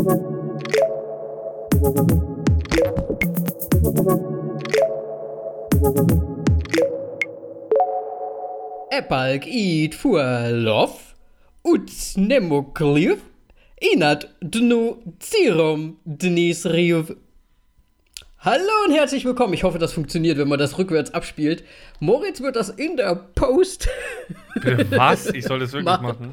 Epalk id fualov, ut nemokliv, inat dnu zirum dnis riv. Hallo und herzlich willkommen. Ich hoffe, das funktioniert, wenn man das rückwärts abspielt. Moritz wird das in der Post. Was? Ich soll das wirklich Machen.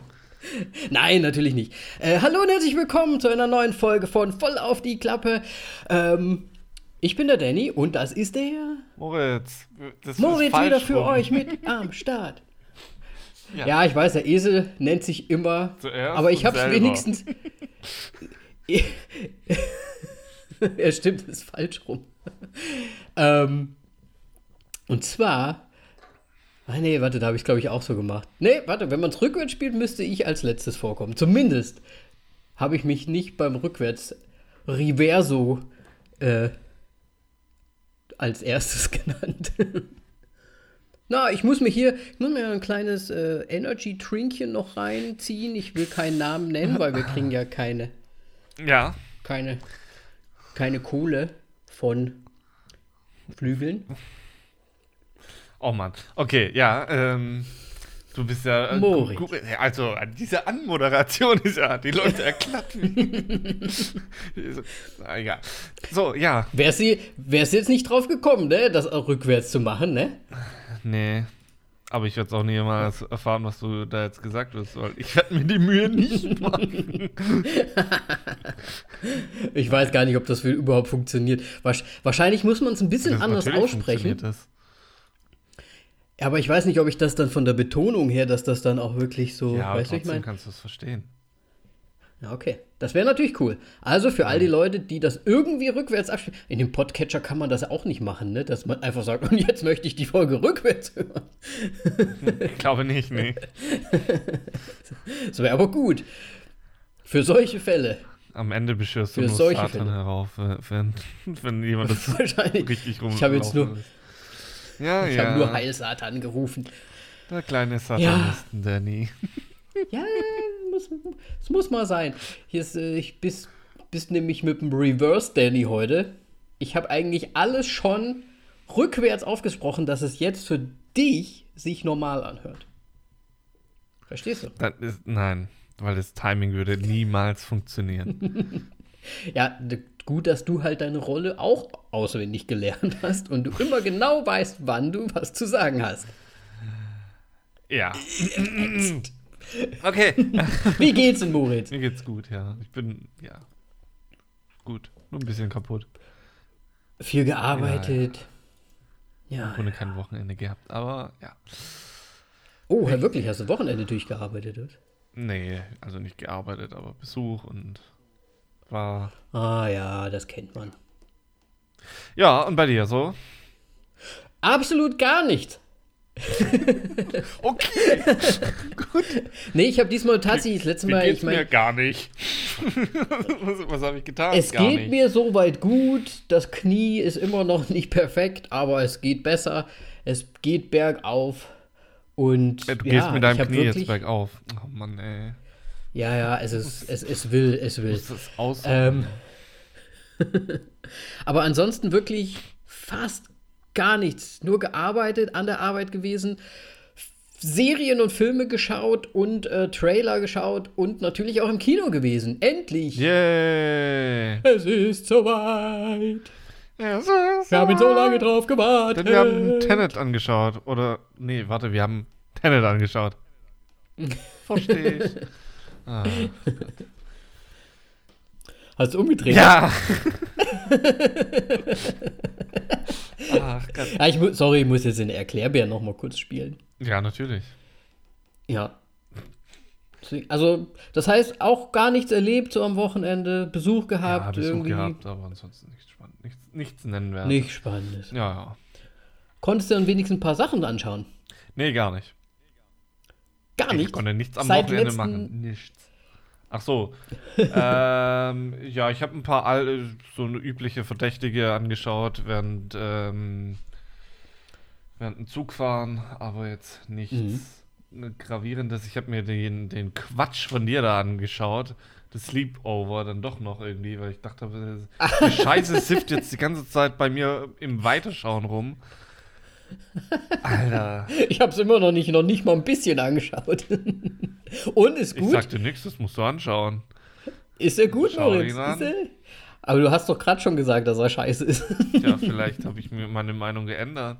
Nein, natürlich nicht. Äh, hallo und herzlich willkommen zu einer neuen Folge von Voll auf die Klappe. Ähm, ich bin der Danny und das ist der Moritz, das Moritz wieder für rum. euch mit am Start. Ja. Ja. ich weiß, der Esel nennt sich immer, Zuerst aber ich hab's selber. wenigstens. ja, stimmt, ist falsch rum. ähm, und zwar. Ah, nee, warte, da habe ich glaube ich auch so gemacht. Nee, warte, wenn man es rückwärts spielt, müsste ich als letztes vorkommen. Zumindest habe ich mich nicht beim Rückwärts Reverso äh, als erstes genannt. Na, ich muss mir hier, ich muss mir ein kleines äh, Energy-Trinkchen noch reinziehen. Ich will keinen Namen nennen, weil wir kriegen ja keine, Ja, keine, keine Kohle von Flügeln. Oh Mann. Okay, ja, ähm, du bist ja. äh, Moritz. gu- Also, diese Anmoderation ist ja, die Leute erklappen. Na, egal. So, ja. Wär's, sie, wär's jetzt nicht drauf gekommen, ne, das auch rückwärts zu machen, ne? Nee. Aber ich werde es auch niemals erfahren, was du da jetzt gesagt hast, weil ich werde mir die Mühe nicht machen. Ich weiß gar nicht, ob das überhaupt funktioniert. Wahrscheinlich muss man es ein bisschen Das- anders aussprechen. funktioniert Das. Aber ich weiß nicht, ob ich das dann von der Betonung her, dass das dann auch wirklich so, Ja, weißt du, ich trotzdem meine? kannst du es verstehen. Ja, okay. Das wäre natürlich cool. Also für all die Leute, die das irgendwie rückwärts abspielen. In dem Podcatcher kann man das auch nicht machen, ne? Dass man einfach sagt, und jetzt möchte ich die Folge rückwärts hören. Ich glaube nicht, nee. Das wäre aber gut. Für solche Fälle. Am Ende beschwörst du Für nur solche Satan Fälle. herauf, äh, wenn, wenn jemand das Wahrscheinlich. richtig rum Ich habe jetzt nur, Ja, ich ja. habe nur Heil Satan gerufen. Der kleine Satanisten, Danny. Ja, muss, es muss mal sein. Hier ist, äh, ich bist, bist nämlich mit dem Reverse Danny heute. Ich habe eigentlich alles schon rückwärts aufgesprochen, dass es jetzt für dich sich normal anhört. Verstehst du? Ist, nein, weil das Timing würde niemals funktionieren. Ja, gut, dass du halt deine Rolle auch auswendig gelernt hast und du immer genau weißt, wann du was zu sagen hast. ja. okay. Wie geht's denn, Moritz? Mir geht's gut, ja. Ich bin, ja. Gut. Nur ein bisschen kaputt. Viel gearbeitet. Ja. Ohne kein Wochenende gehabt. Aber ja. Oh, Herr, wirklich, hast du Wochenende durchgearbeitet? oder? Nee, also nicht gearbeitet, aber Besuch und war. Ah ja, das kennt man. Ja, und bei dir so? Absolut gar nicht. Okay. Nee, ich habe diesmal tatsächlich das letzte Mal, geht's ich meine, mir gar nicht. was was habe ich getan? es gar geht nicht. mir soweit gut. Das Knie ist immer noch nicht perfekt, aber es geht besser. Es geht bergauf. Und du ja, gehst mit deinem Knie wirklich, jetzt bergauf. Oh Mann, ey. Ja, ja, es ist, es, es will, es will. Das aus. Ähm, aber ansonsten wirklich fast gar nichts. Nur gearbeitet, an der Arbeit gewesen, Serien und Filme geschaut und äh, Trailer geschaut und natürlich auch im Kino gewesen. Endlich! Yay! Es ist soweit! Ja, so, Wir haben so lange drauf gewartet. Denn wir haben Tenet angeschaut. Oder, nee, warte, wir haben Tenet angeschaut. Verstehe ich. Ah. Hast du umgedreht? Ja! Ach Gott. Ja, ich sorry, ich muss jetzt den Erklärbär noch mal kurz spielen. Ja, natürlich. Ja. Also, das heißt, auch gar nichts erlebt so am Wochenende, Besuch Ja, gehabt, Besuch irgendwie. gehabt, aber ansonsten nichts spannend. Nichts, nichts nennenwert. Nicht Spannendes. Ja, ja. Konntest du dann wenigstens ein paar Sachen anschauen? Nee, gar nicht. Gar Ich nichts. konnte nichts am Seit Wochenende machen. Nichts. Ach so. ähm, ja, ich habe ein paar all, so eine übliche Verdächtige angeschaut während, ähm, während dem Zugfahren, aber jetzt nichts Mhm. gravierendes. Ich habe mir den, den Quatsch von dir da angeschaut das Sleepover dann doch noch irgendwie, weil ich dachte, die Scheiße sifft jetzt die ganze Zeit bei mir im Weiterschauen rum. Alter. Ich habe es immer noch nicht, noch nicht mal ein bisschen angeschaut. Und ist gut. Ich sagte nichts, das musst du anschauen. Ist er gut, Schau Moritz? Er? Aber du hast doch gerade schon gesagt, dass er scheiße ist. Ja, vielleicht habe ich mir meine Meinung geändert.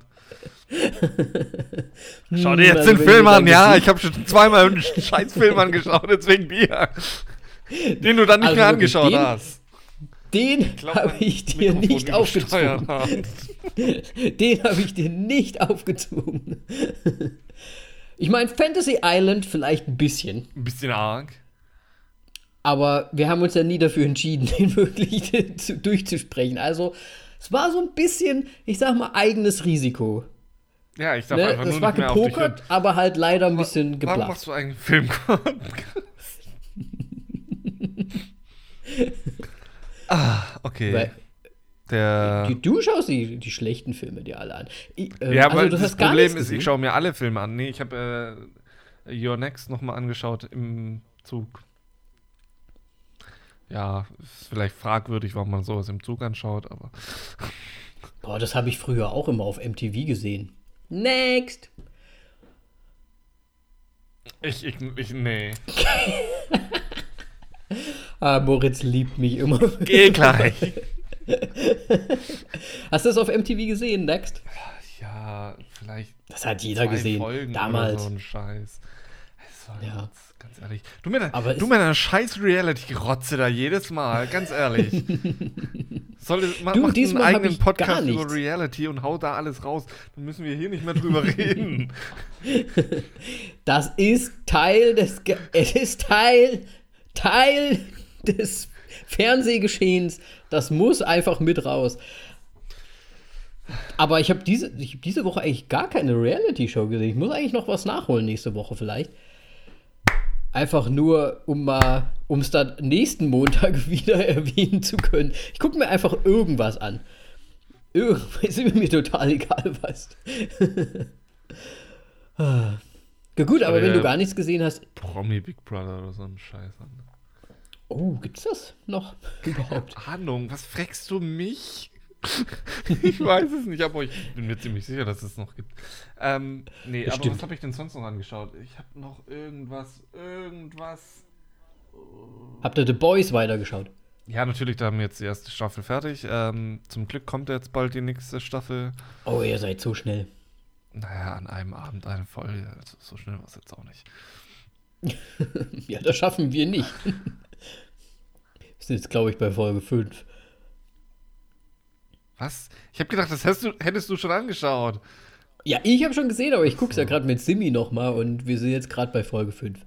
Schau dir jetzt den Film an, ja. Ich habe schon zweimal einen Scheißfilm angeschaut, deswegen dir. Den du dann nicht also mehr angeschaut den, hast. Den habe ich dir nicht aufgezogen. den habe ich dir nicht aufgezogen. Ich meine, Fantasy Island vielleicht ein bisschen. Ein bisschen arg. Aber wir haben uns ja nie dafür entschieden, den wirklich durchzusprechen. Also, es war so ein bisschen, ich sag mal, eigenes Risiko. Ja, ich darf ne? einfach das nur war nicht gepokert, aber halt leider ein bisschen geplant. Warum machst du eigentlich einen Film? ah, okay. Weil, der du, du schaust die, die schlechten Filme dir alle an. Ich, äh, ja, aber also, das Problem ist, ich schaue mir alle Filme an. Nee, ich habe äh, Your Next noch mal angeschaut im Zug. Ja, ist vielleicht fragwürdig, warum man sowas im Zug anschaut, aber. Boah, das habe ich früher auch immer auf MTV gesehen. Next! Ich, ich, ich, nee. ah, Moritz liebt mich immer. Geh gleich. Hast du das auf MTV gesehen, Next? Ja, vielleicht. Das hat jeder gesehen. Folgen Damals. so ein Scheiß. Das war ja. Jetzt, ganz ehrlich. Du mit, Aber du mit einer scheiß Reality-Rotze da jedes Mal, ganz ehrlich. Soll, mach, du, mach einen eigenen Podcast über Reality und hau da alles raus. Dann müssen wir hier nicht mehr drüber reden. Das ist Teil des. Ge es ist Teil. Teil des Fernsehgeschehens. Das muss einfach mit raus. Aber ich habe diese, hab diese Woche eigentlich gar keine Reality-Show gesehen. Ich muss eigentlich noch was nachholen nächste Woche vielleicht. Einfach nur, um mal, um es dann nächsten Montag wieder erwähnen zu können. Ich gucke mir einfach irgendwas an. Irgendwas ist mir total egal, was. ja, gut, aber, aber wenn du gar nichts gesehen hast. Promi Big Brother oder so ein Scheiß an. Oh, gibt's das noch überhaupt? Keine Ahnung, was fragst du mich? ich weiß es nicht, aber ich bin mir ziemlich sicher, dass es noch gibt. Ähm, nee, Bestimmt. aber was habe ich denn sonst noch angeschaut? Ich habe noch irgendwas, irgendwas. Habt ihr The Boys weitergeschaut? Ja, natürlich, da haben wir jetzt die erste Staffel fertig. Ähm, zum Glück kommt jetzt bald die nächste Staffel. Oh, ihr seid so schnell. Naja, an einem Abend eine Folge. Also, so schnell war es jetzt auch nicht. ja, das schaffen wir nicht. Wir sind jetzt, glaube ich, bei Folge 5. Was? Ich habe gedacht, das hättest du, hättest du schon angeschaut. Ja, ich habe schon gesehen, aber ich gucke es ja gerade mit Simi nochmal und wir sind jetzt gerade bei Folge 5.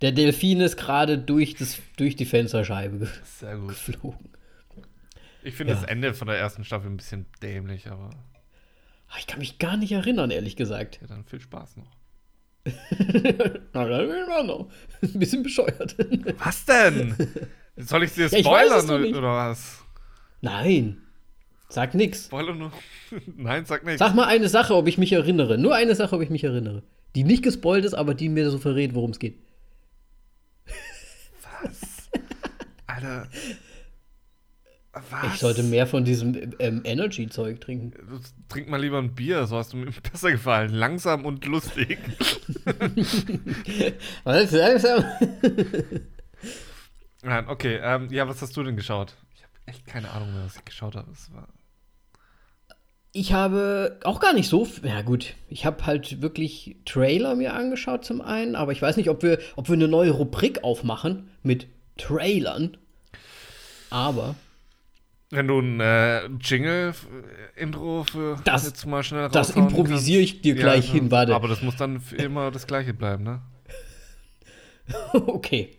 Der Delfin ist gerade durch, durch die Fensterscheibe Sehr gut. geflogen. Ich finde ja. das Ende von der ersten Staffel ein bisschen dämlich, aber. Ah, ich kann mich gar nicht erinnern, ehrlich gesagt. Ja, dann viel Spaß noch. Na, dann noch. Ein bisschen bescheuert. Was denn? Soll ich dir spoilern ja, oder was? Nein. Sag nix. Spoiler nur. Nein, sag nichts. Sag mal eine Sache, ob ich mich erinnere. Nur eine Sache, ob ich mich erinnere. Die nicht gespoilt ist, aber die mir so verrät, worum es geht. Was? Alter. Was? Ich sollte mehr von diesem ähm, Energy-Zeug trinken. Trink mal lieber ein Bier, so hast du mir besser gefallen. Langsam und lustig. was? Langsam? Nein, okay. Ähm, ja, was hast du denn geschaut? Ich habe echt keine Ahnung mehr, was ich geschaut habe. Ich habe auch gar nicht so. Ja, gut. Ich habe halt wirklich Trailer mir angeschaut zum einen, aber ich weiß nicht, ob wir, ob wir eine neue Rubrik aufmachen mit Trailern. Aber. Wenn du ein äh, Jingle-Intro für das, jetzt mal schnell Das improvisiere ich dir gleich ja, hin, warte. Aber das muss dann immer das gleiche bleiben, ne? okay.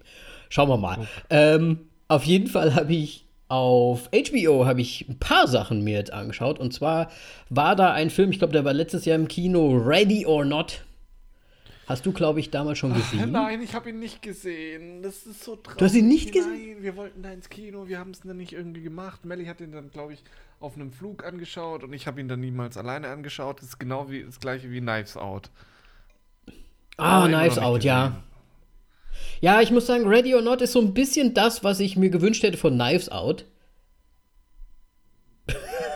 Schauen wir mal. Okay. Ähm, auf jeden Fall habe ich auf HBO habe ich ein paar Sachen mir jetzt angeschaut. Und zwar war da ein Film, ich glaube, der war letztes Jahr im Kino, Ready or Not. Hast du, glaube ich, damals schon gesehen? Ach, nein, ich habe ihn nicht gesehen. Das ist so traurig. Du hast ihn nicht gesehen? Nein, wir wollten da ins Kino, wir haben es dann nicht irgendwie gemacht. Melly hat ihn dann, glaube ich, auf einem Flug angeschaut und ich habe ihn dann niemals alleine angeschaut. Das ist genau wie das gleiche wie Knives Out. Ah, Knives Out, gesehen. ja. Ja, ich muss sagen, Ready or Not ist so ein bisschen das, was ich mir gewünscht hätte von Knives Out.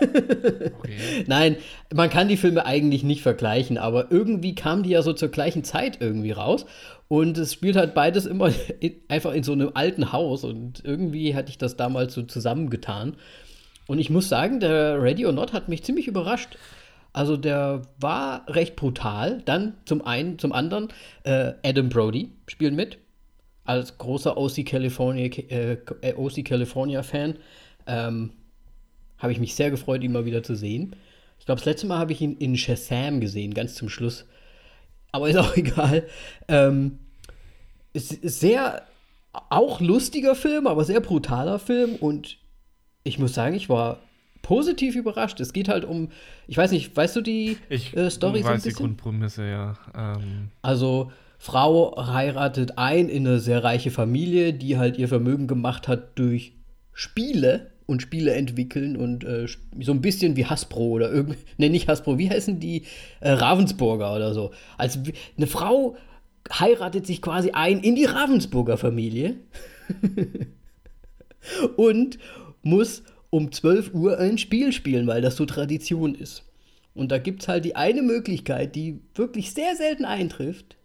Okay. Nein, man kann die Filme eigentlich nicht vergleichen, aber irgendwie kamen die ja so zur gleichen Zeit irgendwie raus. Und es spielt halt beides immer in, einfach in so einem alten Haus. Und irgendwie hatte ich das damals so zusammengetan. Und ich muss sagen, der Ready or Not hat mich ziemlich überrascht. Also der war recht brutal. Dann zum einen, zum anderen, äh, Adam Brody spielt mit. Als großer OC California, äh, OC California Fan. Ähm, habe ich mich sehr gefreut, ihn mal wieder zu sehen. Ich glaube, das letzte Mal habe ich ihn in Shazam gesehen, ganz zum Schluss. Aber ist auch egal. Ähm, ist, sehr, auch lustiger Film, aber sehr brutaler Film. Und ich muss sagen, ich war positiv überrascht. Es geht halt um, ich weiß nicht, weißt du die Ich äh, Story so ein weiß die bisschen? Grundprämisse, ja. Ähm, Also, Frau heiratet ein in eine sehr reiche Familie, die halt ihr Vermögen gemacht hat durch Spiele und Spiele entwickeln und äh, so ein bisschen wie Hasbro oder irgend, ne, nicht Hasbro, wie heißen die? Äh, Ravensburger oder so. Also, eine Frau heiratet sich quasi ein in die Ravensburger Familie und muss um 12 Uhr ein Spiel spielen, weil das so Tradition ist. Und da gibt es halt die eine Möglichkeit, die wirklich sehr selten eintrifft,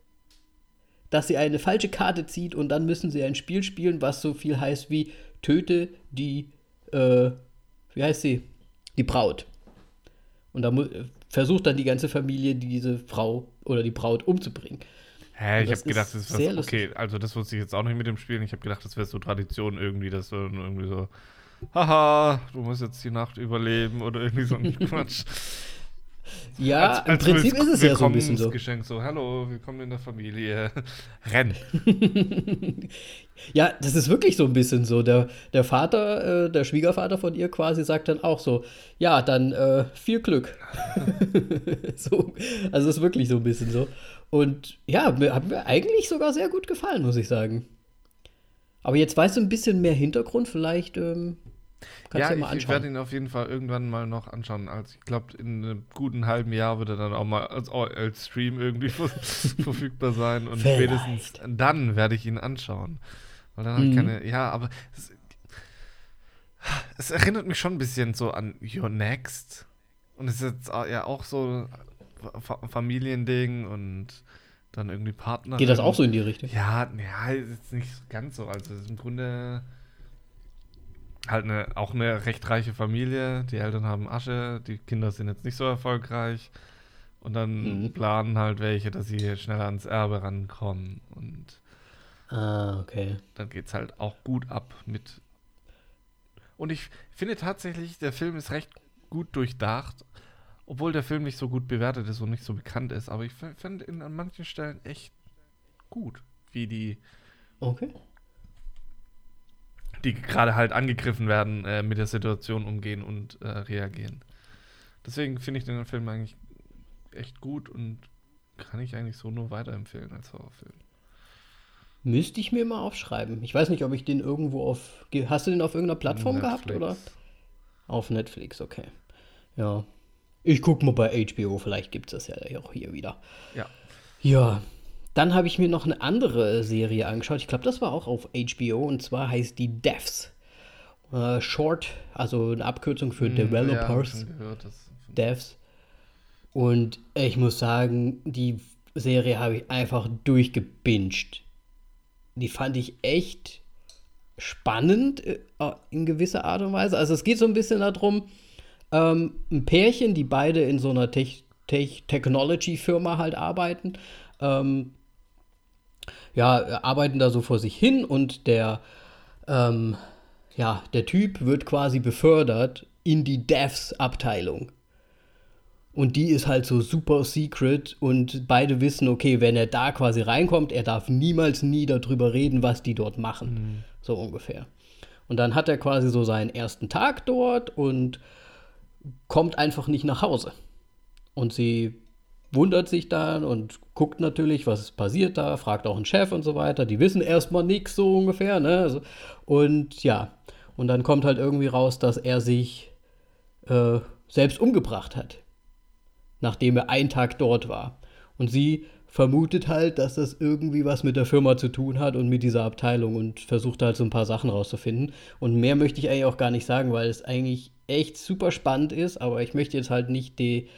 dass sie eine falsche Karte zieht und dann müssen sie ein Spiel spielen, was so viel heißt wie töte die, äh, wie heißt sie? Die Braut. Und da versucht dann die ganze Familie diese Frau oder die Braut umzubringen. hä, ich habe gedacht, das ist was, okay, also das wusste ich jetzt auch nicht mit dem Spielen. Ich habe gedacht, das wäre so Tradition irgendwie, dass so irgendwie so, haha, du musst jetzt die Nacht überleben oder irgendwie so ein Quatsch. Ja, Als- im als Prinzip Willk- ist es ja so ein bisschen so. Willkommensgeschenk, so, hallo, willkommen in der Familie. Renn. Ja, das ist wirklich so ein bisschen so. Der, der Vater, äh, der Schwiegervater von ihr quasi sagt dann auch so, ja, dann äh, viel Glück. so, also es ist wirklich so ein bisschen so. Und ja, mir, hat mir eigentlich sogar sehr gut gefallen, muss ich sagen. Aber jetzt weißt du ein bisschen mehr Hintergrund, vielleicht ähm, kannst du ja mal ich, ich werde anschauen. ihn auf jeden Fall irgendwann mal noch anschauen. Also ich glaube, in einem guten halben Jahr wird er dann auch mal als, als Stream irgendwie ver verfügbar sein. Und Vielleicht. spätestens dann werde ich ihn anschauen. Weil dann habe ich Mhm. keine. Ja, aber es, es erinnert mich schon ein bisschen so an Your Next. Und es ist jetzt ja auch so Fa Familiending und dann irgendwie Partner. Geht das auch so in die Richtung? Ja, ja, ist nicht ganz so. Also im Grunde halt eine, auch eine recht reiche Familie. Die Eltern haben Asche, die Kinder sind jetzt nicht so erfolgreich. Und dann Mhm. planen halt welche, dass sie schneller ans Erbe rankommen. Und Ah, okay. dann geht es halt auch gut ab mit. Und ich finde tatsächlich, der Film ist recht gut durchdacht. Obwohl der Film nicht so gut bewertet ist und nicht so bekannt ist. Aber ich finde ihn an manchen Stellen echt gut, wie die Okay. Die gerade halt angegriffen werden, äh, mit der Situation umgehen und äh, reagieren. Deswegen finde ich den Film eigentlich echt gut und kann ich eigentlich so nur weiterempfehlen als Horrorfilm. Müsste ich mir mal aufschreiben. Ich weiß nicht, ob ich den irgendwo auf. Hast du den auf irgendeiner Plattform gehabt Netflix. oder? Auf Netflix, okay. Ja. Ich gucke mal bei HBO, vielleicht gibt es das ja auch hier wieder. Ja. Ja. Dann habe ich mir noch eine andere Serie angeschaut. Ich glaube, das war auch auf HBO und zwar heißt die Devs. Äh, Short, also eine Abkürzung für Hm, Ja, Developers. schon gehört, Devs. Und ich muss sagen, die Serie habe ich einfach durchgebinged. Die fand ich echt spannend äh, in gewisser Art und Weise. Also es geht so ein bisschen darum, ähm, ein Pärchen, die beide in so einer Tech Tech Technology-Firma halt arbeiten, ähm, ja, arbeiten da so vor sich hin und der, ähm, ja, der Typ wird quasi befördert in die Devs-Abteilung. Und die ist halt so super secret und beide wissen, okay, wenn er da quasi reinkommt, er darf niemals nie darüber reden, was die dort machen. So ungefähr. Und dann hat er quasi so seinen ersten Tag dort und kommt einfach nicht nach Hause. Und sie wundert sich dann und guckt natürlich, was passiert da, fragt auch einen Chef und so weiter. Die wissen erstmal nichts so ungefähr, ne? Also, und ja, und dann kommt halt irgendwie raus, dass er sich äh, selbst umgebracht hat, nachdem er einen Tag dort war. Und sie vermutet halt, dass das irgendwie was mit der Firma zu tun hat und mit dieser Abteilung und versucht halt so ein paar Sachen rauszufinden. Und mehr möchte ich eigentlich auch gar nicht sagen, weil es eigentlich echt super spannend ist, aber ich möchte jetzt halt nicht die,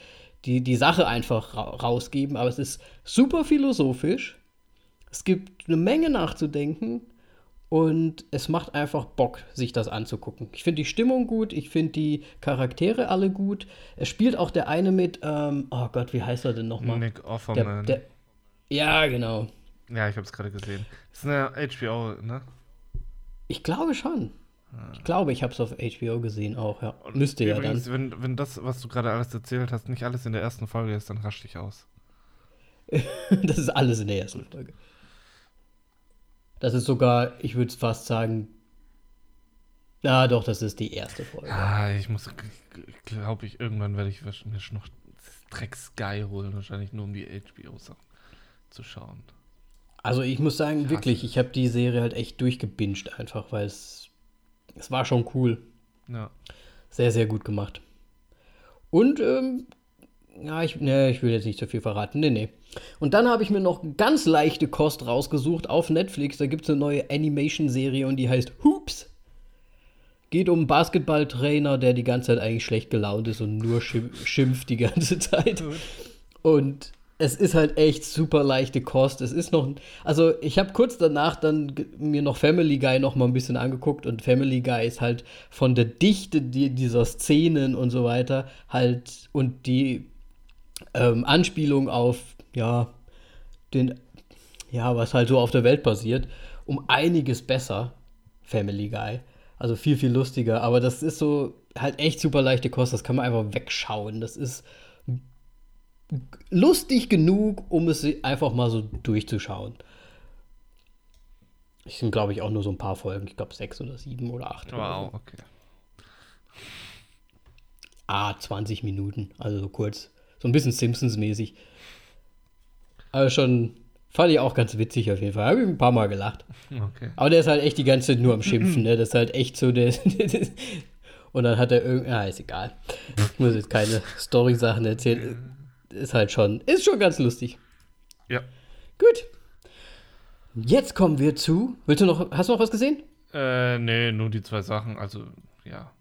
die, die Sache einfach ra rausgeben, aber es ist super philosophisch. Es gibt eine Menge nachzudenken und es macht einfach Bock, sich das anzugucken. Ich finde die Stimmung gut, ich finde die Charaktere alle gut. Es spielt auch der eine mit, ähm, oh Gott, wie heißt er denn nochmal? Nick Offerman. Der, der, ja, genau. Ja, ich habe es gerade gesehen. Das ist eine HBO, ne? Ich glaube schon. Ich glaube, ich habe es auf HBO gesehen auch, ja. Und Müsste übrigens, ja dann. Wenn, wenn das, was du gerade alles erzählt hast, nicht alles in der ersten Folge ist, dann rasch dich aus. das ist alles in der ersten Folge. Das ist sogar, ich würde fast sagen, ja, doch, das ist die erste Folge. Ja, ich muss, glaube ich, irgendwann werde ich mir noch Dreck Sky holen, wahrscheinlich nur um die HBO-Sachen zu schauen. Also ich muss sagen, Krass. wirklich, ich habe die Serie halt echt durchgebinged einfach, weil es, es war schon cool. Ja. Sehr, sehr gut gemacht. Und, ähm, ja, ich, ne, ich will jetzt nicht zu viel verraten. Nee, nee. Und dann habe ich mir noch ganz leichte Kost rausgesucht auf Netflix. Da gibt es eine neue Animation-Serie und die heißt Hoops. Geht um einen Basketballtrainer, der die ganze Zeit eigentlich schlecht gelaunt ist und nur schimpft die ganze Zeit. Und es ist halt echt super leichte Kost. Es ist noch, also ich habe kurz danach dann mir noch Family Guy noch mal ein bisschen angeguckt und Family Guy ist halt von der Dichte dieser Szenen und so weiter halt und die ähm, Anspielung auf ja den ja was halt so auf der Welt passiert um einiges besser Family Guy. Also viel viel lustiger. Aber das ist so halt echt super leichte Kost. Das kann man einfach wegschauen. Das ist lustig genug, um es einfach mal so durchzuschauen. Es sind, glaube ich, auch nur so ein paar Folgen. Ich glaube, sechs oder sieben oder acht. Wow, oder so. okay. Ah, 20 Minuten. Also so kurz. So ein bisschen Simpsons-mäßig. Aber schon fand ich auch ganz witzig auf jeden Fall. Habe ich ein paar Mal gelacht. Okay. Aber der ist halt echt die ganze Zeit nur am Schimpfen. ne? Das ist halt echt so der. Und dann hat er irgendwie. Ah, ist egal. Ich muss jetzt keine Story-Sachen erzählen ist halt schon, ist schon ganz lustig. Ja. Gut. Jetzt kommen wir zu. Willst du noch, hast du noch was gesehen? Äh, nee, nur die zwei Sachen. Also, ja.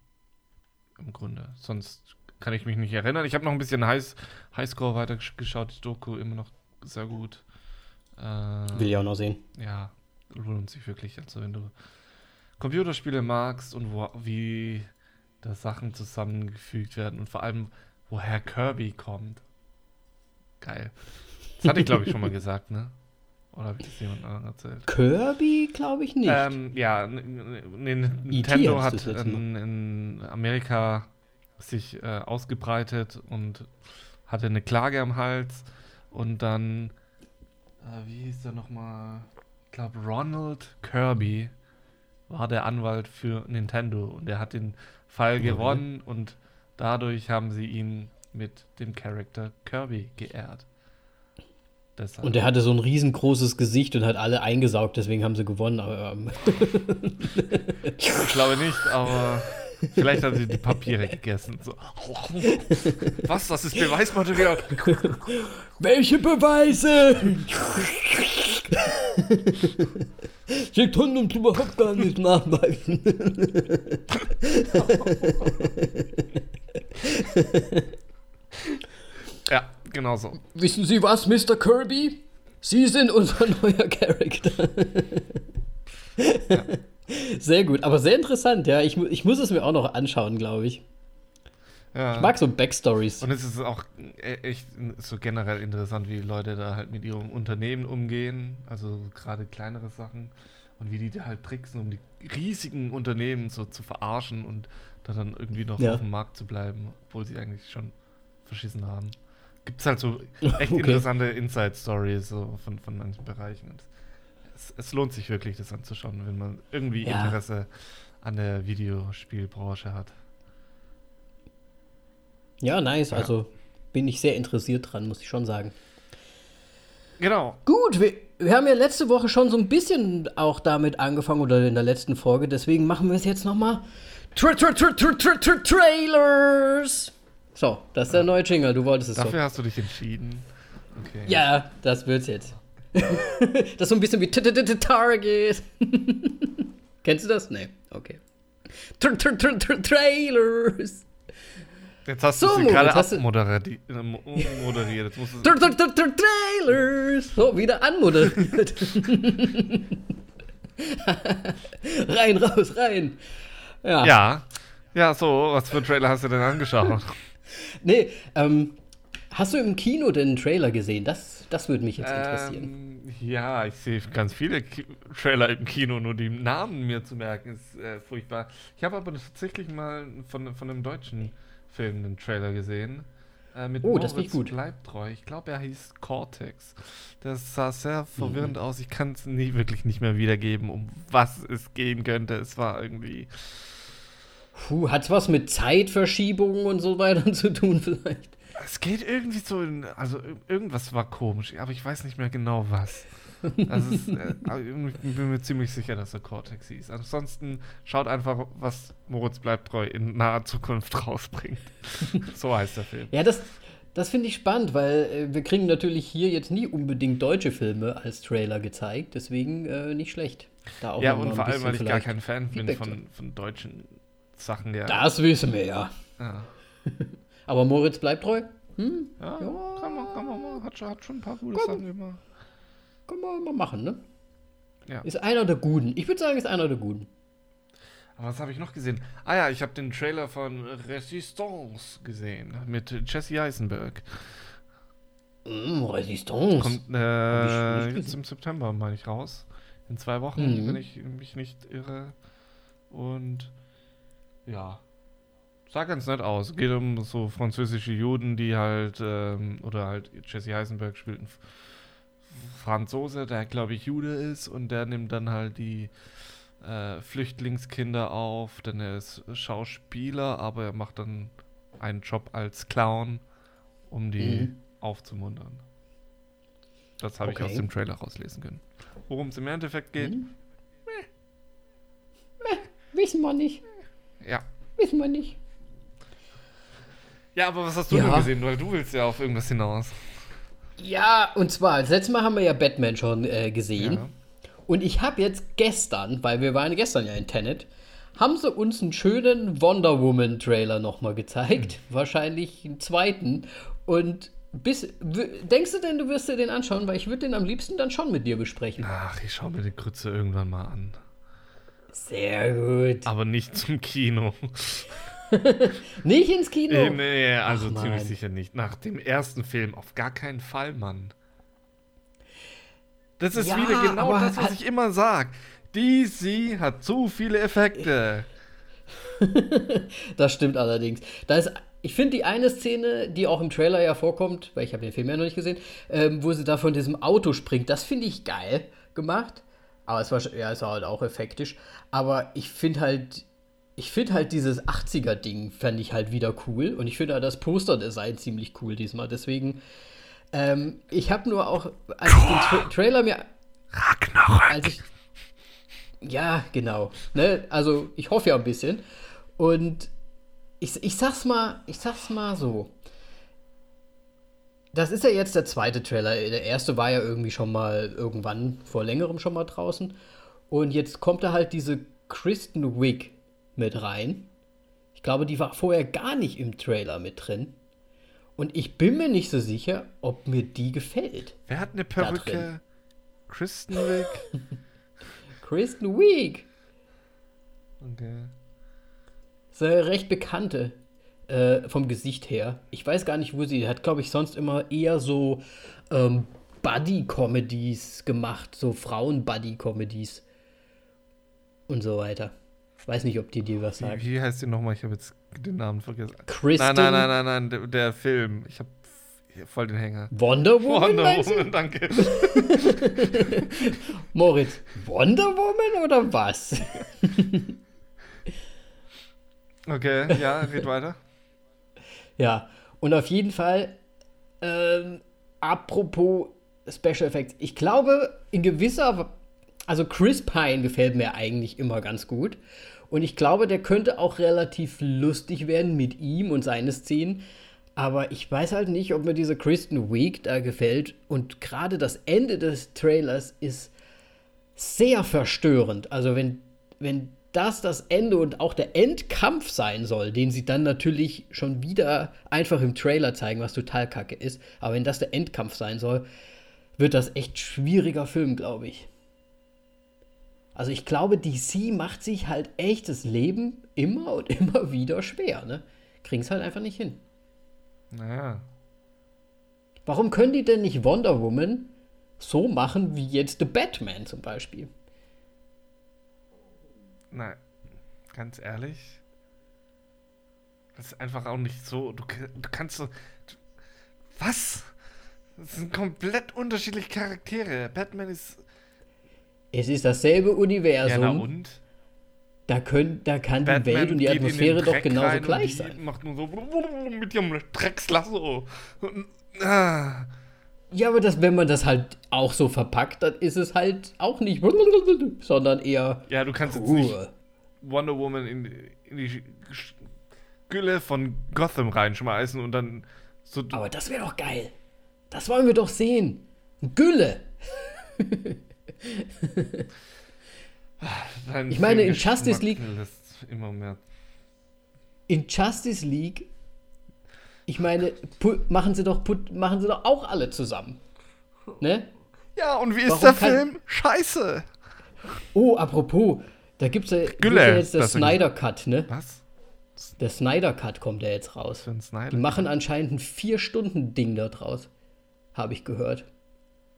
Im Grunde. Sonst kann ich mich nicht erinnern. Ich habe noch ein bisschen High, Highscore weitergeschaut. Die Doku immer noch sehr gut. Äh, Will ich auch noch sehen. Ja, lohnt sich wirklich. Also, wenn du Computerspiele magst und wo, wie da Sachen zusammengefügt werden und vor allem, woher Kirby kommt. Geil. Das hatte ich, glaube ich, schon mal gesagt, ne? Oder habe ich das jemand anderem erzählt? Kirby, glaube ich nicht. Ähm, ja, Nintendo hat in, in, Amerika sich äh, ausgebreitet und hatte eine Klage am Hals und dann, äh, wie hieß der nochmal? Ich glaube, Ronald Kirby war der Anwalt für Nintendo und er hat den Fall okay. gewonnen und dadurch haben sie ihn mit dem Charakter Kirby geehrt. Deshalb. Und er hatte so ein riesengroßes Gesicht und hat alle eingesaugt, deswegen haben sie gewonnen. Aber, ähm ich glaube nicht, aber vielleicht haben sie die Papiere gegessen. So. Was? Das ist Beweismaterial. Welche Beweise? Sie können uns überhaupt gar nicht nachweisen. Ja, genau so. Wissen Sie was, Mr. Kirby? Sie sind unser neuer Charakter. ja. Sehr gut, aber sehr interessant, ja. Ich, ich muss es mir auch noch anschauen, glaube ich. Ja. Ich mag so Backstories. Und es ist auch e-, echt so generell interessant, wie Leute da halt mit ihrem Unternehmen umgehen. Also gerade kleinere Sachen. Und wie die da halt tricksen, um die riesigen Unternehmen so zu verarschen und da dann irgendwie noch ja. auf dem Markt zu bleiben, obwohl sie eigentlich schon verschissen haben gibt es halt so echt okay. interessante Inside-Stories so von, von manchen Bereichen. Es, es, lohnt sich wirklich, das anzuschauen, wenn man irgendwie ja. Interesse an der Videospielbranche hat. Ja, nice. Ja. Also bin ich sehr interessiert dran, muss ich schon sagen. Genau. Gut, wir, wir haben ja letzte Woche schon so ein bisschen auch damit angefangen oder in der letzten Folge, deswegen machen wir es jetzt nochmal. Tra tra tra tra tra tra Trailers! So, das ist der neue Jingle, du wolltest es Dafür so. hast du dich entschieden. Okay. Ja, das wird's jetzt. das ist so ein bisschen wie Target. Kennst du das? Nee, okay. Tra tra tra tra Trailers. Jetzt hast du sie gerade abmoderiert. äh, Trailers. So, wieder anmoderiert. rein, raus, rein. Ja. Ja. Ja, so, was für Trailer hast du denn angeschaut? Nee, ähm, hast du im Kino den einen Trailer gesehen? Das, das würde mich jetzt interessieren. Ähm, ja, ich sehe ganz viele Ki Trailer im Kino, nur die Namen mir zu merken ist äh, furchtbar. Ich habe aber tatsächlich mal von, von einem deutschen Film einen Trailer gesehen. Äh, mit Oh, das klingt gut. Bleibtreu. Ich glaube, er hieß Cortex. Das sah sehr Mhm. verwirrend aus. Ich kann es nie, wirklich nicht mehr wiedergeben, um was es gehen könnte. Es war irgendwie. Puh, hat's was mit Zeitverschiebungen und so weiter zu tun vielleicht? Es geht irgendwie so in, also ir- irgendwas war komisch, aber ich weiß nicht mehr genau was. Also es, äh, irgendwie bin mir ziemlich sicher, dass er Cortex hieß. Ansonsten schaut einfach, was Moritz bleibt treu in naher Zukunft rausbringt. so heißt der Film. Ja, das, das finde ich spannend, weil äh, wir kriegen natürlich hier jetzt nie unbedingt deutsche Filme als Trailer gezeigt, deswegen äh, nicht schlecht. Ja, und vor allem, weil ich gar kein Fan bin von, von deutschen Sachen. Ja. Das wissen wir ja. Ja. Aber Moritz bleibt treu? Hm? Ja, Ja. Kann, man, kann man mal. Hat schon, hat schon ein paar gute Komm. Sachen immer. Können wir mal machen, ne? Ja. Ist einer der Guten. Ich würde sagen, ist einer der Guten. Aber was habe ich noch gesehen? Ah ja, ich habe den Trailer von Resistance gesehen mit Jesse Eisenberg. Mm, Resistance. Kommt äh, jetzt im September, meine ich, raus. In zwei Wochen, Mhm. wenn ich mich nicht irre. Und ja, sah ganz nett aus. Geht um so französische Juden, die halt, ähm, oder halt Jesse Eisenberg spielt einen Franzose, der glaube ich Jude ist und der nimmt dann halt die äh, Flüchtlingskinder auf, denn er ist Schauspieler, aber er macht dann einen Job als Clown, um die Mhm. aufzumuntern. Das habe ich Okay. aus dem Trailer rauslesen können. Worum es im Endeffekt geht, Hm? Meh, wissen wir nicht. Ja. Wissen wir nicht. Ja, aber was hast du Ja. denn gesehen? Weil du willst ja auf irgendwas hinaus. Ja, und zwar, das letzte Mal haben wir ja Batman schon äh, gesehen. Ja. Und ich habe jetzt gestern, weil wir waren gestern ja in Tenet, haben sie uns einen schönen Wonder Woman Trailer nochmal gezeigt. Wahrscheinlich einen zweiten. Und bis, denkst du denn, du wirst dir den anschauen? Weil ich würde den am liebsten dann schon mit dir besprechen. Ach, ich schaue mir die Grütze irgendwann mal an. Sehr gut. Aber nicht zum Kino. Nicht ins Kino. Äh, nee, also Ach, ziemlich sicher nicht. Nach dem ersten Film auf gar keinen Fall, Mann. Das ist Ja, wieder genau das, was ich immer sag. DC hat zu viele Effekte. Das stimmt allerdings. Da ist, ich finde die eine Szene, die auch im Trailer ja vorkommt, weil ich habe den Film ja noch nicht gesehen, ähm, wo sie da von diesem Auto springt, das finde ich geil gemacht. Aber es war, ja, es war halt auch effektisch. Aber ich finde halt, ich finde halt dieses 80er-Ding fand ich halt wieder cool. Und ich finde halt das Poster-Design ziemlich cool diesmal. Deswegen, ähm, ich habe nur auch, als ich den Tra Trailer mir Ragnarök. als ich. Ja, genau. Ne? Also, ich hoffe ja ein bisschen. Und ich, ich sag's mal, ich sag's mal so. Das ist ja jetzt der zweite Trailer. Der erste war ja irgendwie schon mal irgendwann vor längerem schon mal draußen. Und jetzt kommt da halt diese Kristen Wiig mit rein. Ich glaube, die war vorher gar nicht im Trailer mit drin. Und ich bin mir nicht so sicher, ob mir die gefällt. Wer hat eine. Perücke? Kristen Wiig? Kristen Wiig. Okay. ist eine recht bekannte äh, vom Gesicht her. Ich weiß gar nicht, wo sie hat, glaube ich, sonst immer eher so ähm, Buddy-Comedies gemacht, so Frauen-Buddy-Comedies und so weiter. Ich weiß nicht, ob die dir was sagt. wie heißt die nochmal? Ich habe jetzt den Namen vergessen. Kristen Nein, nein, nein, nein, nein, der, Film. Ich habe voll den Hänger. Wonder Woman, Wonder? Woman, danke. Moritz, Wonder Woman oder was? Okay, ja, red weiter. Ja, und auf jeden Fall, ähm, apropos Special Effects, ich glaube, in gewisser, also Chris Pine gefällt mir eigentlich immer ganz gut. Und ich glaube, der könnte auch relativ lustig werden mit ihm und seine Szenen. Aber ich weiß halt nicht, ob mir diese Kristen Week da gefällt. Und gerade das Ende des Trailers ist sehr verstörend. Also wenn, wenn das das Ende und auch der Endkampf sein soll, den sie dann natürlich schon wieder einfach im Trailer zeigen, was total kacke ist. Aber wenn das der Endkampf sein soll, wird das echt schwieriger Film, glaube ich. Also ich glaube, DC macht sich halt echt das Leben immer und immer wieder schwer, ne? Kriegen es halt einfach nicht hin. Naja. Warum können die denn nicht Wonder Woman so machen wie jetzt The Batman zum Beispiel? Nein, ganz ehrlich. Das ist einfach auch nicht so. Du, du kannst so. Du, was? Das sind komplett unterschiedliche Charaktere. Batman ist. Es ist dasselbe Universum. Ja, na und? Da, können, da kann Batman die Welt und die Atmosphäre doch genauso gleich sein. Macht nur so mit ihrem Dreckslasso. Ah. Ja, aber das, wenn man das halt auch so verpackt, dann ist es halt auch nicht, sondern eher Ja, du kannst jetzt nicht Ruhe. Wonder Woman in, in die Gülle von Gotham reinschmeißen und dann so. Aber das wäre doch geil. Das wollen wir doch sehen. Gülle. Ich meine, in Justice League- immer mehr. In Justice League, ich meine, machen sie doch, put- machen sie doch auch alle zusammen. Ne? Ja, und wie ist Warum der kann- Film? Scheiße! Oh, apropos, da gibt's ja, Gülle, ja jetzt der Snyder Cut, ne? Was? Der Snyder Cut kommt ja jetzt raus. Für Snyder? Die machen anscheinend ein Vier-Stunden-Ding da draus. Habe ich gehört.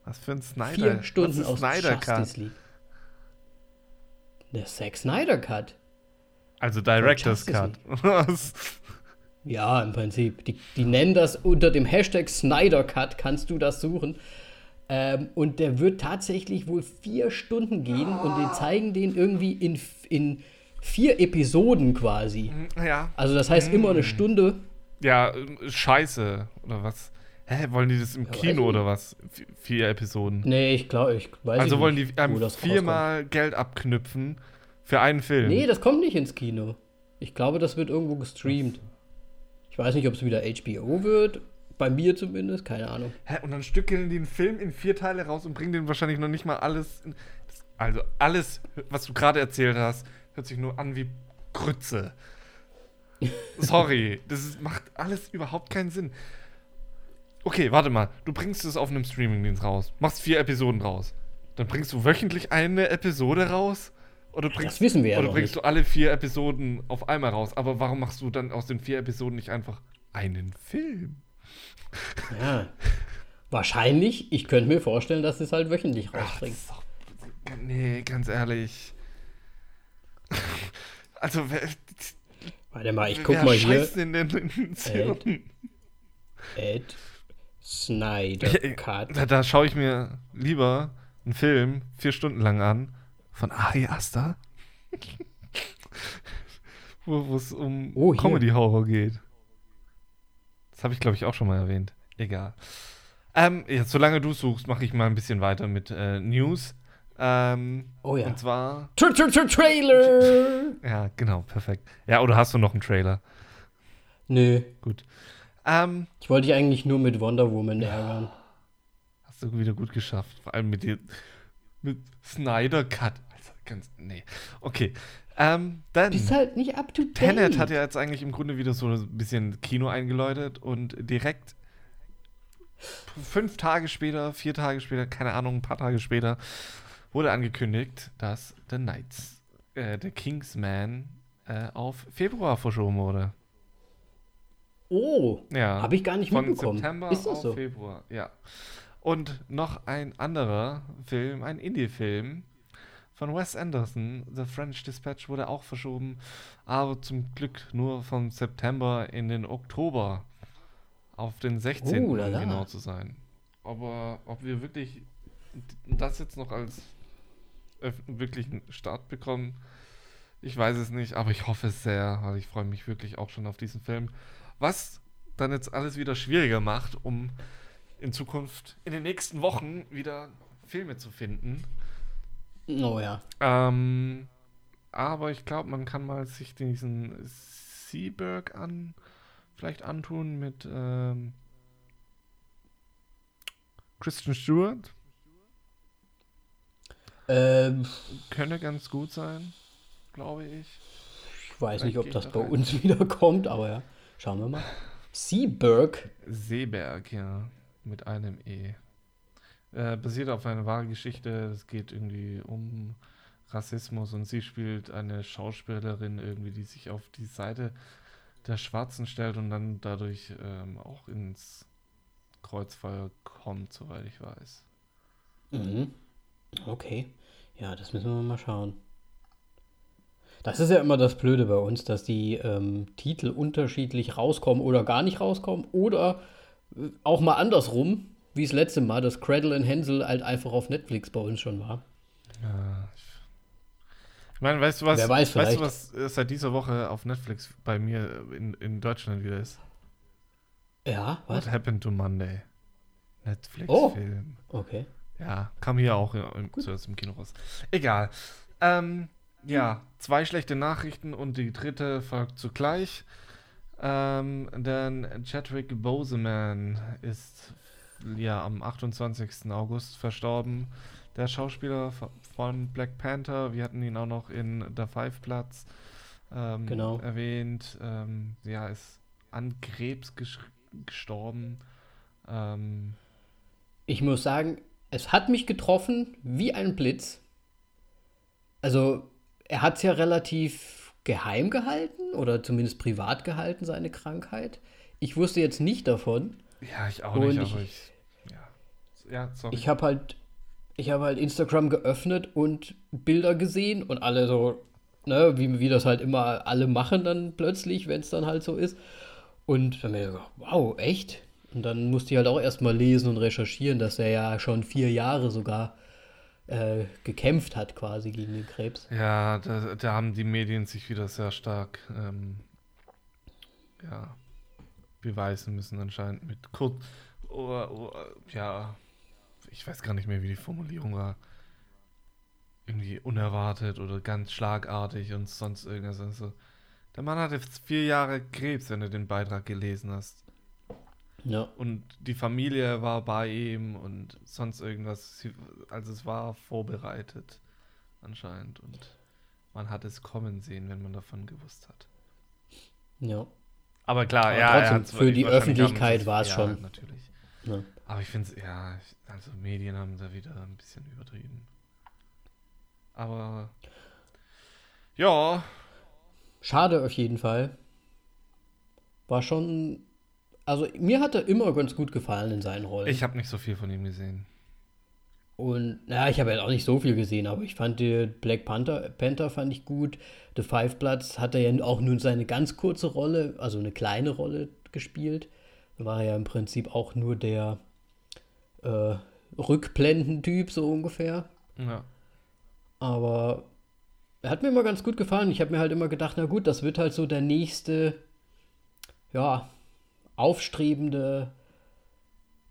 Was für ein Snyder? Vier Stunden Was ist aus Snyder Cut? Justice League. Der Zack Snyder Cut. Also Director's Cut. Ja, im Prinzip. Die, die nennen das unter dem Hashtag Snyder Cut, kannst du das suchen. Ähm, und der wird tatsächlich wohl vier Stunden gehen und die zeigen den irgendwie in, in vier Episoden quasi. Ja. Also das heißt immer eine Stunde. Ja, äh, scheiße. Oder was? Hä, wollen die das im ich Kino oder was? Vier Episoden. Nee, ich glaube, ich weiß also ich wollen die ähm, viermal Geld abknüpfen für einen Film. Nee, das kommt nicht ins Kino. Ich glaube, das wird irgendwo gestreamt. Ich weiß nicht, ob es wieder HBO wird. Bei mir zumindest, keine Ahnung. Hä, und dann stückeln die den Film in vier Teile raus und bringen den wahrscheinlich noch nicht mal alles. In, also alles, was du gerade erzählt hast, hört sich nur an wie Grütze. Sorry, das ist, macht alles überhaupt keinen Sinn. Okay, warte mal. Du bringst es auf einem Streamingdienst raus, machst vier Episoden raus. Dann bringst du wöchentlich eine Episode raus? Oder bringst, Das wissen wir ja oder bringst nicht. du alle vier Episoden auf einmal raus? Aber warum machst du dann aus den vier Episoden nicht einfach einen Film? Ja. Wahrscheinlich, ich könnte mir vorstellen, dass es halt wöchentlich Ach, rausbringt. ist doch- nee, ganz ehrlich. Also, wer, Warte mal, ich guck mal hier. denn Äh, Hirn? Ed Snyder Cut. Da, da schaue ich mir lieber einen Film vier Stunden lang an von Ari Aster, wo es um Oh. Comedy-Horror geht. Das habe ich, glaube ich, auch schon mal erwähnt. Egal. Ähm, jetzt, solange du suchst, mache ich mal ein bisschen weiter mit äh, News. Ähm, Oh ja. Und zwar Tra -tra -tra Trailer! Ja, genau, perfekt. Ja, oder hast du noch einen Trailer? Nö, Gut. Ähm, ich wollte dich eigentlich nur mit Wonder Woman ärgern. hast du wieder gut geschafft. Vor allem mit dir. Mit Snyder Cut. Also ganz. Nee. Okay. Ähm, dann. Bist halt nicht up to date. Tenet hat ja jetzt eigentlich im Grunde wieder so ein bisschen Kino eingeläutet und direkt fünf Tage später, vier Tage später, keine Ahnung, ein paar Tage später, wurde angekündigt, dass The Knights, äh, der Kingsman, äh, auf Februar verschoben wurde. Oh, Ja. habe ich gar nicht Von mitbekommen. September Ist das auf so? Februar, ja. Und noch ein anderer Film, ein Indie-Film von Wes Anderson, The French Dispatch, wurde auch verschoben, aber zum Glück nur von September in den Oktober. Auf den 16. Oh, um genau zu sein. Aber ob wir wirklich das jetzt noch als wirklichen Start bekommen, ich weiß es nicht, aber ich hoffe es sehr, weil ich freue mich wirklich auch schon auf diesen Film. Was dann jetzt alles wieder schwieriger macht, um in Zukunft, in den nächsten Wochen wieder Filme zu finden. Oh ja. Ähm, aber ich glaube, man kann mal sich diesen Seaberg vielleicht antun mit ähm, Christian Stewart. Ähm, Könnte ganz gut sein, glaube ich. ich weiß Vielleicht nicht, ob das da bei rein. uns wieder kommt, aber ja, schauen wir mal. Seaberg. Seeberg, ja, mit einem E. Äh, basiert auf einer wahren Geschichte. Es geht irgendwie um Rassismus und sie spielt eine Schauspielerin irgendwie, die sich auf die Seite der Schwarzen stellt und dann dadurch ähm, auch ins Kreuzfeuer kommt, soweit ich weiß. Mhm. Okay. Ja, das müssen wir mal schauen. Das ist ja immer das Blöde bei uns, dass die ähm, Titel unterschiedlich rauskommen oder gar nicht rauskommen oder auch mal andersrum, wie das letzte Mal, dass Cradle and Hansel halt einfach auf Netflix bei uns schon war. Ja, ich, meine, weißt du was? Wer weiß weißt du, was äh, seit dieser Woche auf Netflix bei mir in, in Deutschland wieder ist? Ja, was? What Happened to Monday? Netflix-Film. Oh. Okay. Ja, kam hier auch im, zuerst im Kino raus. Egal. Ähm, ja, zwei schlechte Nachrichten und die dritte folgt zugleich. Ähm, denn Chadwick Boseman ist ja am 28. August verstorben. Der Schauspieler von Black Panther, wir hatten ihn auch noch in The Five Platz ähm, Genau. erwähnt. Ähm, ja, ist an Krebs gestorben. Ähm, Ich muss sagen, es hat mich getroffen wie ein Blitz. Also, er hat es ja relativ geheim gehalten oder zumindest privat gehalten, seine Krankheit. Ich wusste jetzt nicht davon. Ja, ich auch nicht, ich- ich. Ja, ja sorry. Ich habe halt, ich habe halt Instagram geöffnet und Bilder gesehen und alle so, ne, wie, wie das halt immer alle machen dann plötzlich, wenn es dann halt so ist. Und dann mir so, wow, echt? Und dann musste ich halt auch erstmal lesen und recherchieren, dass er ja schon vier Jahre sogar äh, gekämpft hat quasi gegen den Krebs. ja, da, da haben die Medien sich wieder sehr stark ähm, ja, beweisen müssen, anscheinend mit kurz. Oder, oder, ja, ich weiß gar nicht mehr, wie die Formulierung war. Irgendwie unerwartet oder ganz schlagartig und sonst irgendwas. Also, der Mann hatte vier Jahre Krebs, wenn du den Beitrag gelesen hast. Ja, Und die Familie war bei ihm und sonst irgendwas. Also es war vorbereitet anscheinend. Und man hat es kommen sehen, wenn man davon gewusst hat. ja. Aber klar, Aber ja. trotzdem, für die Öffentlichkeit war es ja, schon. natürlich. ja. Aber ich finde es, ja, also Medien haben da wieder ein bisschen übertrieben. Aber ja, Schade auf jeden Fall. War schon, also mir hat er immer ganz gut gefallen in seinen Rollen. ich habe nicht so viel von ihm gesehen. Und ja, ich habe ja auch nicht so viel gesehen, aber ich fand die Black Panther, Panther fand ich gut. The Five Bloods hat er ja auch nur seine ganz kurze Rolle, also eine kleine Rolle gespielt. Da war er ja im Prinzip auch nur der äh, Rückblendentyp, so ungefähr. Ja. Aber er hat mir immer ganz gut gefallen. Ich habe mir halt immer gedacht, na gut, das wird halt so der nächste, ja, aufstrebende,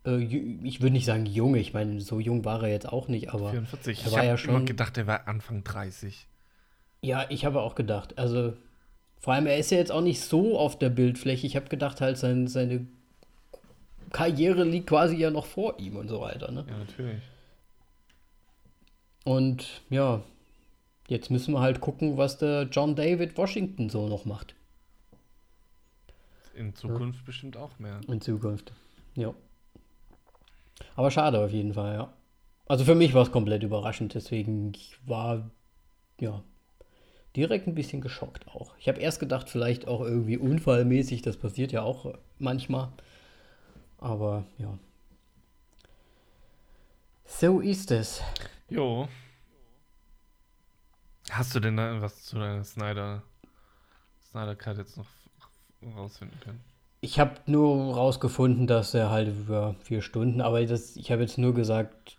äh, ich würde nicht sagen Junge, ich meine, so jung war er jetzt auch nicht, aber 44. er Ich war habe ja immer schon, gedacht, er war Anfang 30. ja, ich habe auch gedacht, also vor allem, er ist ja jetzt auch nicht so auf der Bildfläche. Ich habe gedacht halt, sein, seine Karriere liegt quasi ja noch vor ihm und so weiter, ne? Ja, natürlich. Und ja, jetzt müssen wir halt gucken, was der John David Washington so noch macht In Zukunft bestimmt auch mehr. in Zukunft. Ja. Aber schade auf jeden Fall, ja. Also für mich war es komplett überraschend, deswegen ich war ja direkt ein bisschen geschockt auch. Ich habe erst gedacht, vielleicht auch irgendwie unfallmäßig, das passiert ja auch manchmal. Aber ja. So ist es. Jo. Hast du denn da was zu deiner Snyder Snyder Cut jetzt noch rausfinden können? Ich habe nur rausgefunden, dass er halt über vier Stunden, aber das, ich habe jetzt nur gesagt,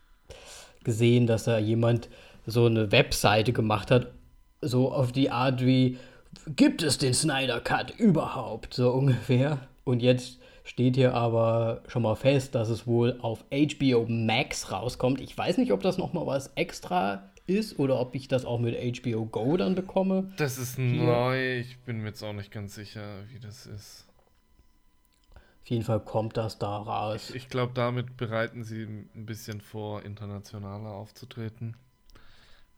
gesehen, dass da jemand so eine Webseite gemacht hat, so auf die Art wie, gibt es den Snyder Cut überhaupt, so ungefähr. Und jetzt steht hier aber schon mal fest, dass es wohl auf HBO Max rauskommt. Ich weiß nicht, ob das nochmal was extra ist oder ob ich das auch mit HBO Go dann bekomme. Das ist neu. Ich bin mir jetzt auch nicht ganz sicher, wie das ist. Auf jeden Fall kommt das da raus. Ich glaube, damit bereiten sie ein bisschen vor, internationaler aufzutreten.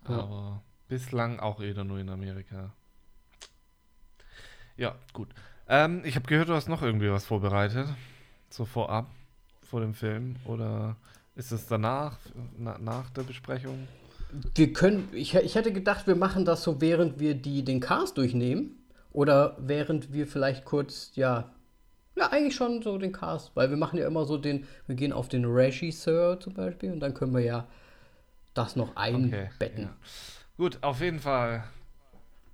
Ja. Aber bislang auch eher nur in Amerika. Ja, gut. Ähm, ich habe gehört, du hast noch irgendwie was vorbereitet. So vorab, vor dem Film. Oder ist es danach, na, nach der Besprechung? Wir können, ich, ich hätte gedacht, wir machen das so, während wir die, den Cast durchnehmen. Oder während wir vielleicht kurz, ja, ja, eigentlich schon so den Cast, weil wir machen ja immer so den, wir gehen auf den Regisseur zum Beispiel und dann können wir ja das noch einbetten. ja. Gut, auf jeden Fall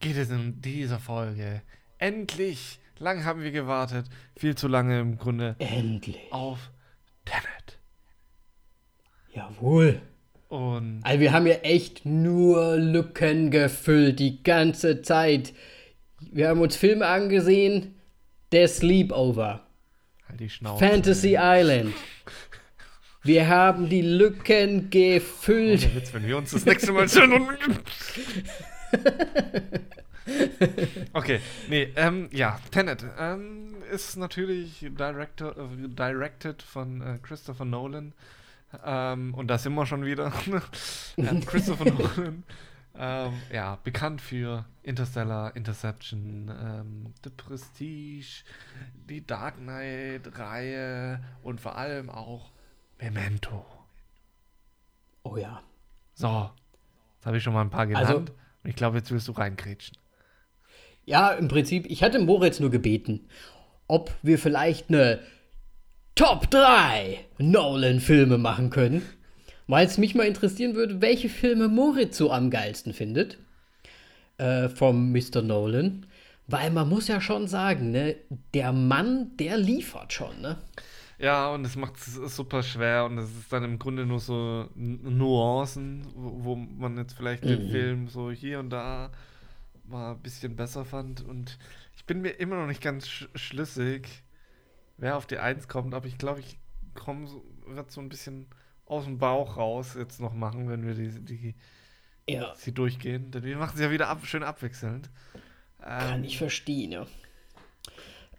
geht es in dieser Folge endlich, lang haben wir gewartet, viel zu lange im Grunde, Endlich. auf Tenet. Jawohl. Und Also wir haben ja echt nur Lücken gefüllt die ganze Zeit. Wir haben uns Filme angesehen, der Sleepover, halt die Schnauze. Fantasy Island. Wir haben die Lücken gefüllt. Ohne Witz, wenn wir uns das nächste Mal schon. okay, nee, ähm, ja, Tenet ähm, ist natürlich director, äh, directed von äh, Christopher Nolan. Ähm, und da sind wir schon wieder. Christopher Nolan. Ähm, ja, bekannt für Interstellar, Interception, ähm, The Prestige, die Dark Knight-Reihe und vor allem auch Memento. Oh ja. So, jetzt habe ich schon mal ein paar genannt. Also- und ich glaube, jetzt willst du reingrätschen. Ja, im Prinzip, ich hatte Moritz nur gebeten, ob wir vielleicht eine Top 3 Nolan-Filme machen können. Weil es mich mal interessieren würde, welche Filme Moritz so am geilsten findet. Äh, vom Mr. Nolan. Weil man muss ja schon sagen, ne, der Mann, der liefert schon, ne? Ja, und es macht es super schwer und es ist dann im Grunde nur so Nuancen, wo, wo man jetzt vielleicht den Mhm. Film so hier und da mal ein bisschen besser fand. Und ich bin mir immer noch nicht ganz sch schlüssig, wer auf die Eins kommt, aber ich glaube, ich komme so, wird so ein bisschen aus dem Bauch raus jetzt noch machen, wenn wir die, die Ja, sie durchgehen. Denn wir machen sie ja wieder ab, schön abwechselnd. kann Ähm, ich verstehen, ja.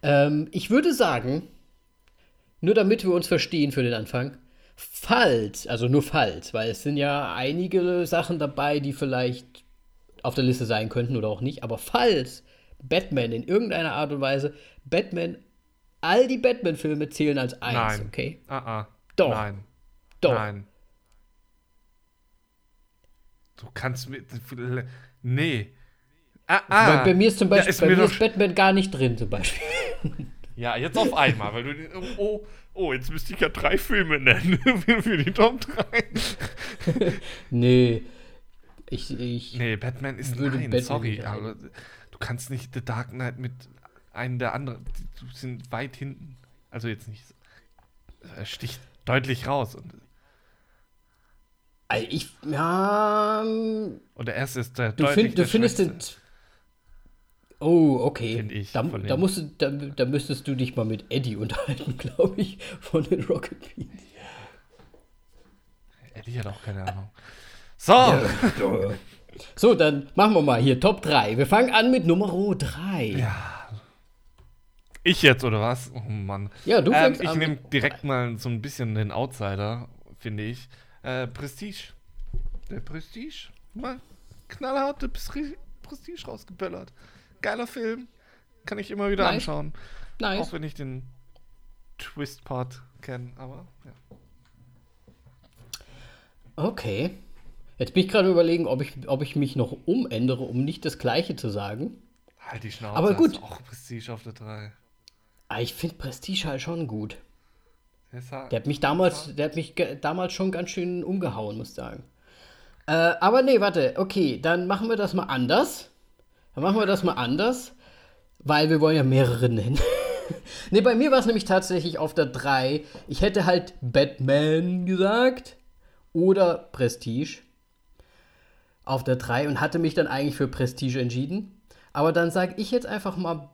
Ähm, ich würde sagen, nur damit wir uns verstehen für den Anfang, falls, also nur falls, weil es sind ja einige Sachen dabei, die vielleicht auf der Liste sein könnten oder auch nicht, aber falls Batman in irgendeiner Art und Weise, Batman, all die Batman-Filme zählen als eins, Nein. okay? ah, ah. Doch. Nein. Doch. Nein. Du kannst mit. Nee. Ah, ah. Bei, bei mir ist zum Ja, Beispiel, ist bei mir mir ist Batman gar nicht drin, zum Beispiel. Ja, jetzt auf einmal, weil du. Oh, oh, jetzt müsste ich ja drei Filme nennen für die Top 3. nee. Ich, ich, Nee, Batman ist nein, Batman sorry, aber du kannst nicht The Dark Knight mit einem der anderen. Sind weit hinten. Also jetzt nicht. so- Er sticht deutlich raus. Und, also ich, ja, und der erste ist der Du, deutlich find, du der findest den. Oh, okay. Find ich, da, da, musst du, da, da müsstest du dich mal mit Eddie unterhalten, glaube ich, von den Rocket Beans. Eddie hat auch keine Ahnung. So, So, dann machen wir mal hier Top 3. Wir fangen an mit Nummer 3. Ja. Ich jetzt oder was? Oh Mann. Ja, du ähm, ich nehme direkt mal so ein bisschen den Outsider, finde ich. Äh, Prestige. Der Prestige. Mal knallharte Prestige Prestige rausgeböllert. Geiler Film. Kann ich immer wieder Nice. anschauen. Nice. Auch wenn ich den Twist-Part kenne, aber ja. Okay. Jetzt bin ich gerade überlegen, ob ich, ob ich mich noch umändere, um nicht das Gleiche zu sagen. Halt die Schnauze. Aber gut. Auch Prestige auf der 3. Aber ich finde Prestige halt schon gut. Der, Der hat mich damals, der hat mich damals schon ganz schön umgehauen, muss ich sagen. Äh, aber nee, warte, okay, dann machen wir das mal anders. Dann machen wir das mal anders, weil wir wollen ja mehrere nennen. nee, bei mir war es nämlich tatsächlich auf der 3. Ich hätte halt Batman gesagt oder Prestige auf der 3 und hatte mich dann eigentlich für Prestige entschieden. Aber dann sage ich jetzt einfach mal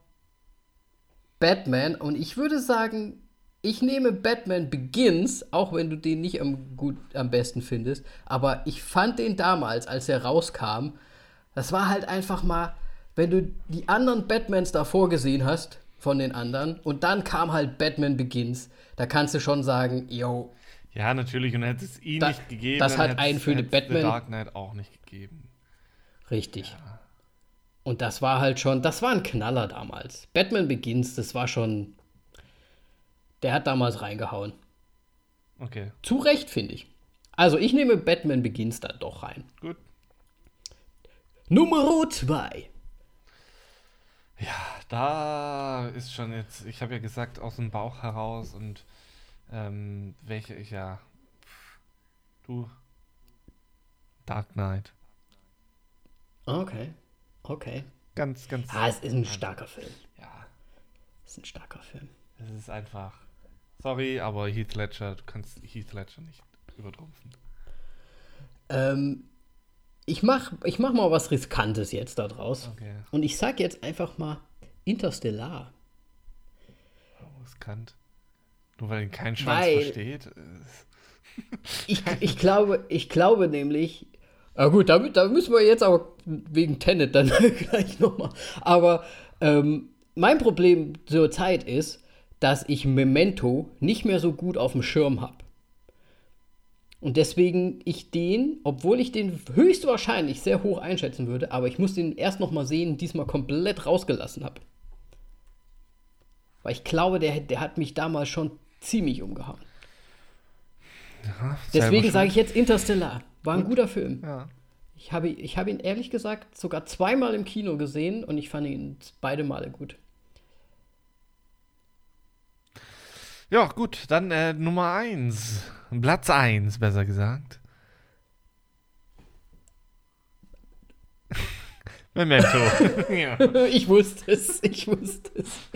Batman und ich würde sagen, ich nehme Batman Begins, auch wenn du den nicht am, gut, am besten findest, aber ich fand den damals, als er rauskam, das war halt einfach mal, wenn du die anderen Batmans davor gesehen hast, von den anderen. Und dann kam halt Batman Begins. Da kannst du schon sagen, yo. Ja, natürlich. Und hätte es ihn Da- nicht gegeben, das hat einen für es Batman- The Dark Knight auch nicht gegeben. Richtig. Und das war halt schon, das war ein Knaller damals. Batman Begins, das war schon. Der hat damals reingehauen. Okay, Zu Recht, finde ich. Also, ich nehme Batman Begins da doch rein. gut. Nummer 2. Da ist schon jetzt, ich habe ja gesagt, aus dem Bauch heraus und ähm, welche ich ja. Du. Dark Knight. Okay. Okay. Ganz, ganz. Ah, es ist ein starker Film. Ja, Es ist ein starker Film. es ist einfach. Sorry, aber Heath Ledger, du kannst Heath Ledger nicht übertrumpfen. Ähm, ich mach, ich mach mal was Riskantes jetzt da draus. Okay, Und ich sag jetzt einfach mal Interstellar. riskant. Nur weil ihn kein Schwanz Weil- versteht. äh, Ich, ich, glaube, ich glaube nämlich, ja gut, damit, da müssen wir jetzt aber wegen Tenet dann gleich nochmal. Aber ähm, mein Problem zur Zeit ist, dass ich Memento nicht mehr so gut auf dem Schirm habe. Und deswegen ich den, obwohl ich den höchstwahrscheinlich sehr hoch einschätzen würde, aber ich muss den erst nochmal sehen, diesmal komplett rausgelassen habe. Weil ich glaube, der, der hat mich damals schon ziemlich umgehauen. ja, Deswegen sage ich jetzt Interstellar. War ein guter Film. Ja. Ich habe, ich habe ihn ehrlich gesagt sogar zweimal im Kino gesehen und ich fand ihn beide Male gut. Ja, gut, dann äh, Nummer 1. Platz 1, besser gesagt. Memento. ja. Ich wusste es, ich wusste es.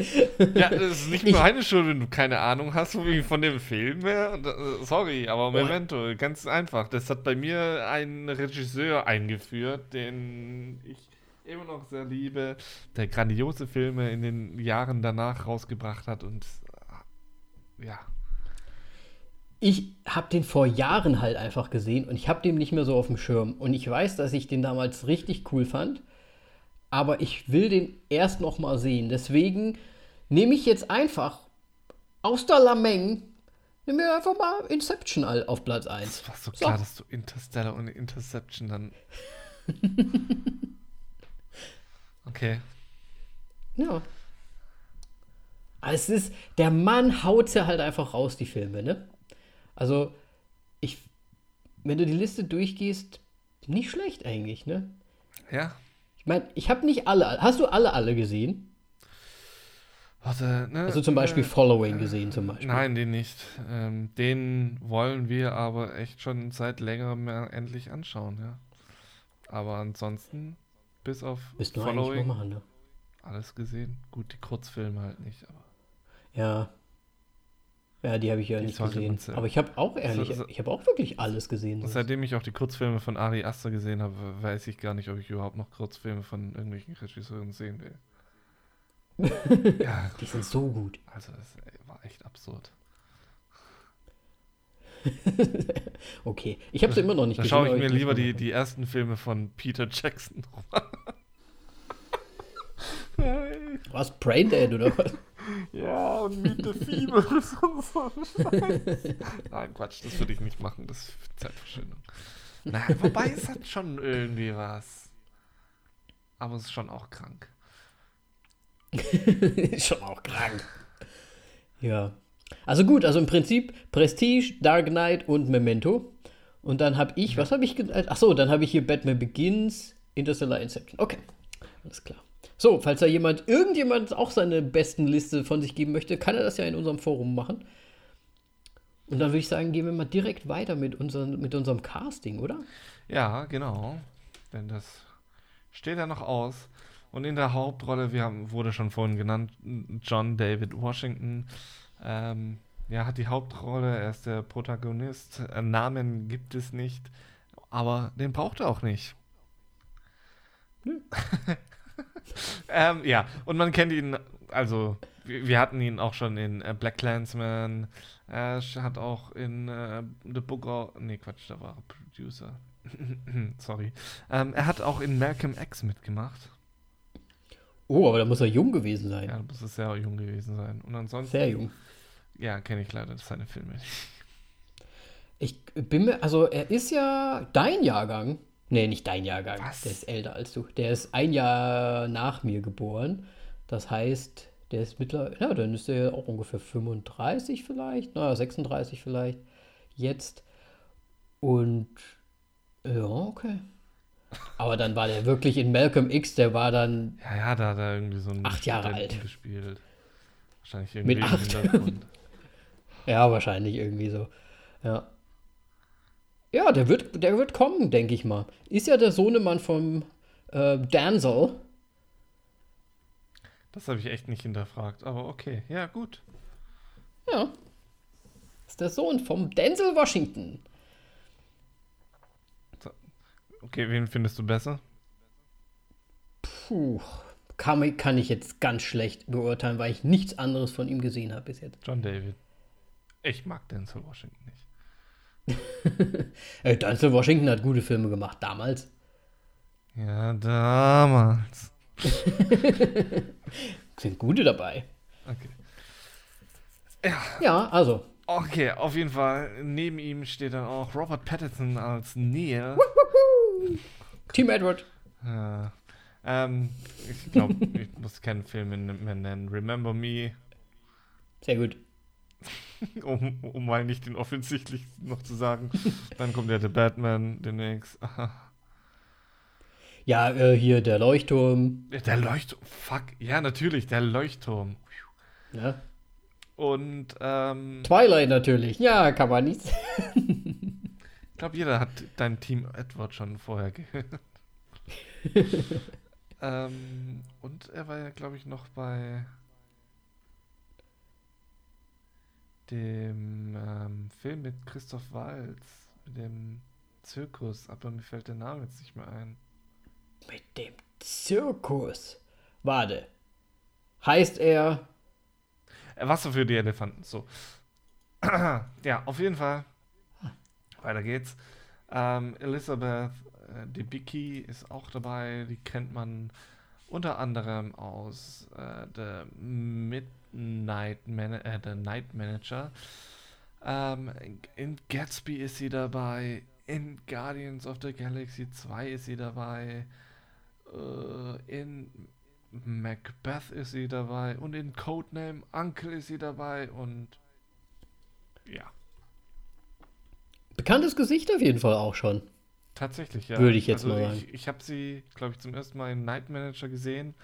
ja, das ist nicht meine Schuld, wenn du keine Ahnung hast wie von dem Film her. Und, äh, Sorry, aber Memento, ganz einfach. Das hat bei mir ein Regisseur eingeführt, den ich immer noch sehr liebe, der grandiose Filme in den Jahren danach rausgebracht hat und äh, ja. Ich habe den vor Jahren halt einfach gesehen und ich habe den nicht mehr so auf dem Schirm. Und ich weiß, dass ich den damals richtig cool fand, aber ich will den erst noch mal sehen. Deswegen nehme ich jetzt einfach aus der Lameng, nehme mir einfach mal Inception auf Platz 1. Es war so So. klar, dass du Interstellar und Interception dann. okay. Ja. Aber Es ist, der Mann haut ja halt einfach raus, die Filme, ne? Also, ich, wenn du die Liste durchgehst, nicht schlecht eigentlich, ne? Ja. Ich meine, ich habe nicht alle, hast du alle, alle gesehen? Warte, ne? Also zum Beispiel äh, Following gesehen zum Beispiel. Nein, den nicht. Ähm, den wollen wir aber echt schon seit längerem mehr endlich anschauen, ja. Aber ansonsten, bis auf mal Following, machen, ne? alles gesehen. Gut, die Kurzfilme halt nicht, aber. Ja. Ja, die habe ich ja Die nicht gesehen. sehen. Aber ich habe auch ehrlich, So- so- ich habe auch wirklich alles gesehen. sonst. Seitdem ich auch die Kurzfilme von Ari Aster gesehen habe, weiß ich gar nicht, ob ich überhaupt noch Kurzfilme von irgendwelchen Regisseuren sehen will. ja, Die sind so gut. also das war echt absurd. Okay, ich habe sie immer noch nicht Da gesehen. schaue ich mir lieber die, die ersten Filme von Peter Jackson Was, Braindead oder was? Ja, und Meet the Feebles und so ein Scheiß. Nein, Quatsch, das würde ich nicht machen. Das ist Zeitverschwendung. Na, wobei es hat schon irgendwie was. Aber es ist schon auch krank. Ist schon auch krank. Ja. Also gut, also im Prinzip Prestige, Dark Knight und Memento. Und dann habe ich, was habe ich gesagt? Achso, dann habe ich hier Batman Begins, Interstellar Inception. Okay, alles klar. So, falls da jemand, irgendjemand auch seine besten Liste von sich geben möchte, kann er das ja in unserem Forum machen. Und dann würde ich sagen, gehen wir mal direkt weiter mit, unseren, mit unserem Casting, oder? Ja, genau. Denn das steht ja noch aus. Und in der Hauptrolle, wir haben, wurde schon vorhin genannt, John David Washington. Ähm, ja, hat die Hauptrolle, er ist der Protagonist. Äh, Namen gibt es nicht, aber den braucht er auch nicht. ähm, ja, und man kennt ihn, also wir, hatten ihn auch schon in äh, Black Clansman. Er hat auch in äh, The Book of. Nee, Quatsch, da war er Producer. Sorry. Ähm, er hat auch in Malcolm X mitgemacht. Oh, aber da muss er jung gewesen sein. Ja, da muss es sehr jung gewesen sein. Und ansonsten, Sehr jung. ja, kenne ich leider seine Filme nicht. Ich bin mir, also er ist ja dein Jahrgang. Nee, nicht dein Jahrgang. Was? Der ist älter als du. Der ist ein Jahr nach mir geboren. Das heißt, der ist mittlerweile, ja, dann ist er auch ungefähr 35 vielleicht, naja, 36 vielleicht jetzt. Und ja, okay. Aber dann war der wirklich in Malcolm X, der war dann Ja, ja, da hat er irgendwie so einen Acht Jahre Studenten alt. gespielt. Wahrscheinlich irgendwie Mit im acht. Hintergrund. Ja, wahrscheinlich irgendwie so. Ja. Ja, der wird, der wird kommen, denke ich mal. Ist ja der Sohnemann vom äh, Denzel. Das habe ich echt nicht hinterfragt, aber okay, ja, gut. Ja. Ist der Sohn vom Denzel Washington. Okay, wen findest du besser? Puh. Kann, kann ich jetzt ganz schlecht beurteilen, weil ich nichts anderes von ihm gesehen habe bis jetzt. John David. Ich mag Denzel Washington nicht. Äh, Denzel Washington hat gute Filme gemacht, damals. Ja, damals. Sind gute dabei. Okay. Ja, also. Okay, auf jeden Fall. Neben ihm steht dann auch Robert Pattinson als Neil. Team Edward. Ja. Ähm, ich glaube, ich muss keinen Film mehr nennen. Remember Me, Sehr gut. um, um mal nicht den offensichtlichsten noch zu sagen. Dann kommt ja der Batman demnächst. Ja, äh, hier der Leuchtturm. Der Leuchtturm. Fuck. Ja, natürlich, der Leuchtturm. Ja. Und ähm, Twilight natürlich. Ja, kann man nicht. ich glaube, jeder hat dein Team Edward schon vorher gehört. ähm, und er war ja, glaube ich, noch bei dem ähm, Film mit Christoph Waltz, mit dem Zirkus, aber mir fällt der Name jetzt nicht mehr ein. Mit dem Zirkus. Warte. Heißt er. Äh, Wasser für die Elefanten, so. ja, auf jeden Fall. Weiter geht's. Ähm, Elisabeth äh, Debicki ist auch dabei. Die kennt man unter anderem aus äh, The Midnight Man äh, The Night Manager. Ähm, in Gatsby ist sie dabei. In Guardians of the Galaxy 2 ist sie dabei. Äh, in Macbeth ist sie dabei. Und in Codename Uncle ist sie dabei. Und ja, Bekanntes Gesicht auf jeden Fall auch schon. tatsächlich, ja. Würde ich jetzt also mal sagen. Ich, ich habe sie, glaube ich, zum ersten Mal in Night Manager gesehen.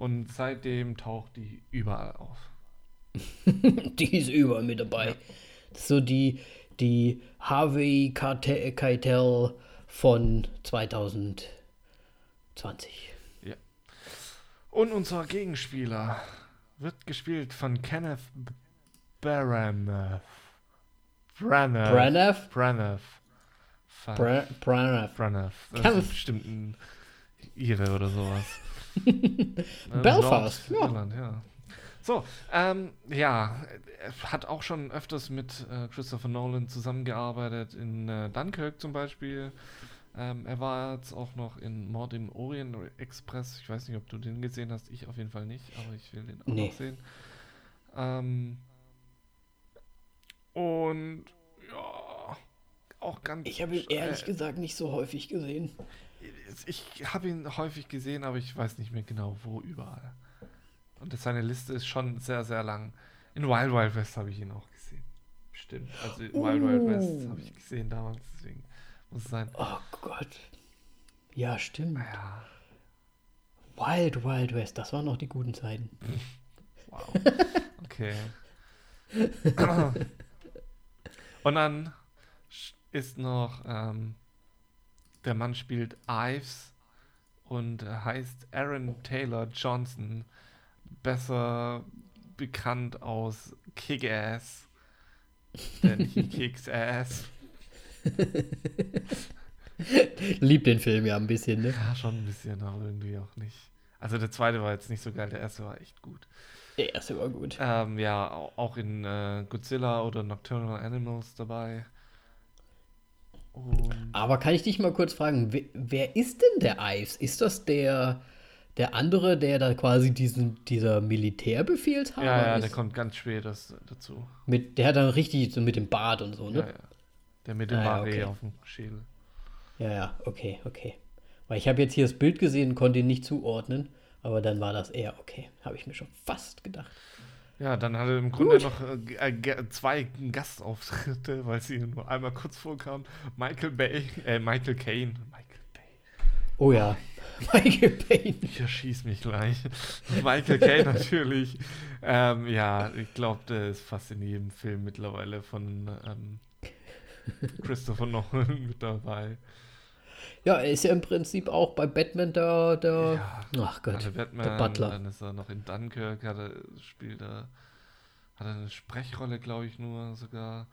Und seitdem taucht die überall auf. Die ist überall mit dabei. Ist so die, die Harvey Keitel von 2020. Und unser Gegenspieler wird gespielt von Kenneth Branagh. Branagh. Branagh? Branagh. Branagh. Branagh. Das ist bestimmt ein Ire oder sowas. Belfast, ja. Nordirland, ja. So, ähm, ja, er hat auch schon öfters mit äh, Christopher Nolan zusammengearbeitet, in äh, Dunkirk zum Beispiel. Ähm, er war jetzt auch noch in Mord im Orient Express. Ich weiß nicht, ob du den gesehen hast. Ich auf jeden Fall nicht, aber ich will den auch Nee. noch sehen. Ähm, und ja, auch ganz. Ich habe ihn ehrlich äh, gesagt nicht so häufig gesehen. Ich habe ihn häufig gesehen, aber ich weiß nicht mehr genau, wo überall. Und seine Liste ist schon sehr, sehr lang. In Wild Wild West habe ich ihn auch gesehen. Stimmt. Also in Wild Wild West habe ich gesehen damals, deswegen muss es sein. Oh Gott. Ja, stimmt. Ja, Wild Wild West, das waren noch die guten Zeiten. wow. Okay. Und dann ist noch, ähm, der Mann spielt Ives und heißt Aaron Taylor Johnson, besser bekannt aus Kick-Ass, denn he kicks ass. Lieb den Film ja ein bisschen, ne? Ja, schon ein bisschen, aber irgendwie auch nicht. Also der zweite war jetzt nicht so geil, der erste war echt gut. Der erste war gut. Ähm, ja, au- auch in äh, Godzilla oder Nocturnal Animals dabei. Und Aber kann ich dich mal kurz fragen, wer, wer ist denn der Ives? Ist das der, der andere, der da quasi diesen, dieser Militärbefehlshaber Ja, ja, ist, der kommt ganz spät das, dazu. mit, der hat dann richtig so mit dem Bart und so, ne? Ja, ja. Der mit dem Ah, ja, Barret okay. auf dem Schädel. Ja, ja, okay, okay. Weil ich habe jetzt hier das Bild gesehen und konnte ihn nicht zuordnen, aber dann war das eher okay. Habe ich mir schon fast gedacht. Ja, dann hatte im Grunde Gut. noch äh, äh, zwei Gastauftritte, weil sie nur einmal kurz vorkam. Michael Bay, äh, Michael Caine. Michael Bay. Oh ja, Michael Payne. Ich erschieß mich gleich. Michael Caine natürlich. Ähm, ja, ich glaube, der ist fast in jedem Film mittlerweile von ähm, Christopher Nolan mit dabei. Ja, er ist ja im Prinzip auch bei Batman der, der Ja, ach Gott, Batman, der Butler. dann ist er noch in Dunkirk, hat er, spielt er, hat er eine Sprechrolle, glaube ich, nur sogar.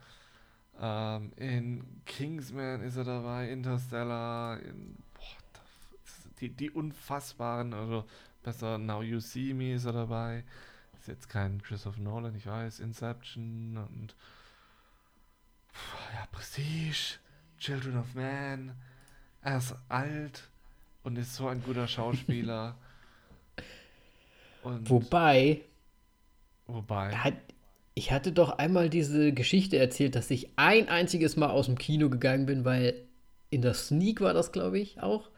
Ähm, in Kingsman ist er dabei, Interstellar, in, boah, die, die unfassbaren, also besser Now You See Me ist er dabei. Ist jetzt kein Christopher Nolan, ich weiß, Inception und pff, ja, Prestige, Children of Man. Er ist alt und ist so ein guter Schauspieler. Und Wobei, wobei. hat, ich hatte doch einmal diese Geschichte erzählt, dass ich ein einziges Mal aus dem Kino gegangen bin, weil in der Sneak war das, glaube ich, auch.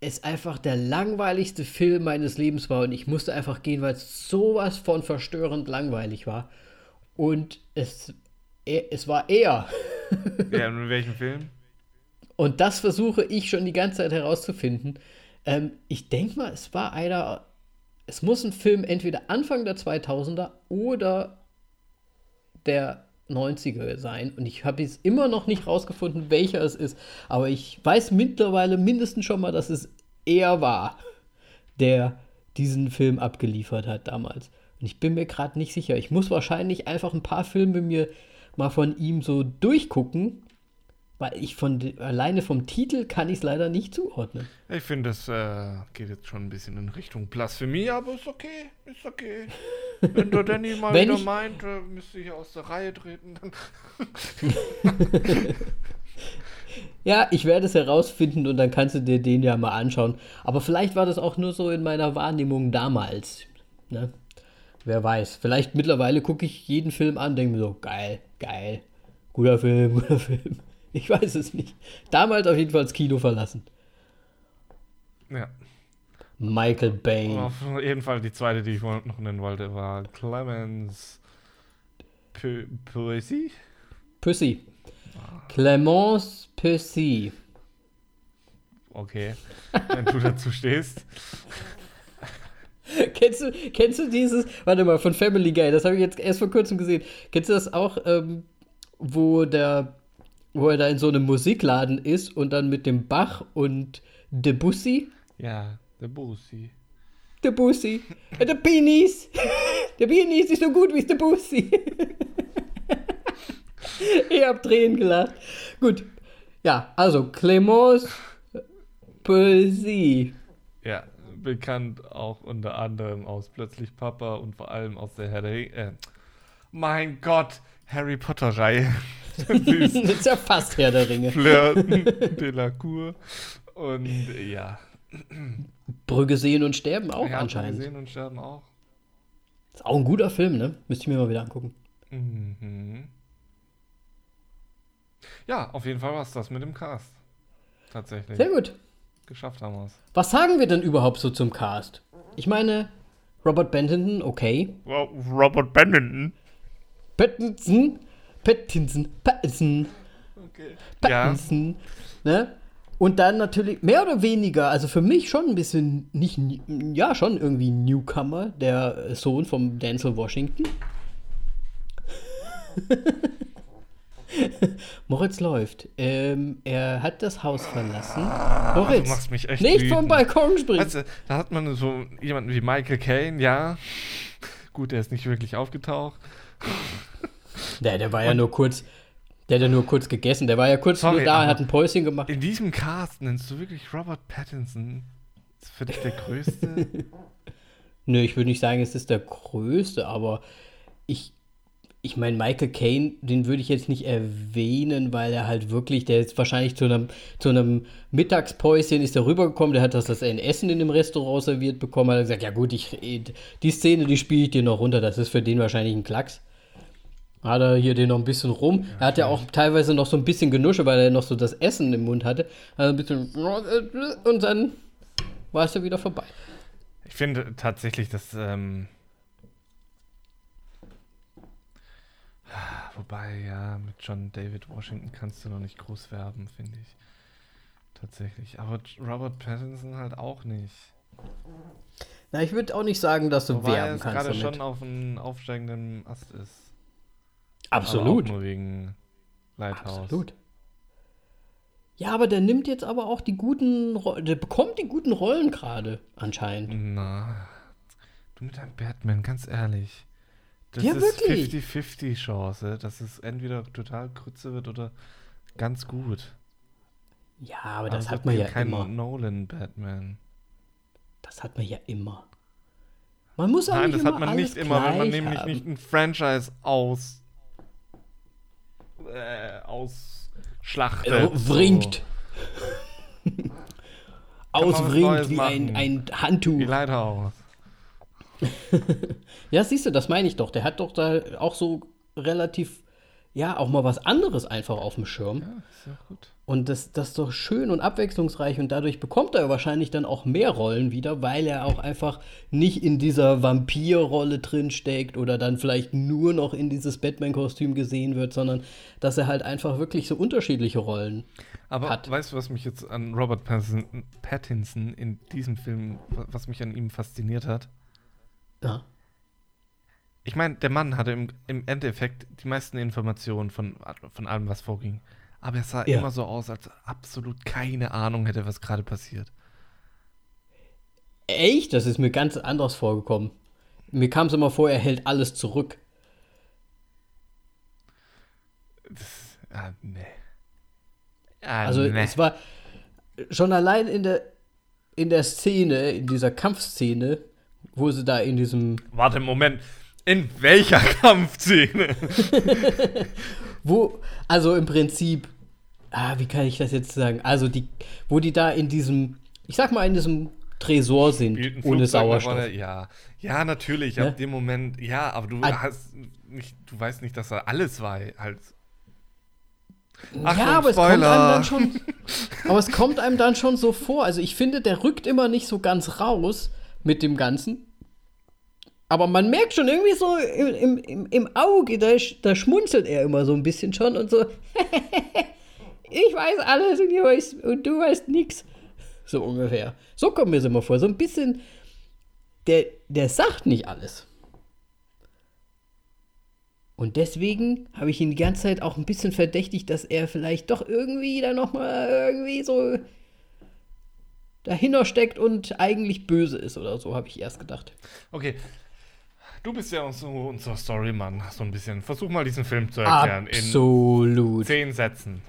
Es einfach der langweiligste Film meines Lebens war und ich musste einfach gehen, weil es sowas von verstörend langweilig war. Und es, er- es war er. Ja, und in welchem Film? Und das versuche ich schon die ganze Zeit herauszufinden. Ähm, ich denke mal, es war einer. Es muss ein Film entweder Anfang der 2000er oder der 90er sein. Und ich habe jetzt immer noch nicht rausgefunden, welcher es ist. Aber ich weiß mittlerweile mindestens schon mal, dass es er war, der diesen Film abgeliefert hat damals. Und ich bin mir gerade nicht sicher. Ich muss wahrscheinlich einfach ein paar Filme mir mal von ihm so durchgucken, weil ich von alleine vom Titel kann ich es leider nicht zuordnen. Ich finde, das äh, geht jetzt schon ein bisschen in Richtung Blasphemie, aber ist okay, ist okay. Wenn der Danny mal Wenn wieder ich- meint, äh, müsste ich aus der Reihe treten, dann Ja, ich werde es herausfinden und dann kannst du dir den ja mal anschauen. Aber vielleicht war das auch nur so in meiner Wahrnehmung damals. Ne? Wer weiß. Vielleicht mittlerweile gucke ich jeden Film an, denke mir so, geil, geil. Guter Film, guter Film. Ich weiß es nicht. Damals auf jeden Fall das Kino verlassen. ja. Michael Bay. Auf jeden Fall die zweite, die ich noch nennen wollte, war Clemens P Poesie. Pussy. Clemence Pussy. Okay, wenn du dazu stehst. kennst, du, kennst du dieses, warte mal, von Family Guy, das habe ich jetzt erst vor kurzem gesehen. Kennst du das auch, ähm, wo der, wo er da in so einem Musikladen ist und dann mit dem Bach und Debussy? Ja, der Busi. Debussy. Äh, Der Penis. Der Penis ist so gut wie Debussy. ich hab Tränen gelacht. Gut. Ja, also Clemence Pussy. Ja, bekannt auch unter anderem aus Plötzlich Papa und vor allem aus der Herr der Ring- äh, Mein Gott, Harry Potter-Reihe. das ist ja fast Herr der Ringe. Flirten, Delacour. Und ja. Brügge sehen und sterben auch ja, anscheinend. sehen und sterben auch. Ist auch ein guter Film, ne? Müsste ich mir mal wieder angucken. Mhm. Ja, auf jeden Fall war es das mit dem Cast. Tatsächlich. Sehr gut. Geschafft haben wir es. Was sagen wir denn überhaupt so zum Cast? Ich meine, Robert Benton, okay. Robert Bennington. Pattinson, Pattinson, Pattinson, Okay. Ja, Pattinson, ne? Und dann natürlich mehr oder weniger, also für mich schon ein bisschen, nicht, ja, schon irgendwie Newcomer, der Sohn von Denzel Washington. Moritz läuft. Ähm, er hat das Haus verlassen. Moritz, du machst mich echt nicht wütend. vom Balkon springen. Weißt du, da hat man so jemanden wie Michael Caine, ja. Gut, der ist nicht wirklich aufgetaucht. Der, der war ja nur kurz, der hat ja nur kurz gegessen. Der war ja kurz Sorry, nur da, hat ein Päuschen gemacht. In diesem Cast nennst du wirklich Robert Pattinson? Ist für dich der Größte? Nö, ich würde nicht sagen, es ist der größte, aber ich, ich meine, Michael Caine, den würde ich jetzt nicht erwähnen, weil er halt wirklich, der ist wahrscheinlich zu einem, zu einem Mittagspäuschen ist er rübergekommen, der hat das, das ein Essen in dem Restaurant serviert bekommen, hat gesagt, ja gut, ich, die Szene, die spiele ich dir noch runter, das ist für den wahrscheinlich ein Klacks. Hat er hier den noch ein bisschen rum. Ja, er hat ja auch teilweise noch so ein bisschen Genusche, weil er noch so das Essen im Mund hatte. Also ein bisschen und dann war es ja wieder vorbei. Ich finde tatsächlich, dass ähm, Wobei, ja, mit John David Washington kannst du noch nicht groß werben, finde ich. Tatsächlich. Aber Robert Pattinson halt auch nicht. Na, ich würde auch nicht sagen, dass du Wobei werben kannst. gerade schon auf einem aufsteigenden Ast ist. Absolut. Auch nur wegen Lighthouse. Absolut. Ja, aber der nimmt jetzt aber auch die guten, der bekommt die guten Rollen gerade anscheinend. Na, du mit deinem Batman, ganz ehrlich. Das ja, ist 50-50 Chance, dass es entweder total Krütze wird oder ganz gut. Ja, aber das also hat man ja kein immer. Nolan Batman. Das hat man ja immer. Man muss auch Nein, nicht das hat man nicht immer, wenn man nämlich haben. nicht ein Franchise aus äh, ausschlachtet. Äh, wringt. So. Auswringt wie ein, ein Handtuch. Wie Lighthouse. ja, siehst du, das meine ich doch. Der hat doch da auch so relativ, ja, auch mal was anderes einfach auf dem Schirm. Ja, ist ja gut. Und das, das ist doch schön und abwechslungsreich und dadurch bekommt er wahrscheinlich dann auch mehr Rollen wieder, weil er auch einfach nicht in dieser Vampirrolle drin steckt oder dann vielleicht nur noch in dieses Batman-Kostüm gesehen wird, sondern dass er halt einfach wirklich so unterschiedliche Rollen Aber hat. weißt du, was mich jetzt an Robert Pattinson in diesem Film, was mich an ihm fasziniert hat? Ja. Ich meine, der Mann hatte im, im Endeffekt die meisten Informationen von, von allem, was vorging. Aber er sah ja. immer so aus, als absolut keine Ahnung hätte, was gerade passiert. Echt? Das ist mir ganz anders vorgekommen. Mir kam es immer vor, er hält alles zurück. Das, ah, nee. Ah, also nee. es war schon allein in der in der Szene, in dieser Kampfszene, wo sie da in diesem. Warte, Moment. In welcher Kampfszene? wo, also im Prinzip, ah, wie kann ich das jetzt sagen? Also die, wo die da in diesem, ich sag mal, in diesem Tresor sind, ohne Sauerstoff. Der, ja, ja, natürlich, ne? ab dem Moment, ja, aber du ah, hast nicht, du weißt nicht, dass da alles war, halt. Achtung, ja, aber es kommt einem dann schon, aber es kommt einem dann schon so vor. Also ich finde, der rückt immer nicht so ganz raus mit dem Ganzen. Aber man merkt schon irgendwie so im, im, im Auge, da, da schmunzelt er immer so ein bisschen schon und so. ich weiß alles und, weiß, und du weißt nichts. So ungefähr. So kommt mir es immer vor. So ein bisschen. Der, der sagt nicht alles. Und deswegen habe ich ihn die ganze Zeit auch ein bisschen verdächtigt, dass er vielleicht doch irgendwie da nochmal irgendwie so dahinter steckt und eigentlich böse ist oder so, habe ich erst gedacht. Okay. Du bist ja so unser Storymann, so ein bisschen. Versuch mal diesen Film zu erklären. Absolut. In zehn Sätzen.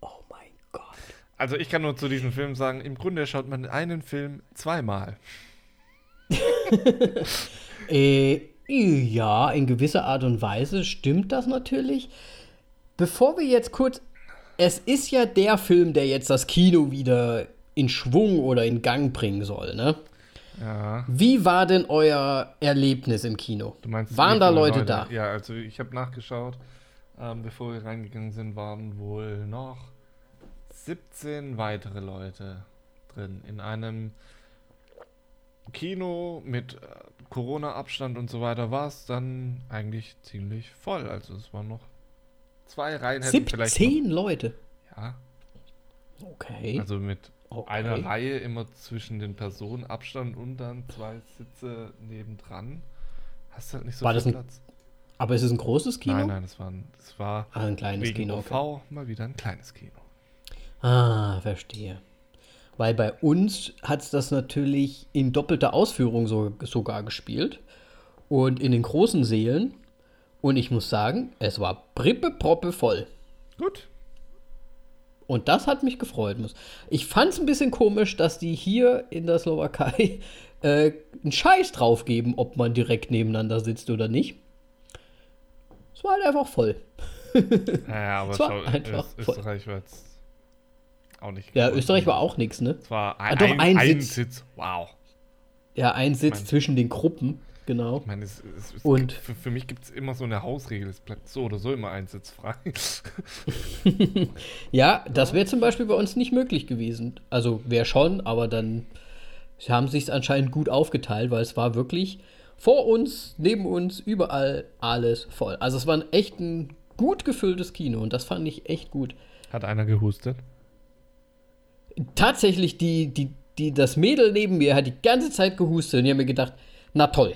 Oh mein Gott. Also ich kann nur zu diesem Film sagen, im Grunde schaut man einen Film zweimal. äh, ja, in gewisser Art und Weise stimmt das natürlich. Bevor wir jetzt kurz es ist ja der Film, der jetzt das Kino wieder in Schwung oder in Gang bringen soll, ne? Ja. Wie war denn euer Erlebnis im Kino? Meinst, waren da Leute, Leute, da? Ja, also ich habe nachgeschaut. Ähm, bevor wir reingegangen sind, waren wohl noch 17 weitere Leute drin. In einem Kino mit äh, Corona-Abstand und so weiter war es dann eigentlich ziemlich voll. Also es waren noch Zwei Reihen hätten 17 vielleicht. Zehn Leute. Ja. Okay. Also mit okay. einer Reihe immer zwischen den Personen Abstand und dann zwei Sitze nebendran. Hast du halt nicht so war viel das ein, Platz. Aber ist es ein großes Kino? Nein, nein, es war, es war ah, ein kleines wegen Kino. OV okay. mal wieder ein kleines Kino. Ah, verstehe. Weil bei uns hat es das natürlich in doppelter Ausführung so, sogar gespielt. Und in den großen Seelen und ich muss sagen, es war prippe proppe voll. Gut. Und das hat mich gefreut. Ich fand es ein bisschen komisch, dass die hier in der Slowakei äh, einen Scheiß drauf geben, ob man direkt nebeneinander sitzt oder nicht. Es war halt einfach voll. Naja, aber Es war schau, einfach Öst- voll. Österreich war jetzt auch nicht. Ja. Österreich war auch nichts, ne? Es war Ah, ein, doch, ein, ein Sitz. Sitz. Wow. Ja, ein Sitz Mein- zwischen den Gruppen, genau. Ich meine, es, es, es Und- für, für mich gibt es immer so eine Hausregel. Es bleibt so oder so immer ein Sitz frei. Ja, das wäre zum Beispiel bei uns nicht möglich gewesen. Also wäre schon, aber dann sie haben sich anscheinend gut aufgeteilt, weil es war wirklich vor uns, neben uns, überall alles voll. Also es war ein echt ein gut gefülltes Kino und das fand ich echt gut. Hat einer gehustet? Tatsächlich, die, die, die, das Mädel neben mir hat die ganze Zeit gehustet und ich habe mir gedacht, na toll.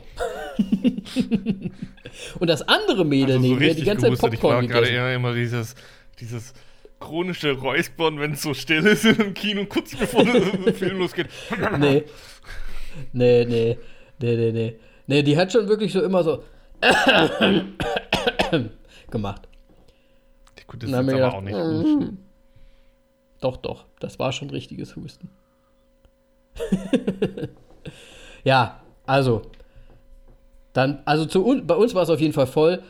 und das andere Mädel Also so neben mir die ganze Zeit gehustet. Ich war Popcorn gerade gegessen. eher immer dieses, dieses chronische Räuspern, wenn es so still ist im Kino, kurz bevor der Film losgeht. Nee. Nee, nee. Nee, nee, nee. Nee, die hat schon wirklich so immer so gemacht. Gut, das ist jetzt aber auch nicht gedacht. "Mm." Doch, doch. Das war schon richtiges Husten. ja, also. Dann, also zu bei uns war es auf jeden Fall voll.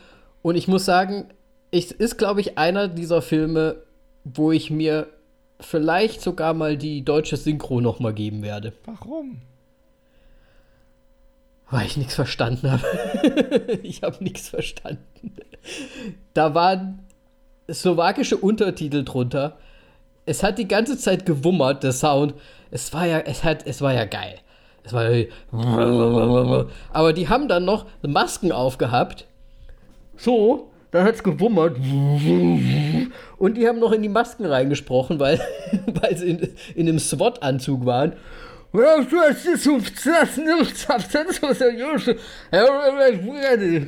Und ich muss sagen, es ist, glaube ich, einer dieser Filme, wo ich mir vielleicht sogar mal die deutsche Synchro noch mal geben werde. Warum? Weil ich nichts verstanden habe. ich habe nichts verstanden. Da waren slowakische Untertitel drunter. Es hat die ganze Zeit gewummert, der Sound. Es war ja, es hat, es war ja geil. Es war aber die haben dann noch Masken aufgehabt. So, dann hat's gewummert. Und die haben noch in die Masken reingesprochen, weil, weil sie in, in einem SWAT-Anzug waren.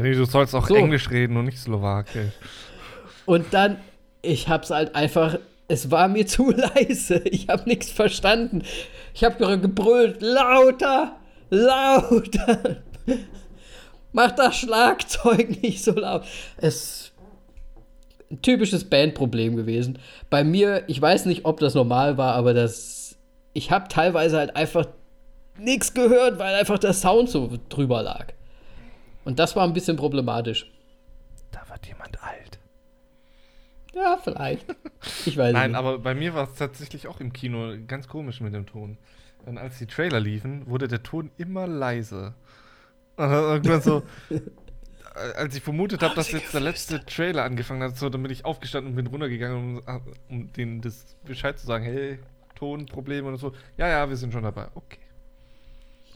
Nee, du sollst auch So. Englisch reden und nicht Slowakisch. Und dann, ich hab's halt einfach, es war mir zu leise. Ich habe nichts verstanden. Ich habe gebrüllt, lauter, lauter. Mach das Schlagzeug nicht so laut. Es ein typisches Bandproblem gewesen. Bei mir, ich weiß nicht, ob das normal war, aber das, ich habe teilweise halt einfach nichts gehört, weil einfach der Sound so drüber lag. Und das war ein bisschen problematisch. Da wird jemand alt. Ja, vielleicht. Ich weiß Nein, nicht. aber bei mir war es tatsächlich auch im Kino ganz komisch mit dem Ton. Und als die Trailer liefen, wurde der Ton immer leiser. Und dann irgendwann so, als ich vermutet habe, dass jetzt der letzte Trailer angefangen hat, so, dann bin ich aufgestanden und bin runtergegangen, um, um denen das Bescheid zu sagen, hey, Tonprobleme und so. Ja, ja, wir sind schon dabei. Okay.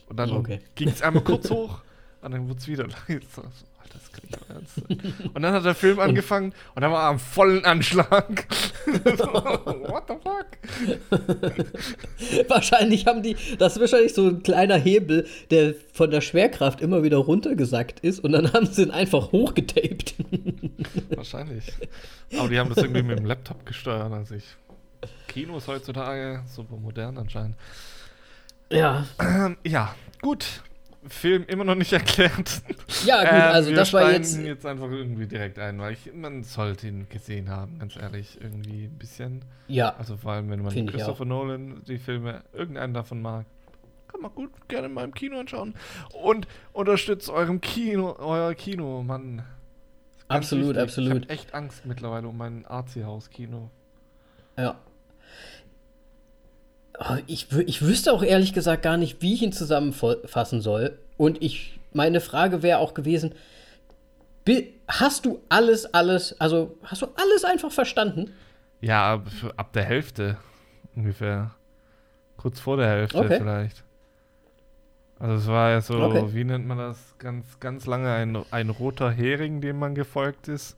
Und dann Okay. ging es einmal kurz hoch und dann wurde es wieder leiser. So, Und dann hat der Film angefangen und dann war er am vollen Anschlag. what the fuck? Wahrscheinlich haben die, das ist wahrscheinlich so ein kleiner Hebel, der von der Schwerkraft immer wieder runtergesackt ist und dann haben sie ihn einfach hochgetaped. Wahrscheinlich. Aber die haben das irgendwie mit dem Laptop gesteuert, als ich. Kinos heutzutage, super modern anscheinend. ja. Ähm, ja, gut. Film immer noch nicht erklärt. Ja, gut, Ähm, also das war jetzt. jetzt einfach irgendwie direkt ein, weil ich, man sollte ihn gesehen haben, ganz ehrlich, irgendwie ein bisschen. Ja, Also vor allem, wenn man ich Christopher Nolan die Filme, irgendeinen davon mag, kann man gut gerne mal im Kino anschauen. Und unterstützt eurem Kino, euer Kino, Mann. Absolut, wichtig. absolut. Ich habe echt Angst mittlerweile um mein AC-Haus-Kino. ja. Oh, Ich, ich wüsste auch ehrlich gesagt gar nicht, wie ich ihn zusammenfassen soll. Und ich, meine Frage wäre auch gewesen: Hast du alles, alles, also hast du alles einfach verstanden? Ja, ab, ab der Hälfte ungefähr. Kurz vor der Hälfte Okay. vielleicht. Also es war ja so, Okay. wie nennt man das, ganz, ganz lange ein, ein roter Hering, dem man gefolgt ist.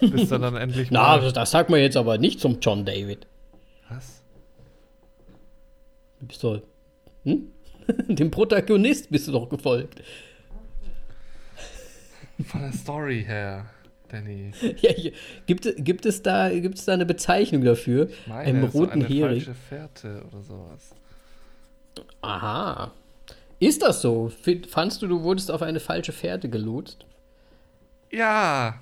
Bis er dann endlich Na, mal... das, das sagt man jetzt aber nicht zum John David. Was? Du bist doch. Hm? Dem Protagonist bist du doch gefolgt. Von der Story her, Danny. Ja, gibt, gibt, es da, gibt es da eine Bezeichnung dafür? Meine, Einem so roten eine Hering. falsche Fährte oder sowas. Aha. Ist das so? Fandst du, du wurdest auf eine falsche Fährte gelotst? Ja!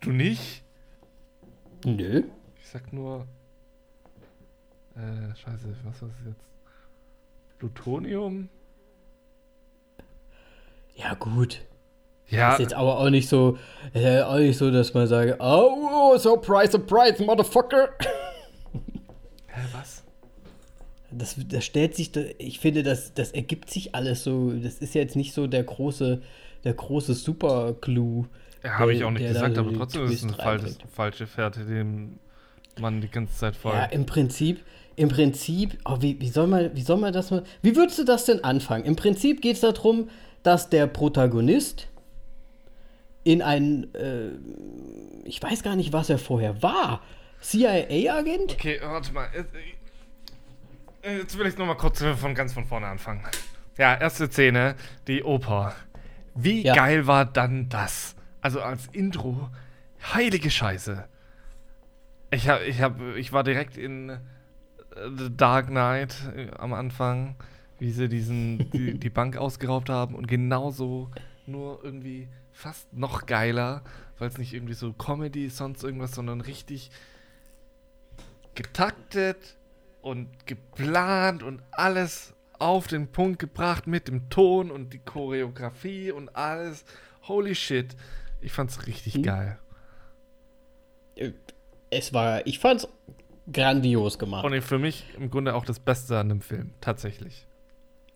Du nicht? Nö. Ich sag nur. Äh, scheiße, was war das jetzt? Plutonium? Ja, gut. Ja, Ist jetzt aber auch nicht so, äh, auch nicht so, dass man sagt, oh, surprise, surprise, motherfucker. hä, was? Das, das stellt sich, ich finde, das, das ergibt sich alles so. Das ist jetzt nicht so der große, der große Super-Clou. Ja, habe ich auch nicht gesagt, so aber trotzdem ist es eine falsche Fährte, dem man die ganze Zeit folgt. Ja, im Prinzip, im Prinzip, oh, wie, wie, soll man, wie soll man das mal, wie würdest du das denn anfangen? Im Prinzip geht es darum, dass der Protagonist in ein, äh, ich weiß gar nicht, was er vorher war, CIA-Agent? Okay, warte mal. Jetzt, äh, will ich noch mal kurz von ganz von vorne anfangen. Ja, erste Szene, die Oper. Wie Ja. geil war dann das? Also als Intro, heilige Scheiße. Ich hab, ich hab, ich war direkt in The Dark Knight äh, am Anfang, wie sie diesen, die, die Bank ausgeraubt haben und genauso, nur irgendwie fast noch geiler, weil es nicht irgendwie so Comedy sonst irgendwas, sondern richtig getaktet und geplant und alles auf den Punkt gebracht mit dem Ton und die Choreografie und alles. Holy shit. Ich fand's richtig Hm. geil. Äh, Es war, ich fand's grandios gemacht. Und für mich im Grunde auch das Beste an dem Film. Tatsächlich.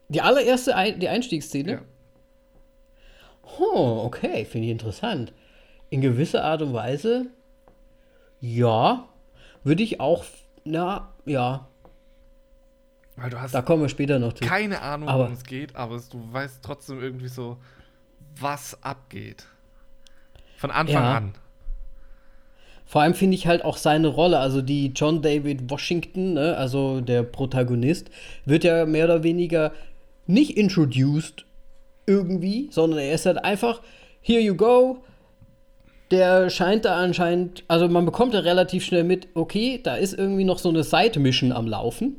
Die allererste, die Einstiegsszene? Ja. Oh, okay, finde ich interessant. In gewisser Art und Weise, ja, würde ich auch, na, ja, Weil du hast da kommen wir später noch zu. keine Ahnung, worum es geht, aber du weißt trotzdem irgendwie so, was abgeht. Von Anfang Ja. an. Vor allem finde ich halt auch seine Rolle, also die John David Washington, ne, also der Protagonist, wird ja mehr oder weniger nicht introduced irgendwie, sondern er ist halt einfach, here you go. Der scheint da anscheinend, also man bekommt ja relativ schnell mit, okay, da ist irgendwie noch so eine Side-Mission am Laufen,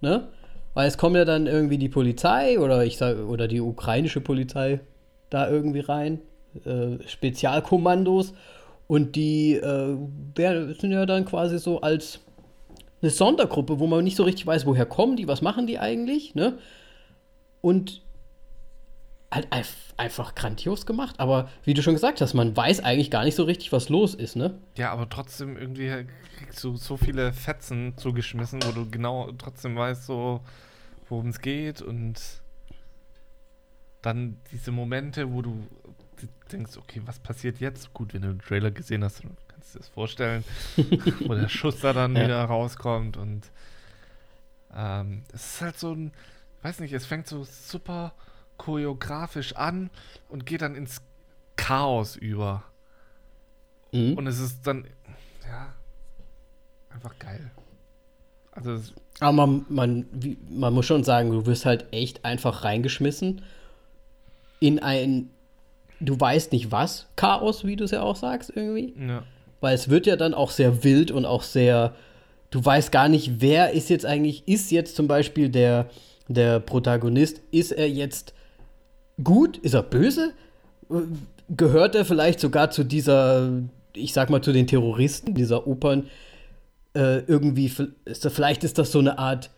ne? Weil es kommt ja dann irgendwie die Polizei oder ich sag, oder die ukrainische Polizei da irgendwie rein, äh, Spezialkommandos und die äh, sind ja dann quasi so als eine Sondergruppe, wo man nicht so richtig weiß, woher kommen die, was machen die eigentlich, ne? Und halt einf- einfach grandios gemacht, aber wie du schon gesagt hast, man weiß eigentlich gar nicht so richtig, was los ist, ne? Ja, aber trotzdem irgendwie kriegst du so viele Fetzen zugeschmissen, wo du genau trotzdem weißt, so, worum es geht und dann diese Momente, wo du denkst, okay, was passiert jetzt? Gut, wenn du den Trailer gesehen hast, kannst du dir das vorstellen, wo der Schuss da dann Ja. wieder rauskommt und ähm, es ist halt so ein, weiß nicht, es fängt so super choreografisch an und geht dann ins Chaos über. Mhm. Und es ist dann, ja, einfach geil. Also, Aber man, man, wie, man muss schon sagen, du wirst halt echt einfach reingeschmissen in ein, du weißt nicht was, Chaos, wie du es ja auch sagst, irgendwie. ja. Weil es wird ja dann auch sehr wild und auch sehr, du weißt gar nicht, wer ist jetzt eigentlich, ist jetzt zum Beispiel der, der Protagonist, ist er jetzt gut, ist er böse? Gehört er vielleicht sogar zu dieser, ich sag mal, zu den Terroristen, dieser Opern, äh, irgendwie, ist da, vielleicht ist das so eine Art,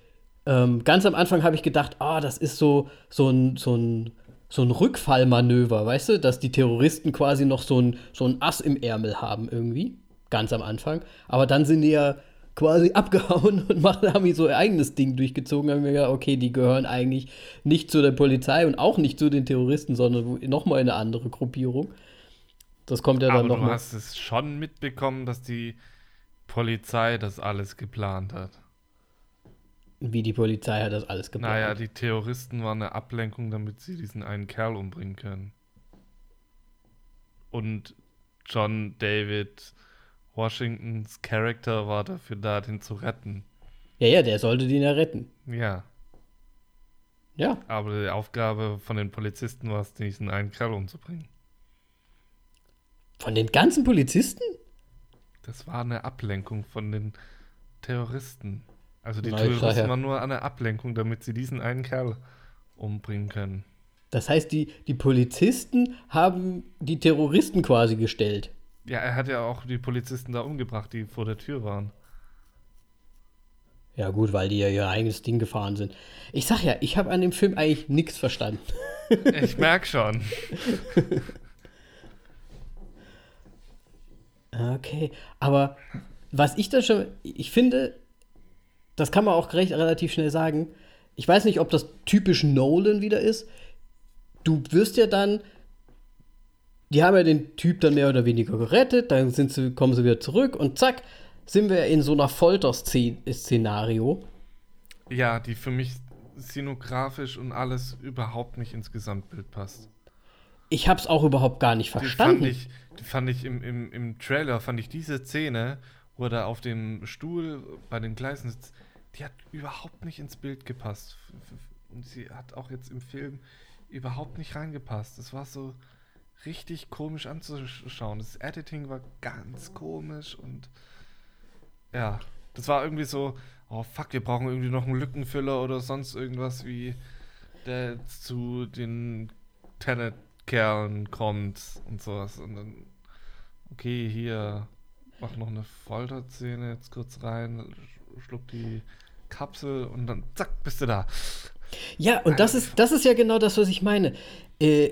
ähm, ganz am Anfang habe ich gedacht, ah, das ist so, so ein, so ein, so ein Rückfallmanöver, weißt du, dass die Terroristen quasi noch so ein, so ein Ass im Ärmel haben irgendwie, ganz am Anfang. Aber dann sind die ja quasi abgehauen und machen, haben so ihr eigenes Ding durchgezogen. Haben wir gedacht, okay, die gehören eigentlich nicht zu der Polizei und auch nicht zu den Terroristen, sondern nochmal in eine andere Gruppierung. Das kommt ja dann Aber du nochmal. hast es schon mitbekommen, dass die Polizei das alles geplant hat. Wie die Polizei hat das alles geplant. Naja, die Terroristen waren eine Ablenkung, damit sie diesen einen Kerl umbringen können. Und John David Washingtons Charakter war dafür da, den zu retten. ja, ja, der sollte den ja retten. Ja, Ja, aber die Aufgabe von den Polizisten war es, diesen einen Kerl umzubringen. von den ganzen Polizisten? Das war eine Ablenkung von den Terroristen. Also die Nein, ist waren nur eine Ablenkung, damit sie diesen einen Kerl umbringen können. Das heißt, die, die Polizisten haben die Terroristen quasi gestellt. Ja, er hat ja auch die Polizisten da umgebracht, die vor der Tür waren. Ja, gut, weil die ja ihr eigenes Ding gefahren sind. Ich sag ja, ich habe an dem Film eigentlich nichts verstanden. Ich merk schon. okay, aber was ich da schon, ich finde, das kann man auch recht relativ schnell sagen. Ich weiß nicht, ob das typisch Nolan wieder ist. Du wirst ja dann, die haben ja den Typ dann mehr oder weniger gerettet, dann sind sie, kommen sie wieder zurück und zack, sind wir in so einer Folter-Szenario. Ja, die für mich szenografisch und alles überhaupt nicht ins Gesamtbild passt. Ich hab's auch überhaupt gar nicht verstanden. Die fand ich, die fand ich im, im, im Trailer, fand ich diese Szene, wo er da auf dem Stuhl bei den Gleisen sitzt, die hat überhaupt nicht ins Bild gepasst. Und sie hat auch jetzt im Film überhaupt nicht reingepasst. Es war so richtig komisch anzuschauen. Das Editing war ganz komisch und ja, das war irgendwie so, oh fuck, wir brauchen irgendwie noch einen Lückenfüller oder sonst irgendwas, wie der zu den Tenet-Kerlen kommt und sowas. Und dann, okay, hier, mach noch eine Folterszene jetzt kurz rein, schluck die Kapsel und dann zack, bist du da. Ja, und das ist, das ist ja genau das, was ich meine. Äh,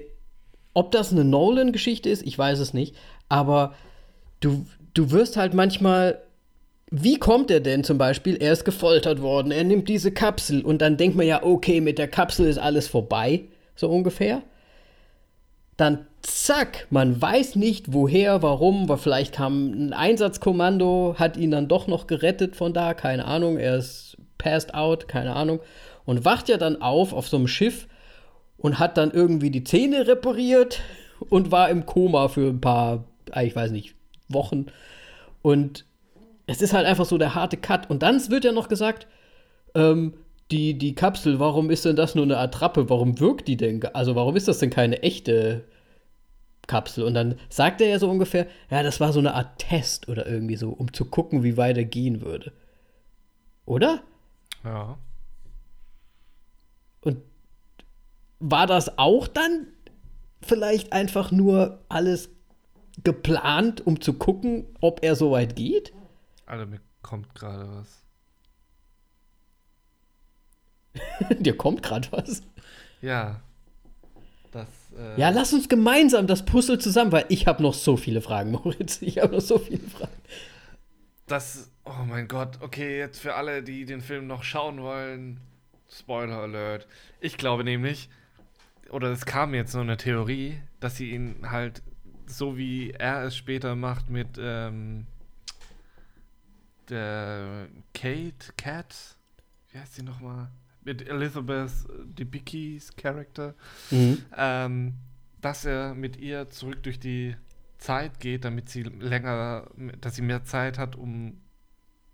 ob das eine Nolan-Geschichte ist, ich weiß es nicht, aber du, du wirst halt manchmal. Wie kommt er denn zum Beispiel? Er ist gefoltert worden, er nimmt diese Kapsel und dann denkt man ja, okay, mit der Kapsel ist alles vorbei, so ungefähr. Dann zack, man weiß nicht woher, warum, weil vielleicht kam ein Einsatzkommando, hat ihn dann doch noch gerettet von da, keine Ahnung, er ist passed out, keine Ahnung, und wacht ja dann auf auf so einem Schiff und hat dann irgendwie die Zähne repariert und war im Koma für ein paar, ich weiß nicht, Wochen. Und es ist halt einfach so der harte Cut. Und dann wird ja noch gesagt, ähm, die, die Kapsel, warum ist denn das nur eine Attrappe? Warum wirkt die denn? Also warum ist das denn keine echte Kapsel? Und dann sagt er ja so ungefähr, ja, das war so eine Art Test oder irgendwie so, um zu gucken, wie weit er gehen würde. Oder? Ja. Und war das auch dann vielleicht einfach nur alles geplant, um zu gucken, ob er so weit geht? Alter, mir kommt gerade was. Dir kommt gerade was. Ja. Das, äh ja, lass uns gemeinsam das Puzzle zusammen, weil ich habe noch so viele Fragen, Moritz. Ich habe noch so viele Fragen. Das, oh mein Gott, okay, jetzt für alle, die den Film noch schauen wollen, Spoiler Alert. Ich glaube nämlich, oder es kam jetzt so eine Theorie, dass sie ihn halt so wie er es später macht mit ähm, der Kate Cat, wie heißt sie nochmal? Mit Elizabeth Debicki's Charakter, Mhm. ähm, dass er mit ihr zurück durch die Zeit geht, damit sie länger, dass sie mehr Zeit hat, um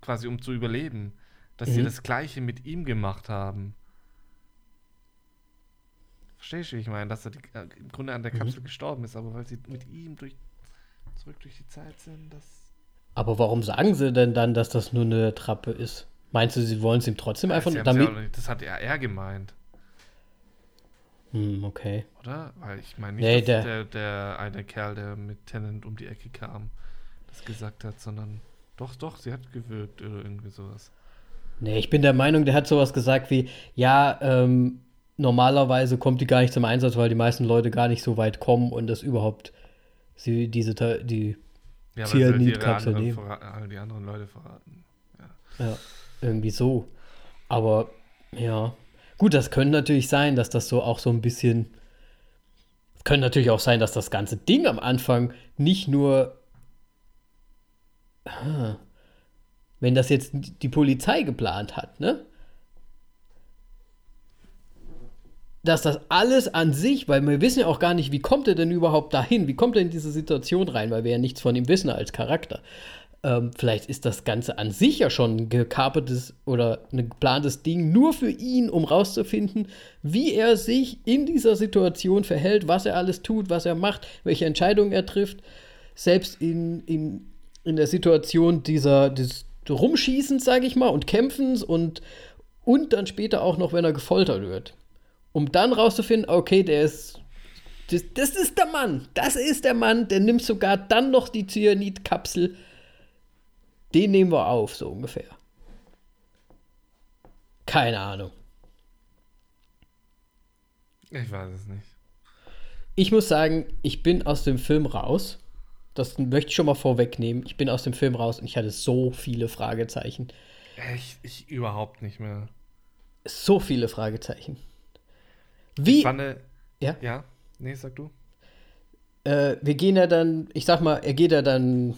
quasi um zu überleben. Dass sie Mhm. das Gleiche mit ihm gemacht haben. Verstehst du, wie ich meine? Dass er die, äh, im Grunde an der Mhm. Kapsel gestorben ist, aber weil sie mit ihm durch, zurück durch die Zeit sind, das. Aber warum sagen sie denn dann, dass das nur eine Trappe ist? Meinst du, sie wollen es ihm trotzdem einfach Sie haben's damit? ja das hat ja er gemeint, Hm, okay. oder? Weil ich meine nicht, Nee, dass der- der, der eine Kerl, der mit Tennant um die Ecke kam, das gesagt hat, sondern doch, doch, sie hat gewirkt oder irgendwie sowas. Nee, ich bin der Meinung, der hat sowas gesagt wie, ja, ähm, normalerweise kommt die gar nicht zum Einsatz, weil die meisten Leute gar nicht so weit kommen und das überhaupt sie diese die Ja, Cyanidkapsel nehmen. verra- all die anderen Leute verraten. Ja, irgendwie so. Aber ja, gut, das könnte natürlich sein, dass das so auch so ein bisschen. Es könnte natürlich auch sein, dass das ganze Ding am Anfang nicht nur. Ah, wenn das jetzt die Polizei geplant hat, ne? Dass das alles an sich, weil wir wissen ja auch gar nicht, wie kommt er denn überhaupt dahin? Wie kommt er in diese Situation rein? Weil wir ja nichts von ihm wissen als Charakter. Ähm, vielleicht ist das Ganze an sich ja schon ein gekapertes oder ein geplantes Ding nur für ihn, um rauszufinden, wie er sich in dieser Situation verhält, was er alles tut, was er macht, welche Entscheidungen er trifft. Selbst in, in, in der Situation dieser, des Rumschießens, sage ich mal, und Kämpfens und, und dann später auch noch, wenn er gefoltert wird. Um dann rauszufinden, okay, der ist. Das, das ist der Mann. Das ist der Mann. Der nimmt sogar dann noch die Cyanidkapsel. Den nehmen wir auf, so ungefähr. Keine Ahnung. Ich weiß es nicht. Ich muss sagen, ich bin aus dem Film raus. Das möchte ich schon mal vorwegnehmen. Ich bin aus dem Film raus und ich hatte so viele Fragezeichen. Ich, ich überhaupt nicht mehr. So viele Fragezeichen. Wie? Ich fand, äh, Ja? ja, nee, sag du. äh, wir gehen ja dann, ich sag mal, er geht ja dann,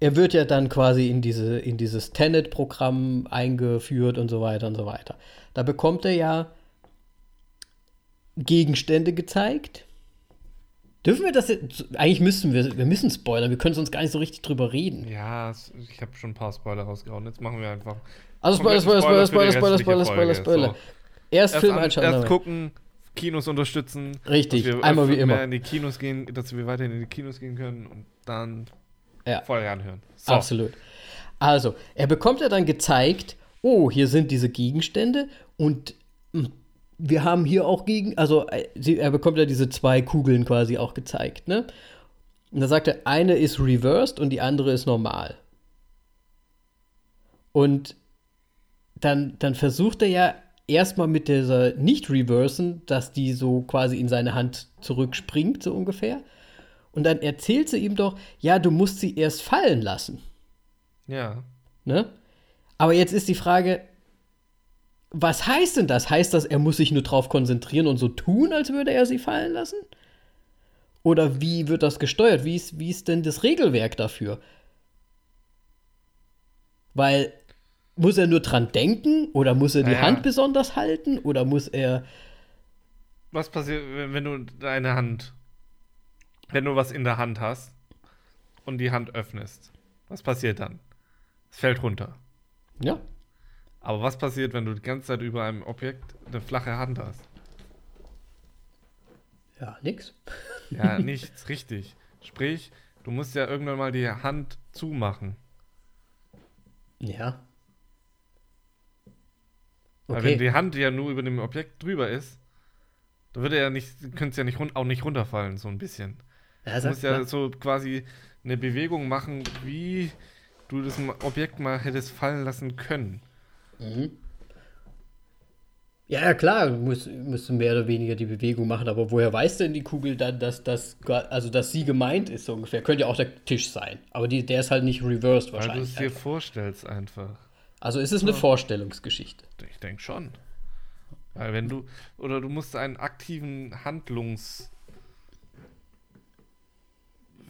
er wird ja dann quasi in, diese, in dieses Tenet-Programm eingeführt und so weiter und so weiter. Da bekommt er ja Gegenstände gezeigt. Dürfen wir das jetzt, eigentlich müssen wir, wir müssen spoilern, wir können sonst gar nicht so richtig drüber reden. Ja, ich habe schon ein paar Spoiler rausgehauen. Jetzt machen wir einfach. Also Spoiler, Spoiler, Spoiler, Spoiler, Spoiler, Spoiler, Spoiler, Spoiler. Erst, Film an, anschauen. erst gucken, Kinos unterstützen. Richtig, einmal wie immer. mehr in die Kinos gehen, dass wir weiterhin in die Kinos gehen können und dann Ja. voll anhören. So. Absolut. Also, er bekommt ja dann gezeigt, oh, hier sind diese Gegenstände und hm, wir haben hier auch gegen, also äh, sie- er bekommt ja diese zwei Kugeln quasi auch gezeigt, ne? Und da sagt er, eine ist reversed und die andere ist normal. Und dann, dann versucht er ja erstmal mit dieser Nicht-Reversen, dass die so quasi in seine Hand zurückspringt, so ungefähr. Und dann erzählt sie ihm doch, ja, du musst sie erst fallen lassen. Ja. Ne? Aber jetzt ist die Frage, was heißt denn das? Heißt das, er muss sich nur drauf konzentrieren und so tun, als würde er sie fallen lassen? Oder wie wird das gesteuert? Wie ist, wie ist denn das Regelwerk dafür? Weil, muss er nur dran denken? Oder muss er die Naja. Hand besonders halten? Oder muss er. Was passiert, wenn, wenn du deine Hand, wenn du was in der Hand hast und die Hand öffnest? Was passiert dann? Es fällt runter. Ja, Aber was passiert, wenn du die ganze Zeit über einem Objekt eine flache Hand hast? ja, nix. Ja, nichts, richtig. Sprich, du musst ja irgendwann mal die Hand zumachen. Ja. Weil wenn Okay. die Hand ja nur über dem Objekt drüber ist, dann würde ja nicht, könnte es ja nicht auch nicht runterfallen, so ein bisschen. Ja, Du musst ja so quasi eine Bewegung machen, wie du das Objekt mal hättest fallen lassen können. Ja, ja, klar, muss, musst du mehr oder weniger die Bewegung machen, aber woher weiß denn die Kugel dann, dass das, also dass sie gemeint ist, so ungefähr? Könnte ja auch der Tisch sein, aber die, der ist halt nicht reversed Weil du wahrscheinlich. es dir einfach. vorstellst einfach. Also ist es eine Vorstellungsgeschichte. Ich denke schon. Weil wenn du, oder du musst einen aktiven Handlungs...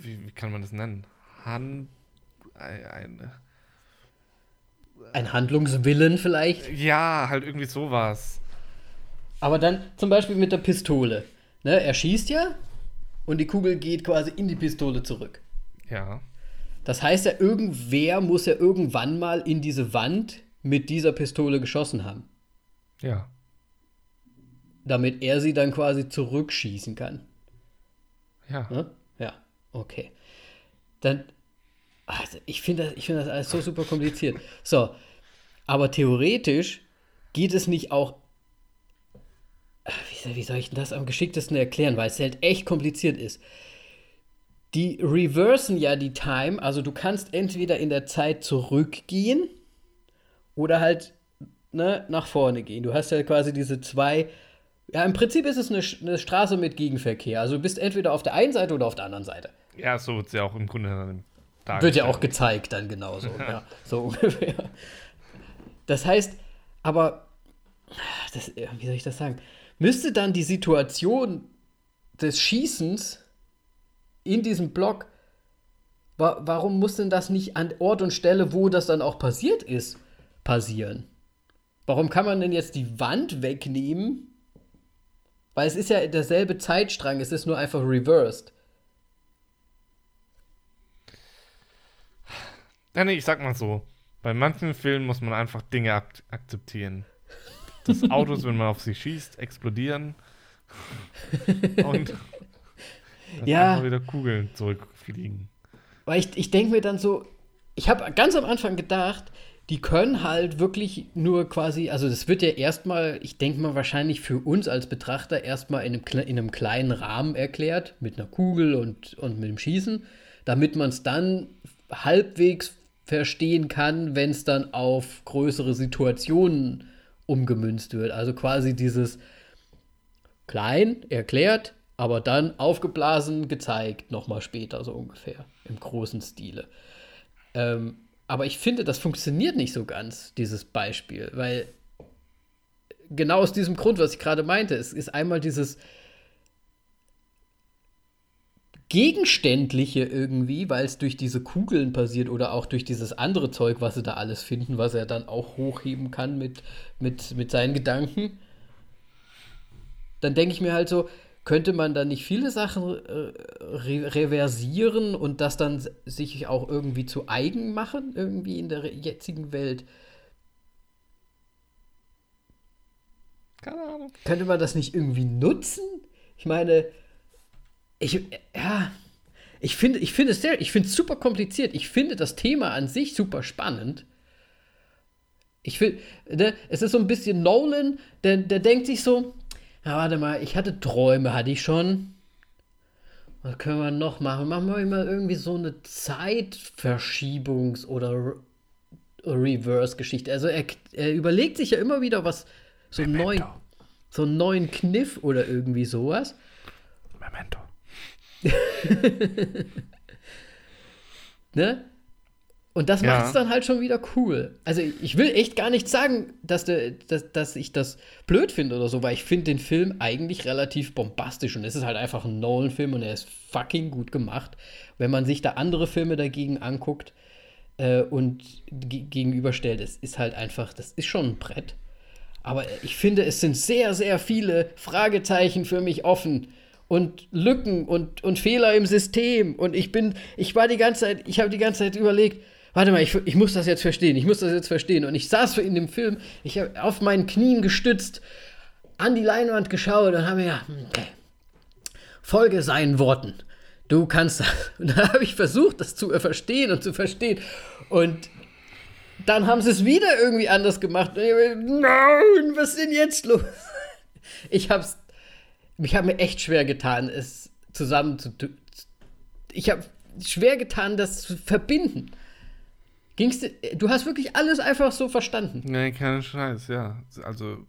Wie, wie kann man das nennen? Hand... ein- Eine, Ein Handlungswillen vielleicht. ja, halt irgendwie sowas. Aber dann zum Beispiel mit der Pistole. Ne, er schießt ja und die Kugel geht quasi in die Pistole zurück. Ja. Das heißt ja, irgendwer muss ja irgendwann mal in diese Wand mit dieser Pistole geschossen haben, Ja. damit er sie dann quasi zurückschießen kann. Ja. Ne? Ja, okay. Dann, also ich finde das, ich finde das alles so super kompliziert. So, aber theoretisch geht es nicht auch. Ah, Wie soll, wie soll ich denn das am geschicktesten erklären, weil es halt echt kompliziert ist. Die reversen ja die Time, also du kannst entweder in der Zeit zurückgehen oder halt ne, nach vorne gehen. Du hast ja quasi diese zwei. Ja, im Prinzip ist es eine, eine Straße mit Gegenverkehr. Also du bist entweder auf der einen Seite oder auf der anderen Seite. Ja, so wird es ja auch im Grunde dann Wird ja auch gezeigt dann genauso. ja, so ungefähr. Das heißt, aber, das, wie soll ich das sagen? Müsste dann die Situation des Schießens in diesem Block, wa warum muss denn das nicht an Ort und Stelle, wo das dann auch passiert ist, passieren? Warum kann man denn jetzt die Wand wegnehmen? Weil es ist ja derselbe Zeitstrang, es ist nur einfach reversed. Ja, nee, ich sag mal so. Bei manchen Filmen muss man einfach Dinge ak akzeptieren. Dass Autos, wenn man auf sie schießt, explodieren. Und dass Ja. einfach wieder Kugeln zurückfliegen. Weil ich, ich denke mir dann so, ich habe ganz am Anfang gedacht, die können halt wirklich nur quasi, also das wird ja erstmal, ich denke mal wahrscheinlich für uns als Betrachter erstmal in einem, in einem kleinen Rahmen erklärt, mit einer Kugel und, und mit dem Schießen, damit man es dann halbwegs verstehen kann, wenn es dann auf größere Situationen umgemünzt wird. Also quasi dieses klein erklärt, aber dann aufgeblasen gezeigt, nochmal später so ungefähr, im großen Stile. Ähm, aber ich finde, das funktioniert nicht so ganz, dieses Beispiel, weil genau aus diesem Grund, was ich gerade meinte, es ist einmal dieses Gegenständliche irgendwie, weil es durch diese Kugeln passiert oder auch durch dieses andere Zeug, was sie da alles finden, was er dann auch hochheben kann mit, mit, mit seinen Gedanken. Dann denke ich mir halt so, könnte man da nicht viele Sachen äh, re reversieren und das dann sich auch irgendwie zu eigen machen, irgendwie in der jetzigen Welt? Keine Ahnung. Könnte man das nicht irgendwie nutzen? Ich meine, ich, ja, ich finde, ich finde es sehr, ich finde es super kompliziert. Ich finde das Thema an sich super spannend. Ich finde, ne, es ist so ein bisschen Nolan, der, der denkt sich so, ja, warte mal, ich hatte Träume, hatte ich schon. Was können wir noch machen? Machen wir mal irgendwie so eine Zeitverschiebungs- oder Reverse-Geschichte. Also er, er, überlegt sich ja immer wieder was, so einen neuen, so einen neuen Kniff oder irgendwie sowas. Memento. ne? Und das macht es dann halt schon wieder cool. Also ich will echt gar nicht sagen, dass, de, dass, dass ich das blöd finde oder so, weil ich finde den Film eigentlich relativ bombastisch und es ist halt einfach ein Nolan-Film und er ist fucking gut gemacht. Wenn man sich da andere Filme dagegen anguckt äh, und gegenüberstellt, es ist halt einfach, das ist schon ein Brett. Aber ich finde, es sind sehr, sehr viele Fragezeichen für mich offen und Lücken und, und Fehler im System. Und ich bin, ich war die ganze Zeit, ich habe die ganze Zeit überlegt, warte mal, ich, ich muss das jetzt verstehen, ich muss das jetzt verstehen. Und ich saß in dem Film, ich habe auf meinen Knien gestützt, an die Leinwand geschaut und habe mir gedacht, okay, folge seinen Worten. Du kannst das. Und dann habe ich versucht, das zu verstehen und zu verstehen. Und dann haben sie es wieder irgendwie anders gemacht. Nein, was ist denn jetzt los? Ich habe ich habe mir echt schwer getan, es zusammen zu. Ich habe schwer getan, das zu verbinden. Ging's, du hast wirklich alles einfach so verstanden. Nee, keinen Scheiß, ja. Also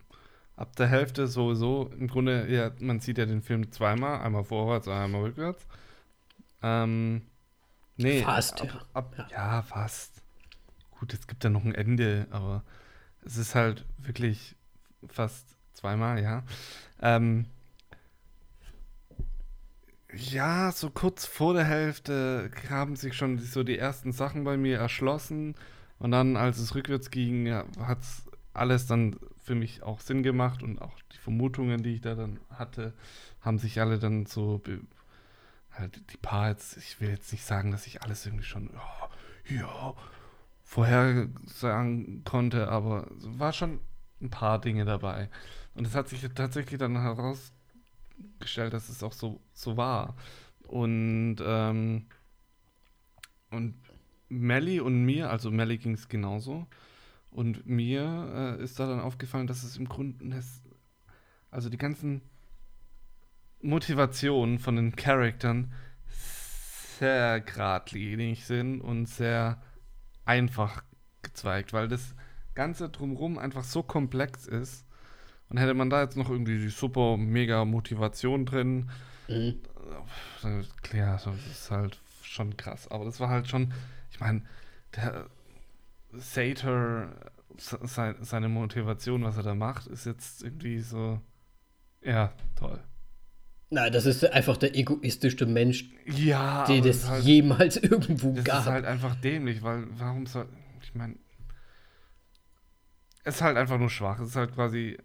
ab der Hälfte sowieso, im Grunde, ja, man sieht ja den Film zweimal, einmal vorwärts, einmal rückwärts. Ähm, nee. Fast, ab, ja. Ab, ja. ja. fast. Gut, es gibt ja noch ein Ende, aber es ist halt wirklich fast zweimal, ja. Ähm, ja, so kurz vor der Hälfte haben sich schon so die ersten Sachen bei mir erschlossen. Und dann, als es rückwärts ging, ja, hat es alles dann für mich auch Sinn gemacht und auch die Vermutungen, die ich da dann hatte, haben sich alle dann so halt die paar jetzt, ich will jetzt nicht sagen, dass ich alles irgendwie schon ja, ja vorher sagen konnte, aber es war schon ein paar Dinge dabei. Und es hat sich tatsächlich dann heraus gestellt, dass es auch so, so war. Und, ähm, und Melly und mir, also Melly ging es genauso. Und mir äh, ist da dann aufgefallen, dass es im Grunde, also die ganzen Motivationen von den Charaktern sehr geradlinig sind und sehr einfach gezweigt, weil das Ganze drumherum einfach so komplex ist, und hätte man da jetzt noch irgendwie die super mega Motivation drin, mhm. klar, das ist halt schon krass. Aber das war halt schon, ich meine, der Sator, seine Motivation, was er da macht, ist jetzt irgendwie so, ja, toll. Nein, das ist einfach der egoistischste Mensch, ja, den es halt, jemals irgendwo das gab. Das ist halt einfach dämlich, weil warum soll, ich meine, es ist halt einfach nur schwach. Es ist halt quasi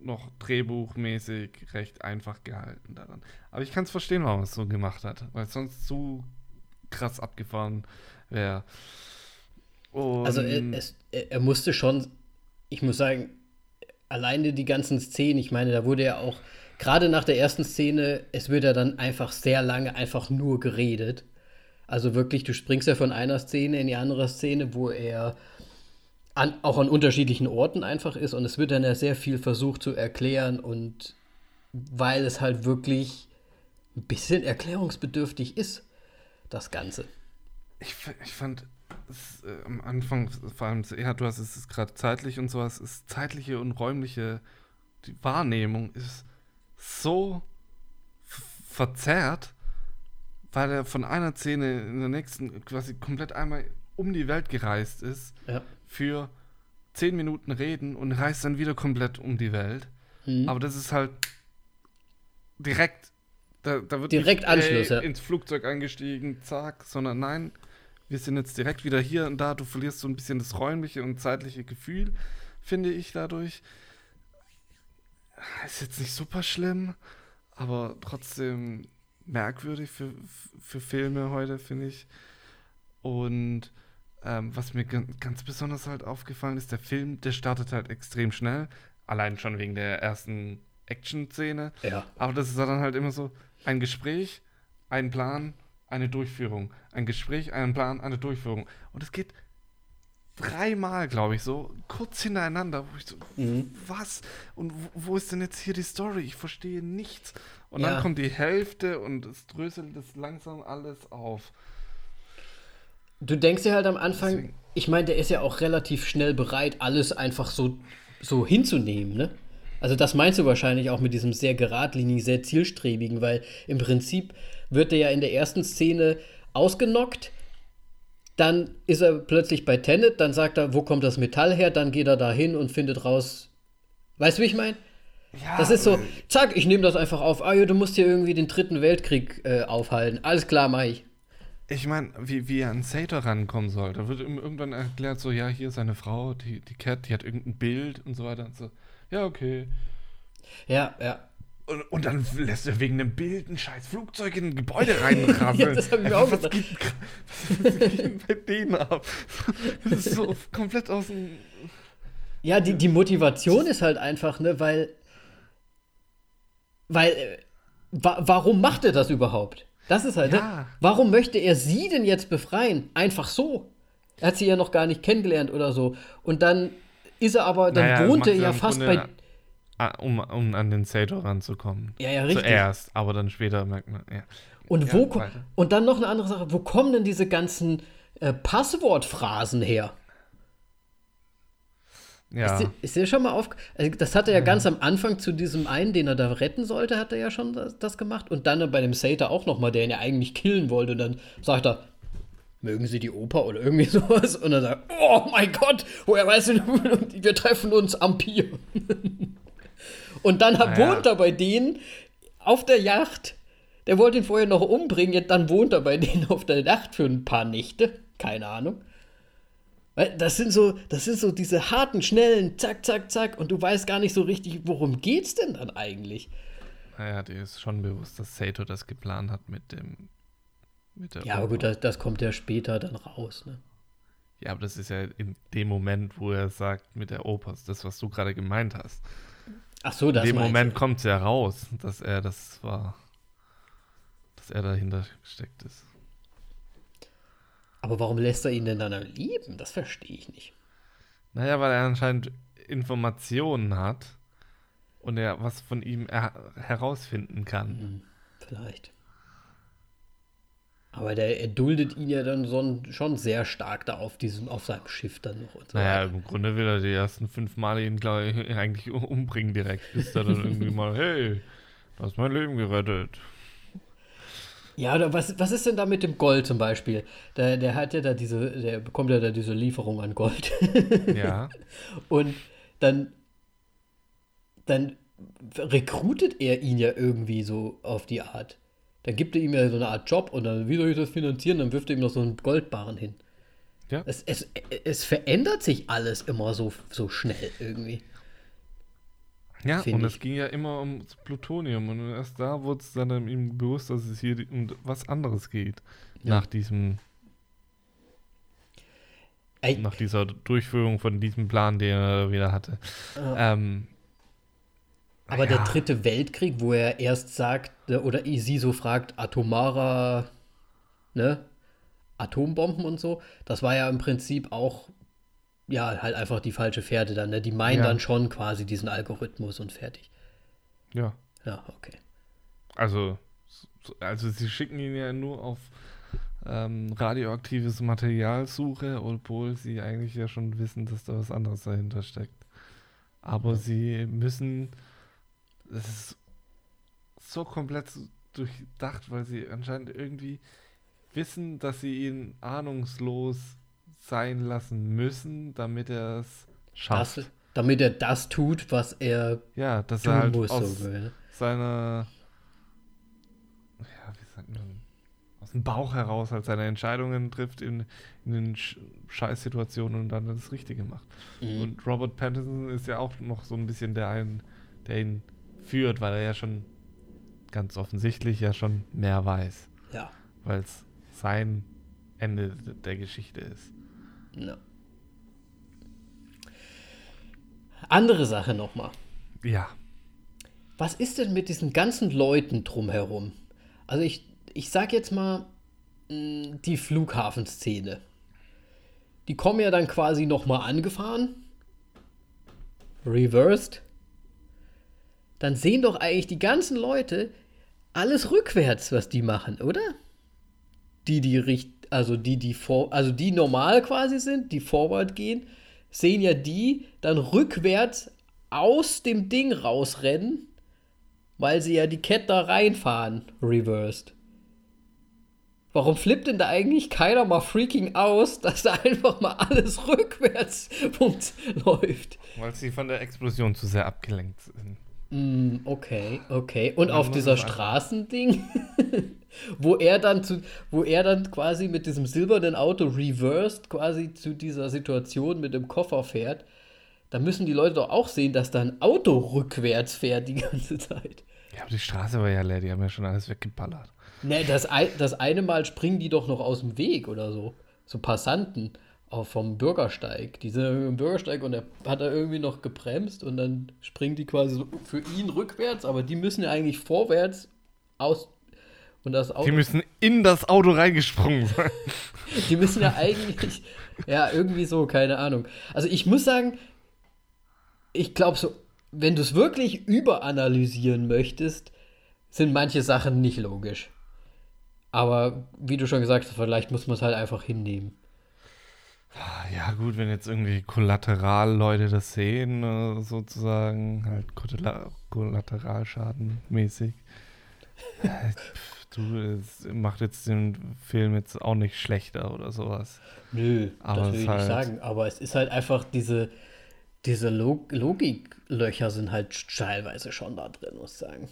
noch drehbuchmäßig recht einfach gehalten daran. Aber ich kann es verstehen, warum er es so gemacht hat, weil es sonst zu krass abgefahren wäre. Also er, es, er, musste schon, ich muss sagen, alleine die ganzen Szenen, ich meine, da wurde ja auch, gerade nach der ersten Szene, es wird ja dann einfach sehr lange einfach nur geredet. Also wirklich, du springst ja von einer Szene in die andere Szene, wo er an, auch an unterschiedlichen Orten einfach ist und es wird dann ja sehr viel versucht zu erklären und weil es halt wirklich ein bisschen erklärungsbedürftig ist, das Ganze. Ich, ich fand es, äh, am Anfang, vor allem, ja, du hast es gerade zeitlich und sowas, ist zeitliche und räumliche, die Wahrnehmung ist so verzerrt, weil er von einer Szene in der nächsten quasi komplett einmal um die Welt gereist ist Ja. Für zehn Minuten reden und reist dann wieder komplett um die Welt. Mhm. Aber das ist halt direkt, da, da wird Direkt nicht, Anschluss, ey, ja. ins Flugzeug eingestiegen, zack, sondern nein, wir sind jetzt direkt wieder hier und da. Du verlierst so ein bisschen das räumliche und zeitliche Gefühl, finde ich dadurch. Ist jetzt nicht super schlimm, aber trotzdem merkwürdig für, für Filme heute, finde ich. Und ähm, was mir gan- ganz besonders halt aufgefallen ist, der Film, der startet halt extrem schnell. Allein schon wegen der ersten Action-Szene. Ja. Aber das ist dann halt immer so ein Gespräch, ein Plan, eine Durchführung. Ein Gespräch, ein Plan, eine Durchführung. Und es geht dreimal, glaube ich, so kurz hintereinander, wo ich so, Mhm. was? Und wo, wo ist denn jetzt hier die Story? Ich verstehe nichts. Und Ja. dann kommt die Hälfte und es dröselt das langsam alles auf. Du denkst dir halt am Anfang, Deswegen- ich meine, der ist ja auch relativ schnell bereit, alles einfach so, so hinzunehmen, ne? Also das meinst du wahrscheinlich auch mit diesem sehr geradlinigen, sehr zielstrebigen, weil im Prinzip wird er ja in der ersten Szene ausgenockt, dann ist er plötzlich bei Tenet, dann sagt er, wo kommt das Metall her, dann geht er da hin und findet raus. Weißt du, wie ich meine? Ja, Das ist so, zack, ich nehme das einfach auf. Ah ja, du musst hier irgendwie den dritten Weltkrieg äh, aufhalten. Alles klar, mach ich. Ich meine, wie, wie er an Sator rankommen soll. Da wird ihm irgendwann erklärt, so, ja, hier ist seine Frau, die, die Cat, die hat irgendein Bild und so weiter. Und so, ja, okay. Ja, ja. Und, und dann lässt er wegen einem Bild ein scheiß Flugzeug in ein Gebäude reinrasseln. Ja, das hab ich Einfach, auch was geht, was geht denn bei denen ab? Das ist so komplett aus dem... Ja, die, die Motivation ist halt einfach, ne, weil. Weil. Äh, wa warum macht er das überhaupt? Das ist halt, Ja. ne? Warum möchte er sie denn jetzt befreien? Einfach so. Er hat sie ja noch gar nicht kennengelernt oder so. Und dann ist er aber, dann Naja, wohnt er ja fast Grunde- bei. Um, um an den Sator ranzukommen. Ja, ja, richtig. Zuerst, aber dann später merkt man, ja. Und Ja, wo weiter. und dann noch eine andere Sache, wo kommen denn diese ganzen äh, Passwortphrasen her? Ja, Ist, ist dir schon mal auf. Also das hat er ja ganz am Anfang zu diesem einen, den er da retten sollte, hat er ja schon das, das gemacht. Und dann bei dem Sater auch nochmal, der ihn ja eigentlich killen wollte. Und dann sagt er, mögen Sie die Oper oder irgendwie sowas? Und dann sagt oh mein Gott, woher weißt du, wir treffen uns am Pier. Und dann Naja. wohnt er bei denen auf der Yacht. Der wollte ihn vorher noch umbringen, jetzt dann wohnt er bei denen auf der Yacht für ein paar Nächte. Keine Ahnung. Weil Das sind so, das sind so diese harten, schnellen, zack, zack, zack, und du weißt gar nicht so richtig, worum geht's denn dann eigentlich? naja, dir ist schon bewusst, dass Sator das geplant hat mit dem. Mit der Ja, aber gut, das, das kommt ja später dann raus, ne? Ja, aber das ist ja in dem Moment, wo er sagt, mit der Oper, das, was du gerade gemeint hast. Ach so, das in dem Moment kommt es ja raus, dass er das war. Dass er dahinter gesteckt ist. Aber warum lässt er ihn denn dann Leben? Das verstehe ich nicht. Naja, weil er anscheinend Informationen hat und er was von ihm er herausfinden kann. Hm, vielleicht. Aber der, er duldet ihn ja dann so, schon sehr stark da auf diesem, auf seinem Schiff dann noch und so Naja, weiter. im Grunde will er die ersten fünf Male ihn ich, eigentlich umbringen direkt, bis er dann irgendwie mal, hey, du hast mein Leben gerettet. Ja, oder was, was ist denn da mit dem Gold zum Beispiel? Der, der hat ja da diese, der bekommt ja da diese Lieferung an Gold. Ja. Und dann, dann rekrutet er ihn ja irgendwie so auf die Art. Dann gibt er ihm ja so eine Art Job und dann, wie soll ich das finanzieren? Dann wirft er ihm noch so einen Goldbarren hin. Ja. Es, es, es verändert sich alles immer so, so schnell irgendwie. Ja, und es ging ja immer ums Plutonium und erst da wurde es dann ihm bewusst, dass es hier um was anderes geht. Ja. Nach diesem, Ey, nach dieser Durchführung von diesem Plan, den er wieder hatte. Ähm, aber der ja. dritte Weltkrieg, wo er erst sagt, oder sie so fragt, atomarer, ne? Atombomben und so, das war ja im Prinzip auch, ja, halt einfach die falsche Fährte dann, ne? Die meinen Ja. dann schon quasi diesen Algorithmus und fertig. Ja, Ja, okay. also, so- also sie schicken ihn ja nur auf ähm, radioaktives Materialsuche, obwohl sie eigentlich ja schon wissen, dass da was anderes dahinter steckt. Aber sie müssen, es ist so komplett durchdacht, weil sie anscheinend irgendwie wissen, dass sie ihn ahnungslos sein lassen müssen, damit er es schafft. Das, damit er das tut, was er ja, dass tun er halt muss. aus So, seiner ja, wie sagt man, aus dem Bauch heraus halt seine Entscheidungen trifft in, in den Sch Scheißsituationen und dann das Richtige macht. Mhm. Und Robert Pattinson ist ja auch noch so ein bisschen der, ein, der ihn führt, weil er ja schon ganz offensichtlich ja schon mehr weiß, ja. weil es sein Ende der Geschichte ist. Ja. Andere Sache nochmal. Ja. Was ist denn mit diesen ganzen Leuten drumherum? Also ich, ich sag jetzt mal mh, die Flughafenszene. Die kommen ja dann quasi nochmal angefahren. Reversed. Dann sehen doch eigentlich die ganzen Leute alles rückwärts, was die machen, oder? Die, die richt, also die, die vor, also die normal quasi sind, die forward gehen, sehen ja die dann rückwärts aus dem Ding rausrennen, weil sie ja die Kette da reinfahren, reversed. Warum flippt denn da eigentlich keiner mal freaking aus, dass da einfach mal alles rückwärts läuft? Weil sie von der Explosion zu sehr abgelenkt sind. Mm, okay, okay. Und auf dieser Straßending, wo er dann zu, wo er dann quasi mit diesem silbernen Auto reversed quasi zu dieser Situation mit dem Koffer fährt, da müssen die Leute doch auch sehen, dass da ein Auto rückwärts fährt die ganze Zeit. Ja, aber die Straße war ja leer, die haben ja schon alles weggeballert. Ne, das, ein, das eine Mal springen die doch noch aus dem Weg oder so. So Passanten vom Bürgersteig. Die sind im Bürgersteig und er hat da irgendwie noch gebremst und dann springen die quasi so für ihn rückwärts, aber die müssen ja eigentlich vorwärts aus. Und das Auto. Die müssen in das Auto reingesprungen sein. Die müssen ja eigentlich, ja, irgendwie so, keine Ahnung. Also ich muss sagen, ich glaube so, wenn du es wirklich überanalysieren möchtest, sind manche Sachen nicht logisch. Aber wie du schon gesagt hast, vielleicht muss man es halt einfach hinnehmen. Ja, gut, wenn jetzt irgendwie Kollateralleute das sehen, äh, sozusagen, halt Kolla- Kollateralschaden-mäßig. Äh, pf, du, es macht jetzt den Film jetzt auch nicht schlechter oder sowas. Nö, Aber das will ich ist nicht halt- sagen. Aber es ist halt einfach diese, diese Log Logiklöcher sind halt teilweise schon da drin, muss ich sagen.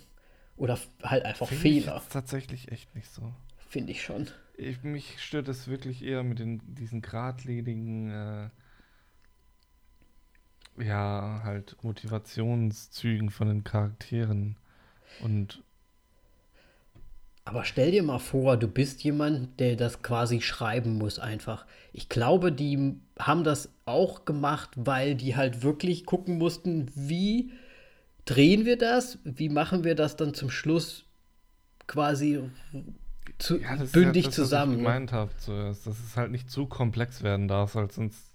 Oder halt einfach Finde ich Fehler, jetzt tatsächlich echt nicht so. finde ich schon. Ich, mich stört es wirklich eher mit den, diesen geradlinigen, äh, ja, halt Motivationszügen von den Charakteren. Und Aber stell dir mal vor, du bist jemand, der das quasi schreiben muss einfach. Ich glaube, die haben das auch gemacht, weil die halt wirklich gucken mussten, wie drehen wir das? Wie machen wir das dann zum Schluss quasi zu, ja, das ist bündig ja das, zusammen? Was ich ne? gemeint habe zuerst, dass es halt nicht zu komplex werden darf, weil sonst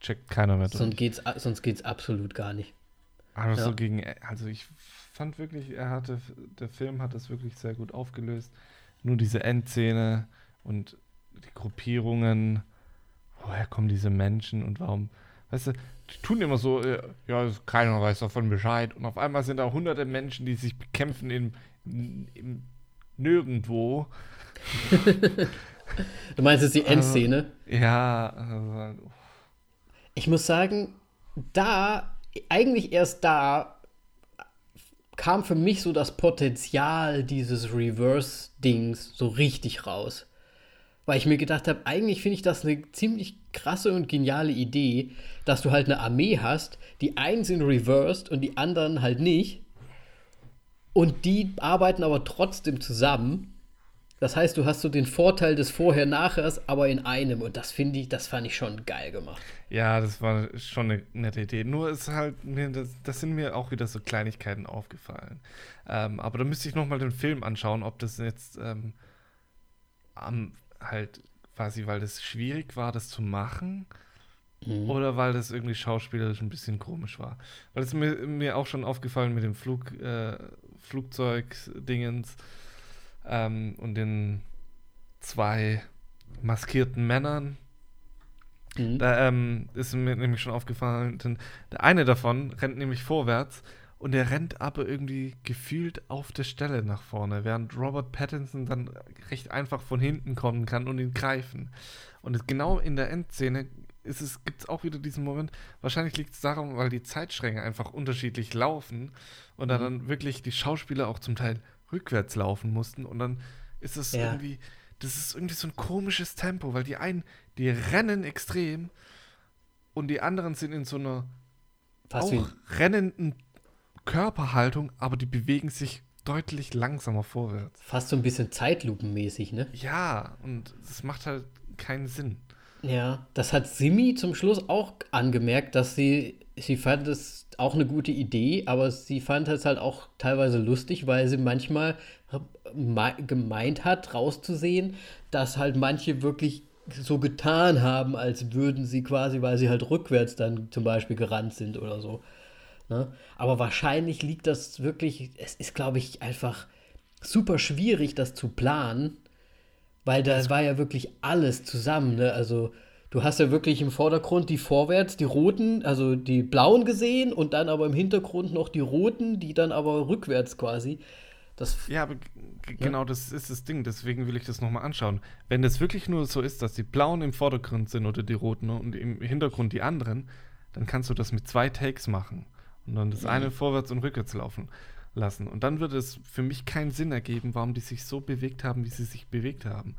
checkt keiner mehr Sonst durch. geht's, sonst geht's absolut gar nicht. Aber ja. so gegen, also ich fand wirklich, er hatte, der Film hat das wirklich sehr gut aufgelöst. Nur diese Endszene und die Gruppierungen, woher kommen diese Menschen und warum, weißt du, die tun immer so, äh, ja, keiner weiß davon Bescheid. Und auf einmal sind da hunderte Menschen, die sich bekämpfen im, im Nirgendwo. Du meinst jetzt die Endszene? Ja, also, Ich muss sagen, da, eigentlich erst da, kam für mich so das Potenzial dieses Reverse-Dings so richtig raus. Weil ich mir gedacht habe, eigentlich finde ich das eine ziemlich krasse und geniale Idee, dass du halt eine Armee hast, die einen sind reversed und die anderen halt nicht. Und die arbeiten aber trotzdem zusammen. Das heißt, du hast so den Vorteil des Vorher-Nachhers, aber in einem. Und das finde ich, das fand ich schon geil gemacht. Ja, das war schon eine nette Idee. Nur ist halt, mir das, das sind mir auch wieder so Kleinigkeiten aufgefallen. Ähm, aber da müsste ich nochmal den Film anschauen, ob das jetzt ähm, am, halt quasi, weil das schwierig war, das zu machen. Oder weil das irgendwie schauspielerisch ein bisschen komisch war. Weil es mir, mir auch schon aufgefallen mit dem Flug, äh, Flugzeug-Dingens ähm, und den zwei maskierten Männern. Mhm. Da ähm, ist mir nämlich schon aufgefallen, denn der eine davon rennt nämlich vorwärts und er rennt aber irgendwie gefühlt auf der Stelle nach vorne, während Robert Pattinson dann recht einfach von hinten kommen kann und ihn greifen. Und genau in der Endszene ist es, gibt es auch wieder diesen Moment, wahrscheinlich liegt es daran, weil die Zeitstränge einfach unterschiedlich laufen und da Mhm. dann wirklich die Schauspieler auch zum Teil rückwärts laufen mussten und dann ist es Ja. irgendwie, das ist irgendwie so ein komisches Tempo, weil die einen, die rennen extrem und die anderen sind in so einer Fast auch rennenden Körperhaltung, aber die bewegen sich deutlich langsamer vorwärts. fast so ein bisschen Zeitlupenmäßig, ne? Ja, und es macht halt keinen Sinn. Ja, das hat Simi zum Schluss auch angemerkt, dass sie, sie fand es auch eine gute Idee, aber sie fand es halt auch teilweise lustig, weil sie manchmal me- gemeint hat, rauszusehen, dass halt manche wirklich so getan haben, als würden sie quasi, weil sie halt rückwärts dann zum Beispiel gerannt sind oder so. Ne? Aber wahrscheinlich liegt das wirklich, es ist, glaube ich, einfach super schwierig, das zu planen, weil da war ja wirklich alles zusammen. Ne? Also du hast ja wirklich im Vordergrund die Vorwärts, die roten, also die blauen gesehen und dann aber im Hintergrund noch die roten, die dann aber rückwärts quasi. Das, Ja, aber g- genau das ist das Ding, deswegen will ich das nochmal anschauen. Wenn es wirklich nur so ist, dass die blauen im Vordergrund sind oder die roten und im Hintergrund die anderen, dann kannst du das mit zwei Takes machen und dann das eine vorwärts und rückwärts laufen lassen. Und dann würde es für mich keinen Sinn ergeben, warum die sich so bewegt haben, wie sie sich bewegt haben.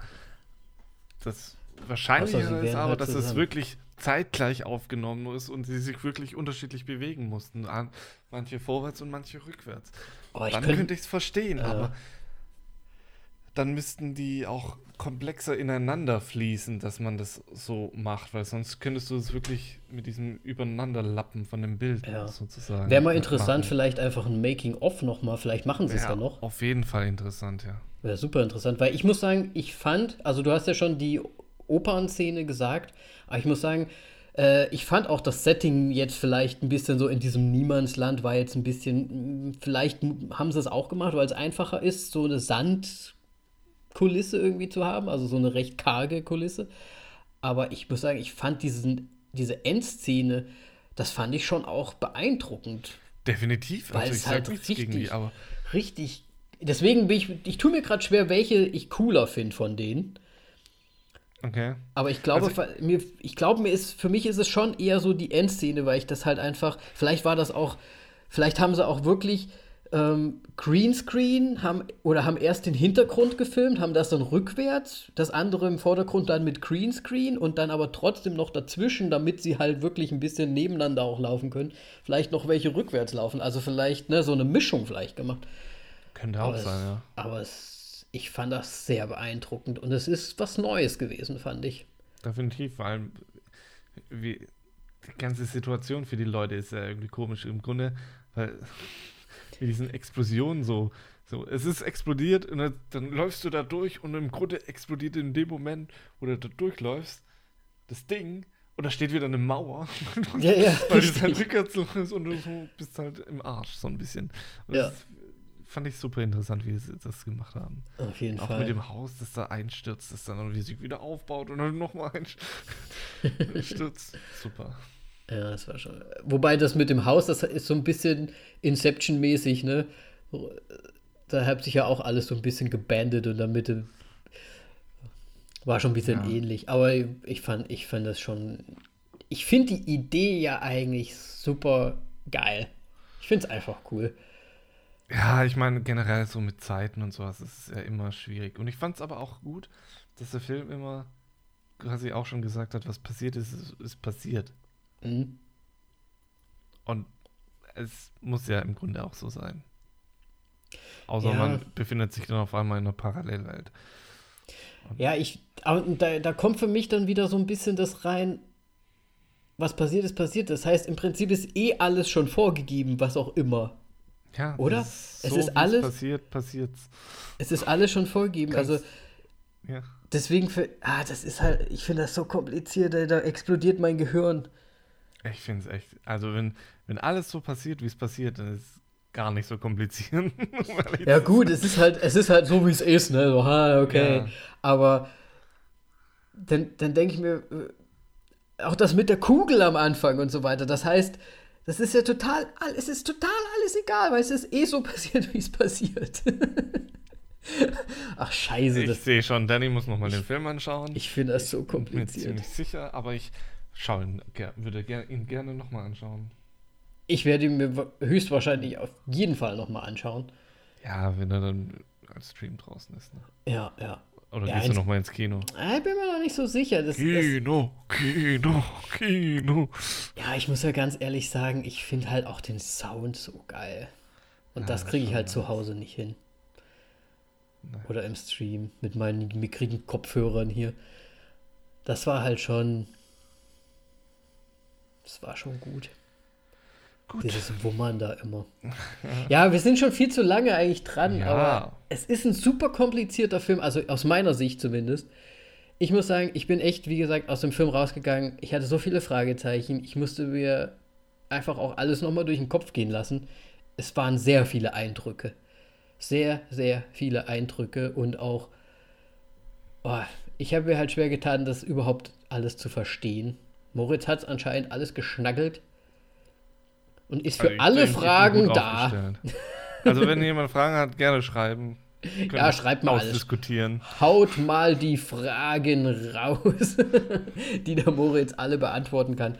Das Außer Wahrscheinliche sie ist aber, halt dass es wirklich zeitgleich aufgenommen ist und sie sich wirklich unterschiedlich bewegen mussten. An- Manche vorwärts und manche rückwärts. oh, Dann könnt- könnte ich es verstehen, Ja. aber dann müssten die auch komplexer ineinander fließen, dass man das so macht, weil sonst könntest du es wirklich mit diesem Übereinanderlappen von dem Bild Ja. sozusagen. Wäre mal interessant, machen. vielleicht einfach ein Making-of nochmal, vielleicht machen sie es Ja, ja noch. Auf jeden Fall interessant, ja. Wäre super interessant, weil ich muss sagen, ich fand, also du hast ja schon die Opernszene gesagt, aber ich muss sagen, äh, ich fand auch das Setting jetzt vielleicht ein bisschen so in diesem Niemandsland war jetzt ein bisschen, vielleicht haben sie es auch gemacht, weil es einfacher ist, so eine Sandkulisse irgendwie zu haben, also so eine recht karge Kulisse. Aber ich muss sagen, ich fand diesen, diese Endszene, das fand ich schon auch beeindruckend. Definitiv. Weil also ich es halt richtig- aber Richtig. Deswegen bin ich, ich tue mir gerade schwer, welche ich cooler finde von denen. okay. Aber ich glaube, Also- für, mir, ich glaube, mir ist, für mich ist es schon eher so die Endszene, weil ich das halt einfach, vielleicht war das auch, vielleicht haben sie auch wirklich ähm, Greenscreen haben, oder haben erst den Hintergrund gefilmt, haben das dann rückwärts, das andere im Vordergrund dann mit Greenscreen und dann aber trotzdem noch dazwischen, damit sie halt wirklich ein bisschen nebeneinander auch laufen können, vielleicht noch welche rückwärts laufen. Also vielleicht ne, so eine Mischung vielleicht gemacht. Könnte auch Aber sein, es, ja. Aber es, ich fand das sehr beeindruckend und es ist was Neues gewesen, fand ich. Definitiv, vor allem wie die ganze Situation für die Leute ist ja irgendwie komisch im Grunde, weil mit diesen Explosionen so, so, es ist explodiert und dann, dann läufst du da durch und im Grunde explodiert in dem Moment, wo du da durchläufst, das Ding und da steht wieder eine Mauer, Ja, ja, weil du halt richtig. rückwärts läufst und du so bist halt im Arsch so ein bisschen. Und Ja. Das fand ich super interessant, wie sie das gemacht haben. Auf jeden Auch Fall. mit dem Haus, das da einstürzt, das dann irgendwie sich wieder aufbaut und dann nochmal einstürzt. Super. Ja, das war schon. Wobei das mit dem Haus, das ist so ein bisschen Inception-mäßig, ne? Da hat sich ja auch alles so ein bisschen gebandet und der Mitte war schon ein bisschen Ja. ähnlich. Aber ich fand, ich fand das schon. Ich finde die Idee ja eigentlich super geil. Ich finde es einfach cool. Ja, ich meine, generell so mit Zeiten und sowas ist es ja immer schwierig. Und ich fand es aber auch gut, dass der Film immer quasi auch schon gesagt hat, was passiert ist, ist passiert. Mhm. Und es muss ja im Grunde auch so sein. Außer Ja. man befindet sich dann auf einmal in einer Parallelwelt. Ja, ich, aber da, da kommt für mich dann wieder so ein bisschen das rein, was passiert ist, passiert. Das heißt, im Prinzip ist eh alles schon vorgegeben, was auch immer. Ja, Oder? Es so, ist wie's alles- passiert, passiert's. Es ist alles schon vorgegeben. Kannst- Also Ja. deswegen, für, ah, das ist halt, ich finde das so kompliziert, ey, da explodiert mein Gehirn. Ich finde es echt. Also, wenn, wenn alles so passiert, wie es passiert, dann ist es gar nicht so kompliziert. Ich Ja gut, es ist halt, es ist halt so, wie es ist, ne? So, ha, okay. Ja. Aber dann, dann denke ich mir, äh, auch das mit der Kugel am Anfang und so weiter. Das heißt, Das ist ja total, es ist total alles egal, weil es ist eh so passiert, wie es passiert. Ach scheiße. Ich sehe schon, Danny muss nochmal den Film anschauen. Ich finde das so Bin mir kompliziert. ziemlich sicher, aber ich schau ihn, ger- würde ihn gerne nochmal anschauen. Ich werde ihn mir wa- höchstwahrscheinlich auf jeden Fall nochmal anschauen. Ja, wenn er dann als Stream draußen ist. Ne? Ja, ja. Oder Ja, gehst du nochmal ins Kino? Ah, Ich bin mir noch nicht so sicher. Das, das, Kino, Kino, Kino. ja, ich muss ja ganz ehrlich sagen, ich finde halt auch den Sound so geil. Und das kriege ich halt zu Hause nicht hin. Oder im Stream mit meinen mickrigen Kopfhörern hier. Das war halt schon. Das war schon gut. Gut. Dieses Wummern da immer. Ja, wir sind schon viel zu lange eigentlich dran, Ja. aber es ist ein super komplizierter Film, also aus meiner Sicht zumindest. Ich muss sagen, ich bin echt, wie gesagt, aus dem Film rausgegangen. Ich hatte so viele Fragezeichen. Ich musste mir einfach auch alles nochmal durch den Kopf gehen lassen. Es waren sehr viele Eindrücke. Sehr, sehr viele Eindrücke und auch, oh, ich habe mir halt schwer getan, das überhaupt alles zu verstehen. Moritz hat anscheinend alles geschnaggelt und ist für Also ich alle ich Fragen da. Also wenn jemand Fragen hat, gerne schreiben. Ja, schreibt mal alles. Ausdiskutieren. Haut mal die Fragen raus, die der Moritz alle beantworten kann.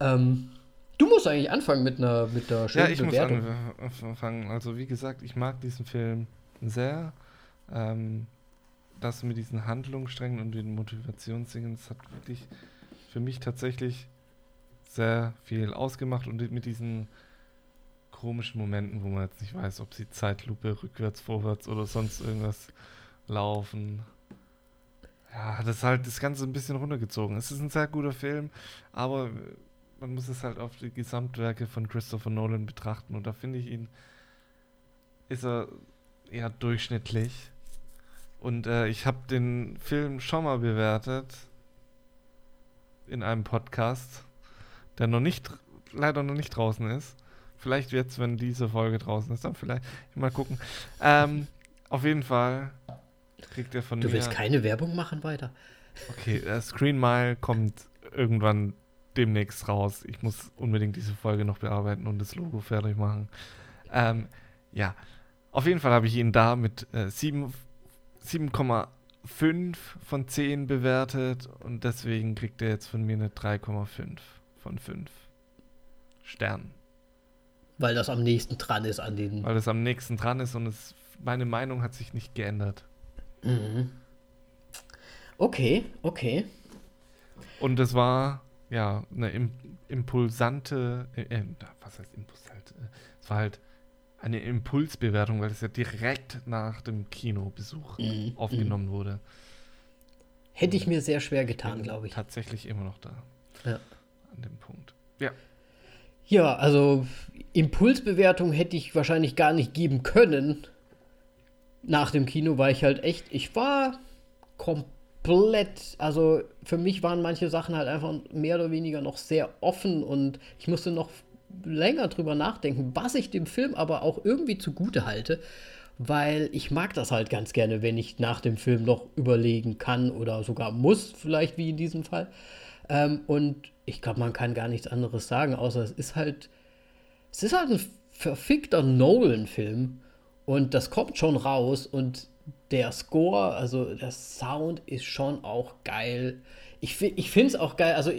Ähm, du musst eigentlich anfangen mit einer, mit einer Ja, schönen ich muss Bewertung. anf- anfangen. Also wie gesagt, ich mag diesen Film sehr. Ähm, das mit diesen Handlungssträngen und den Motivationsdingen, das hat wirklich für mich tatsächlich sehr viel ausgemacht und mit diesen komischen Momenten, wo man jetzt nicht weiß, ob sie Zeitlupe rückwärts, vorwärts oder sonst irgendwas laufen. Ja, es halt das Ganze ein bisschen runtergezogen. Es ist ein sehr guter Film, aber man muss es halt auf die Gesamtwerke von Christopher Nolan betrachten und da finde ich ihn, ist er eher durchschnittlich. Und äh, ich habe den Film schon mal bewertet in einem Podcast, der noch nicht, leider noch nicht draußen ist. Vielleicht jetzt, wenn diese Folge draußen ist, dann vielleicht. Mal gucken. Ähm, auf jeden Fall kriegt er von du mir. Du willst keine Werbung machen weiter. Okay, äh, Screen Mile kommt irgendwann demnächst raus. Ich muss unbedingt diese Folge noch bearbeiten und das Logo fertig machen. Ähm, ja, auf jeden Fall habe ich ihn da mit äh, 7,8 5 von 10 bewertet und deswegen kriegt er jetzt von mir eine 3,5 von 5 Sternen. Weil das am nächsten dran ist an den. Weil das am nächsten dran ist und es, meine Meinung hat sich nicht geändert. Mhm. Okay, okay. Und es war ja eine impulsante, äh, äh, was heißt impulsante? Es war halt eine Impulsbewertung, weil es ja direkt nach dem Kinobesuch Mhm, aufgenommen wurde. Hätte ich mir sehr schwer getan, glaube ich. Tatsächlich immer noch da. Ja. An dem Punkt. Ja. Ja, also Impulsbewertung hätte ich wahrscheinlich gar nicht geben können nach dem Kino, weil ich halt echt, ich war komplett, also für mich waren manche Sachen halt einfach mehr oder weniger noch sehr offen und ich musste noch länger drüber nachdenken, was ich dem Film aber auch irgendwie zugute halte, weil ich mag das halt ganz gerne, wenn ich nach dem Film noch überlegen kann oder sogar muss, vielleicht wie in diesem Fall. Ähm, und ich glaube, man kann gar nichts anderes sagen, außer es ist halt, es ist halt ein verfickter Nolan-Film und das kommt schon raus und der Score, also der Sound ist schon auch geil. Ich, ich finde es auch geil, also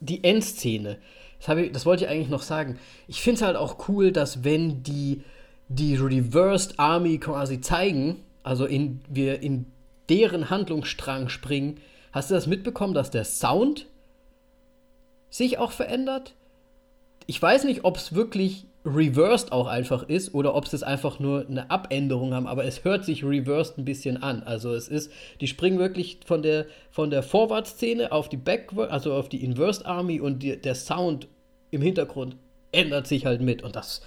die Endszene, das, ich, das wollte ich eigentlich noch sagen. Ich finde es halt auch cool, dass wenn die die Reversed Army quasi zeigen, also in, wir in deren Handlungsstrang springen, hast du das mitbekommen, dass der Sound sich auch verändert? Ich weiß nicht, ob es wirklich reversed auch einfach ist oder ob es einfach nur eine Abänderung haben, aber es hört sich reversed ein bisschen an. Also es ist, die springen wirklich von der, von der Vorwärtsszene auf die Backward, also auf die Inversed Army und die, der Sound im Hintergrund ändert sich halt mit und das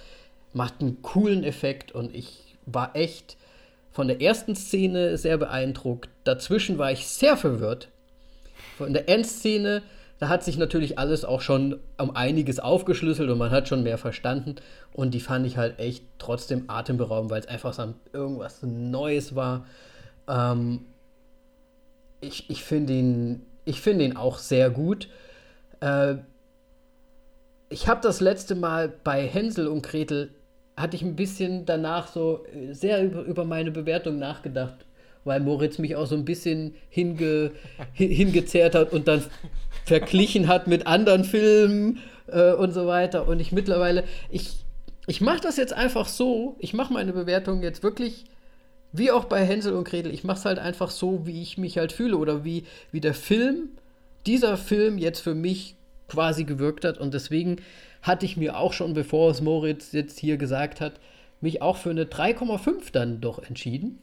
macht einen coolen Effekt und ich war echt von der ersten Szene sehr beeindruckt. Dazwischen war ich sehr verwirrt. Von der Endszene, da hat sich natürlich alles auch schon um einiges aufgeschlüsselt und man hat schon mehr verstanden. Und die fand ich halt echt trotzdem atemberaubend, weil es einfach so irgendwas Neues war. Ähm, ich ich finde ihn, ich finde ihn auch sehr gut. Äh, ich habe das letzte Mal bei Hänsel und Gretel, hatte ich ein bisschen danach so äh, sehr über, über meine Bewertung nachgedacht, weil Moritz mich auch so ein bisschen hinge, hin, hingezerrt hat und dann verglichen hat mit anderen Filmen äh, und so weiter. Und ich mittlerweile, ich, ich mache das jetzt einfach so, ich mache meine Bewertung jetzt wirklich wie auch bei Hänsel und Gretel, ich mache es halt einfach so, wie ich mich halt fühle oder wie, wie der Film, dieser Film jetzt für mich quasi gewirkt hat. Und deswegen hatte ich mir auch schon, bevor es Moritz jetzt hier gesagt hat, mich auch für eine 3,5 dann doch entschieden.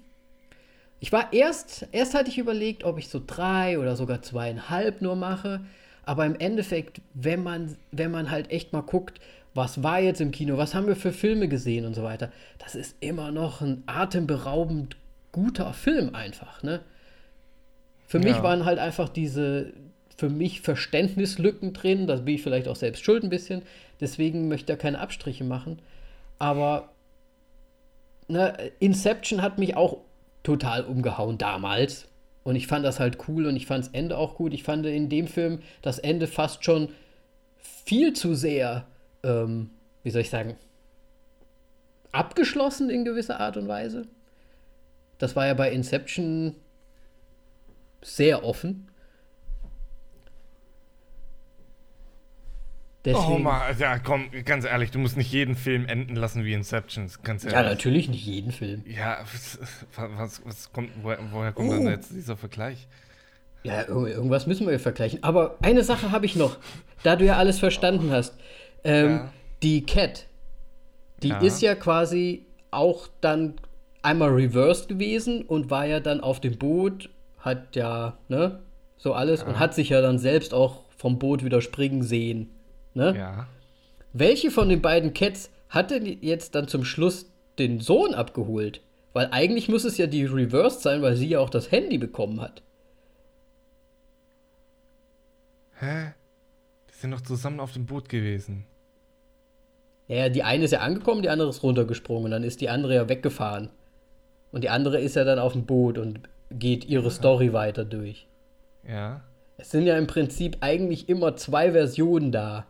Ich war erst, erst hatte ich überlegt, ob ich so drei oder sogar zweieinhalb nur mache. Aber im Endeffekt, wenn man, wenn man halt echt mal guckt, was war jetzt im Kino, was haben wir für Filme gesehen und so weiter. Das ist immer noch ein atemberaubend guter Film einfach, ne? Für ja. mich waren halt einfach diese, für mich Verständnislücken drin, das bin ich vielleicht auch selbst schuld ein bisschen, deswegen möchte ich da keine Abstriche machen. Aber ne, Inception hat mich auch total umgehauen damals. Und ich fand das halt cool und ich fand das Ende auch gut. Ich fand in dem Film das Ende fast schon viel zu sehr ähm, wie soll ich sagen, abgeschlossen in gewisser Art und Weise. Das war ja bei Inception sehr offen. Deswegen, oh mal, ja, komm, ganz ehrlich, du musst nicht jeden Film enden lassen wie Inception. Ganz ehrlich. Ja, natürlich nicht jeden Film. Ja, was, was, was kommt, woher, woher kommt oh. dann jetzt dieser Vergleich? Ja, irgendwas müssen wir vergleichen. Aber eine Sache habe ich noch, da du ja alles verstanden hast. Ähm, ja. Die Cat, die ja. ist ja quasi auch dann einmal reversed gewesen und war ja dann auf dem Boot, hat ja, ne, so alles ja. und hat sich ja dann selbst auch vom Boot wieder springen sehen. Ne? Ja. Welche von den beiden Cats hatte jetzt dann zum Schluss den Sohn abgeholt? Weil eigentlich muss es ja die Reversed sein, weil sie ja auch das Handy bekommen hat. Hä? Die sind doch zusammen auf dem Boot gewesen. Ja, die eine ist ja angekommen, die andere ist runtergesprungen. Dann ist die andere ja weggefahren. Und die andere ist ja dann auf dem Boot und geht ihre Story weiter durch. Ja. Es sind ja im Prinzip eigentlich immer zwei Versionen da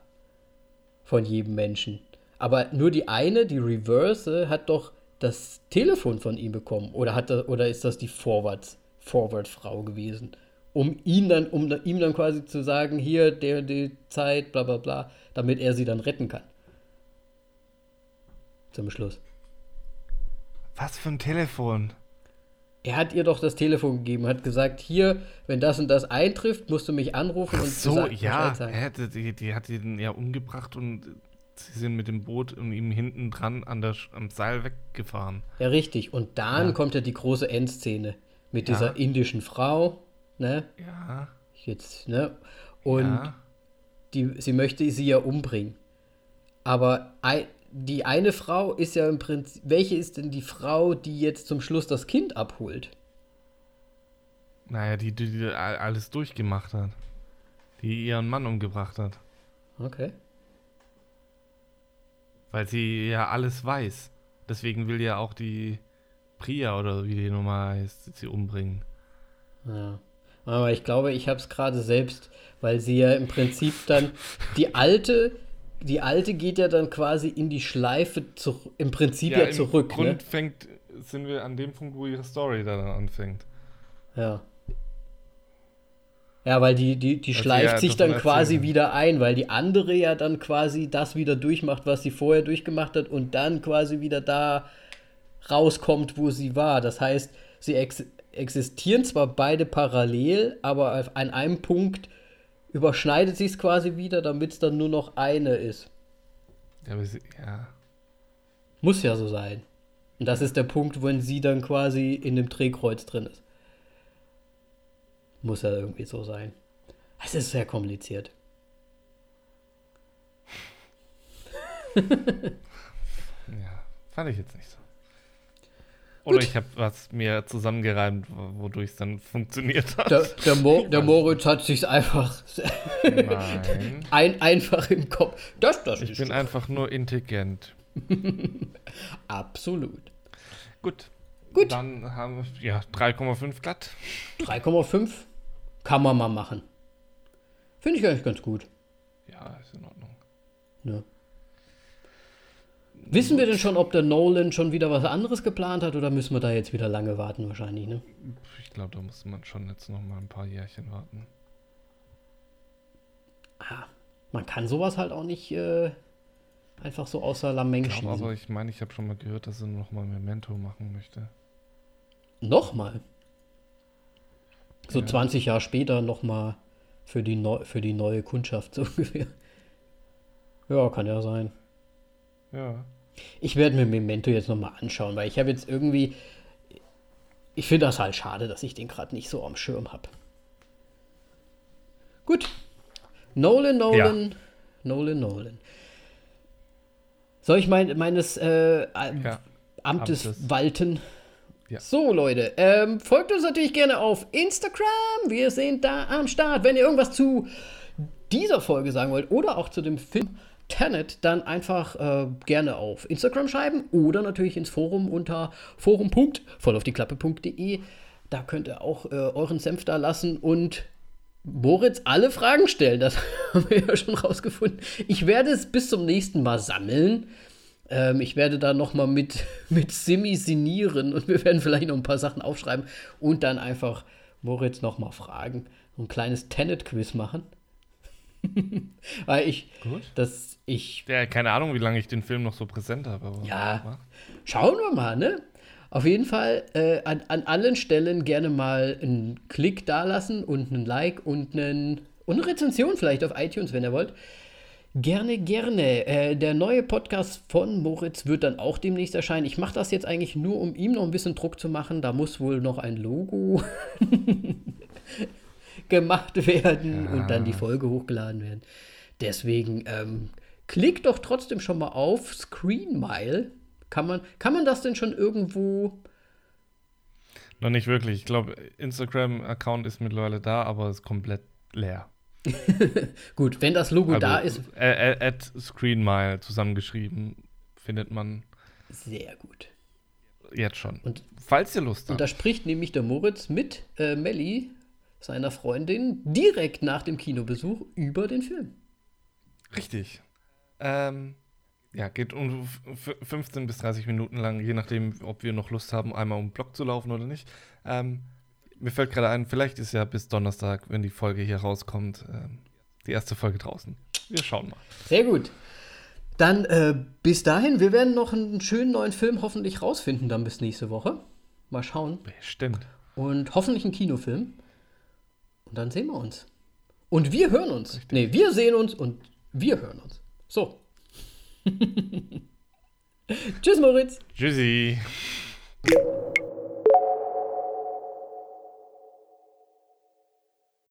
von jedem Menschen. Aber nur die eine, die Reverse, hat doch das Telefon von ihm bekommen. Oder, hat das, oder ist das die Forwards, Forward-Frau gewesen? Um ihn dann, um ihm dann quasi zu sagen, hier, der, die Zeit, bla bla bla, damit er sie dann retten kann zum Schluss. Was für ein Telefon? Er hat ihr doch das Telefon gegeben, hat gesagt, hier, wenn das und das eintrifft, musst du mich anrufen Ach und so, gesagt, ja, er hätte, die, die hat ihn ja umgebracht und sie sind mit dem Boot und ihm hinten dran an der, am Seil weggefahren. Ja, richtig. Und dann ja. kommt ja die große Endszene mit ja. dieser indischen Frau, ne? Ja. Jetzt, ne? Und ja. die, sie möchte sie ja umbringen. Aber die eine Frau ist ja im Prinzip. Welche ist denn die Frau, die jetzt zum Schluss das Kind abholt? Naja, die, die, die alles durchgemacht hat. Die ihren Mann umgebracht hat. Okay. Weil sie ja alles weiß. Deswegen will ja auch die Priya oder wie die Nummer heißt, sie umbringen. Ja. Aber ich glaube, ich habe es gerade selbst, weil sie ja im Prinzip dann die alte die alte geht ja dann quasi in die Schleife zu, im Prinzip ja, ja zurück. Im Grund ne? fängt, sind wir an dem Punkt, wo ihre Story dann anfängt. Ja. Ja, weil die, die, die schleift sich dann quasi erzählen. wieder ein, weil die andere ja dann quasi das wieder durchmacht, was sie vorher durchgemacht hat und dann quasi wieder da rauskommt, wo sie war. Das heißt, sie ex existieren zwar beide parallel, aber an einem Punkt überschneidet sich es quasi wieder, damit es dann nur noch eine ist. Ja, aber sie, ja. Muss ja so sein. Und das ist der Punkt, wenn sie dann quasi in dem Drehkreuz drin ist. Muss ja irgendwie so sein. Es ist sehr kompliziert. ja, fand ich jetzt nicht so. Oder Gut. ich habe was mir zusammengereimt, wodurch es dann funktioniert hat. Der, der, Mo, der Moritz hat sich einfach ein, einfach im Kopf. Das, das ich bin doch. einfach nur intelligent. Absolut. Gut. Gut. Dann haben wir ja 3,5 glatt. 3,5 kann man mal machen. Finde ich eigentlich ganz gut. Ja, ist in Ordnung. Ne? Wissen wir denn schon, ob der Nolan schon wieder was anderes geplant hat oder müssen wir da jetzt wieder lange warten wahrscheinlich, ne? Ich glaube, da muss man schon jetzt noch mal ein paar Jährchen warten. Ah, man kann sowas halt auch nicht äh, einfach so außer Lameng schießen. aber, ich meine, ich habe schon mal gehört, dass er noch mal Memento machen möchte. Nochmal. So Ja. 20 Jahre später nochmal für die, neu, für die neue Kundschaft so ungefähr. Ja, kann ja sein. Ja. Ich werde mir Memento jetzt nochmal anschauen, weil ich habe jetzt irgendwie. Ich finde das halt schade, dass ich den gerade nicht so am Schirm habe. Gut. Nolan, Nolan, Nolan, Nolan. Soll ich mein, meines äh, Ja. Amtes, Amtes. walten? Ja. So, Leute, ähm, folgt uns natürlich gerne auf Instagram. Wir sind da am Start. Wenn ihr irgendwas zu dieser Folge sagen wollt oder auch zu dem Film Tenet, dann einfach äh, gerne auf Instagram schreiben oder natürlich ins Forum unter forum.vollaufdieklappe.de. Da könnt ihr auch äh, euren Senf da lassen und Moritz alle Fragen stellen. Das haben wir ja schon rausgefunden. Ich werde es bis zum nächsten Mal sammeln. Ähm, ich werde da noch mal mit, mit Simi sinieren und wir werden vielleicht noch ein paar Sachen aufschreiben und dann einfach Moritz noch mal fragen. So ein kleines Tenet-Quiz machen. Weil ich, Gut. das, ich, Ja, keine Ahnung, wie lange ich den Film noch so präsent habe. Aber Ja. schauen wir mal, ne? Auf jeden Fall äh, an, an allen Stellen gerne mal einen Klick dalassen und einen Like und, einen, und eine Rezension vielleicht auf iTunes, wenn ihr wollt. Gerne, gerne. Äh, der neue Podcast von Moritz wird dann auch demnächst erscheinen. Ich mache das jetzt eigentlich nur, um ihm noch ein bisschen Druck zu machen. Da muss wohl noch ein Logo gemacht werden und dann die Folge hochgeladen werden. Deswegen ähm, klickt doch trotzdem schon mal auf Screenmile. Kann man, kann man das denn schon irgendwo? Noch nicht wirklich. Ich glaube, Instagram-Account ist mittlerweile da, aber ist komplett leer. Gut, wenn das Logo Also, da ist, äh, äh, at Screenmile zusammengeschrieben findet man sehr gut. jetzt schon. Und- Falls ihr Lust Und habt. da spricht nämlich der Moritz mit äh, Melli, seiner Freundin, direkt nach dem Kinobesuch über den Film. Richtig. Ähm, ja, geht um f- 15 bis 30 Minuten lang, je nachdem, ob wir noch Lust haben, einmal um den Block zu laufen oder nicht. Ähm, mir fällt gerade ein, vielleicht ist ja bis Donnerstag, wenn die Folge hier rauskommt, ähm, die erste Folge draußen. Wir schauen mal. Sehr gut. Dann äh, bis dahin, wir werden noch einen schönen neuen Film hoffentlich rausfinden, dann bis nächste Woche. Mal schauen. Bestimmt. Und hoffentlich einen Kinofilm. Und dann sehen wir uns. Und wir hören uns. Nee, wir sehen uns und wir hören uns. So. Tschüss, Moritz. Tschüssi.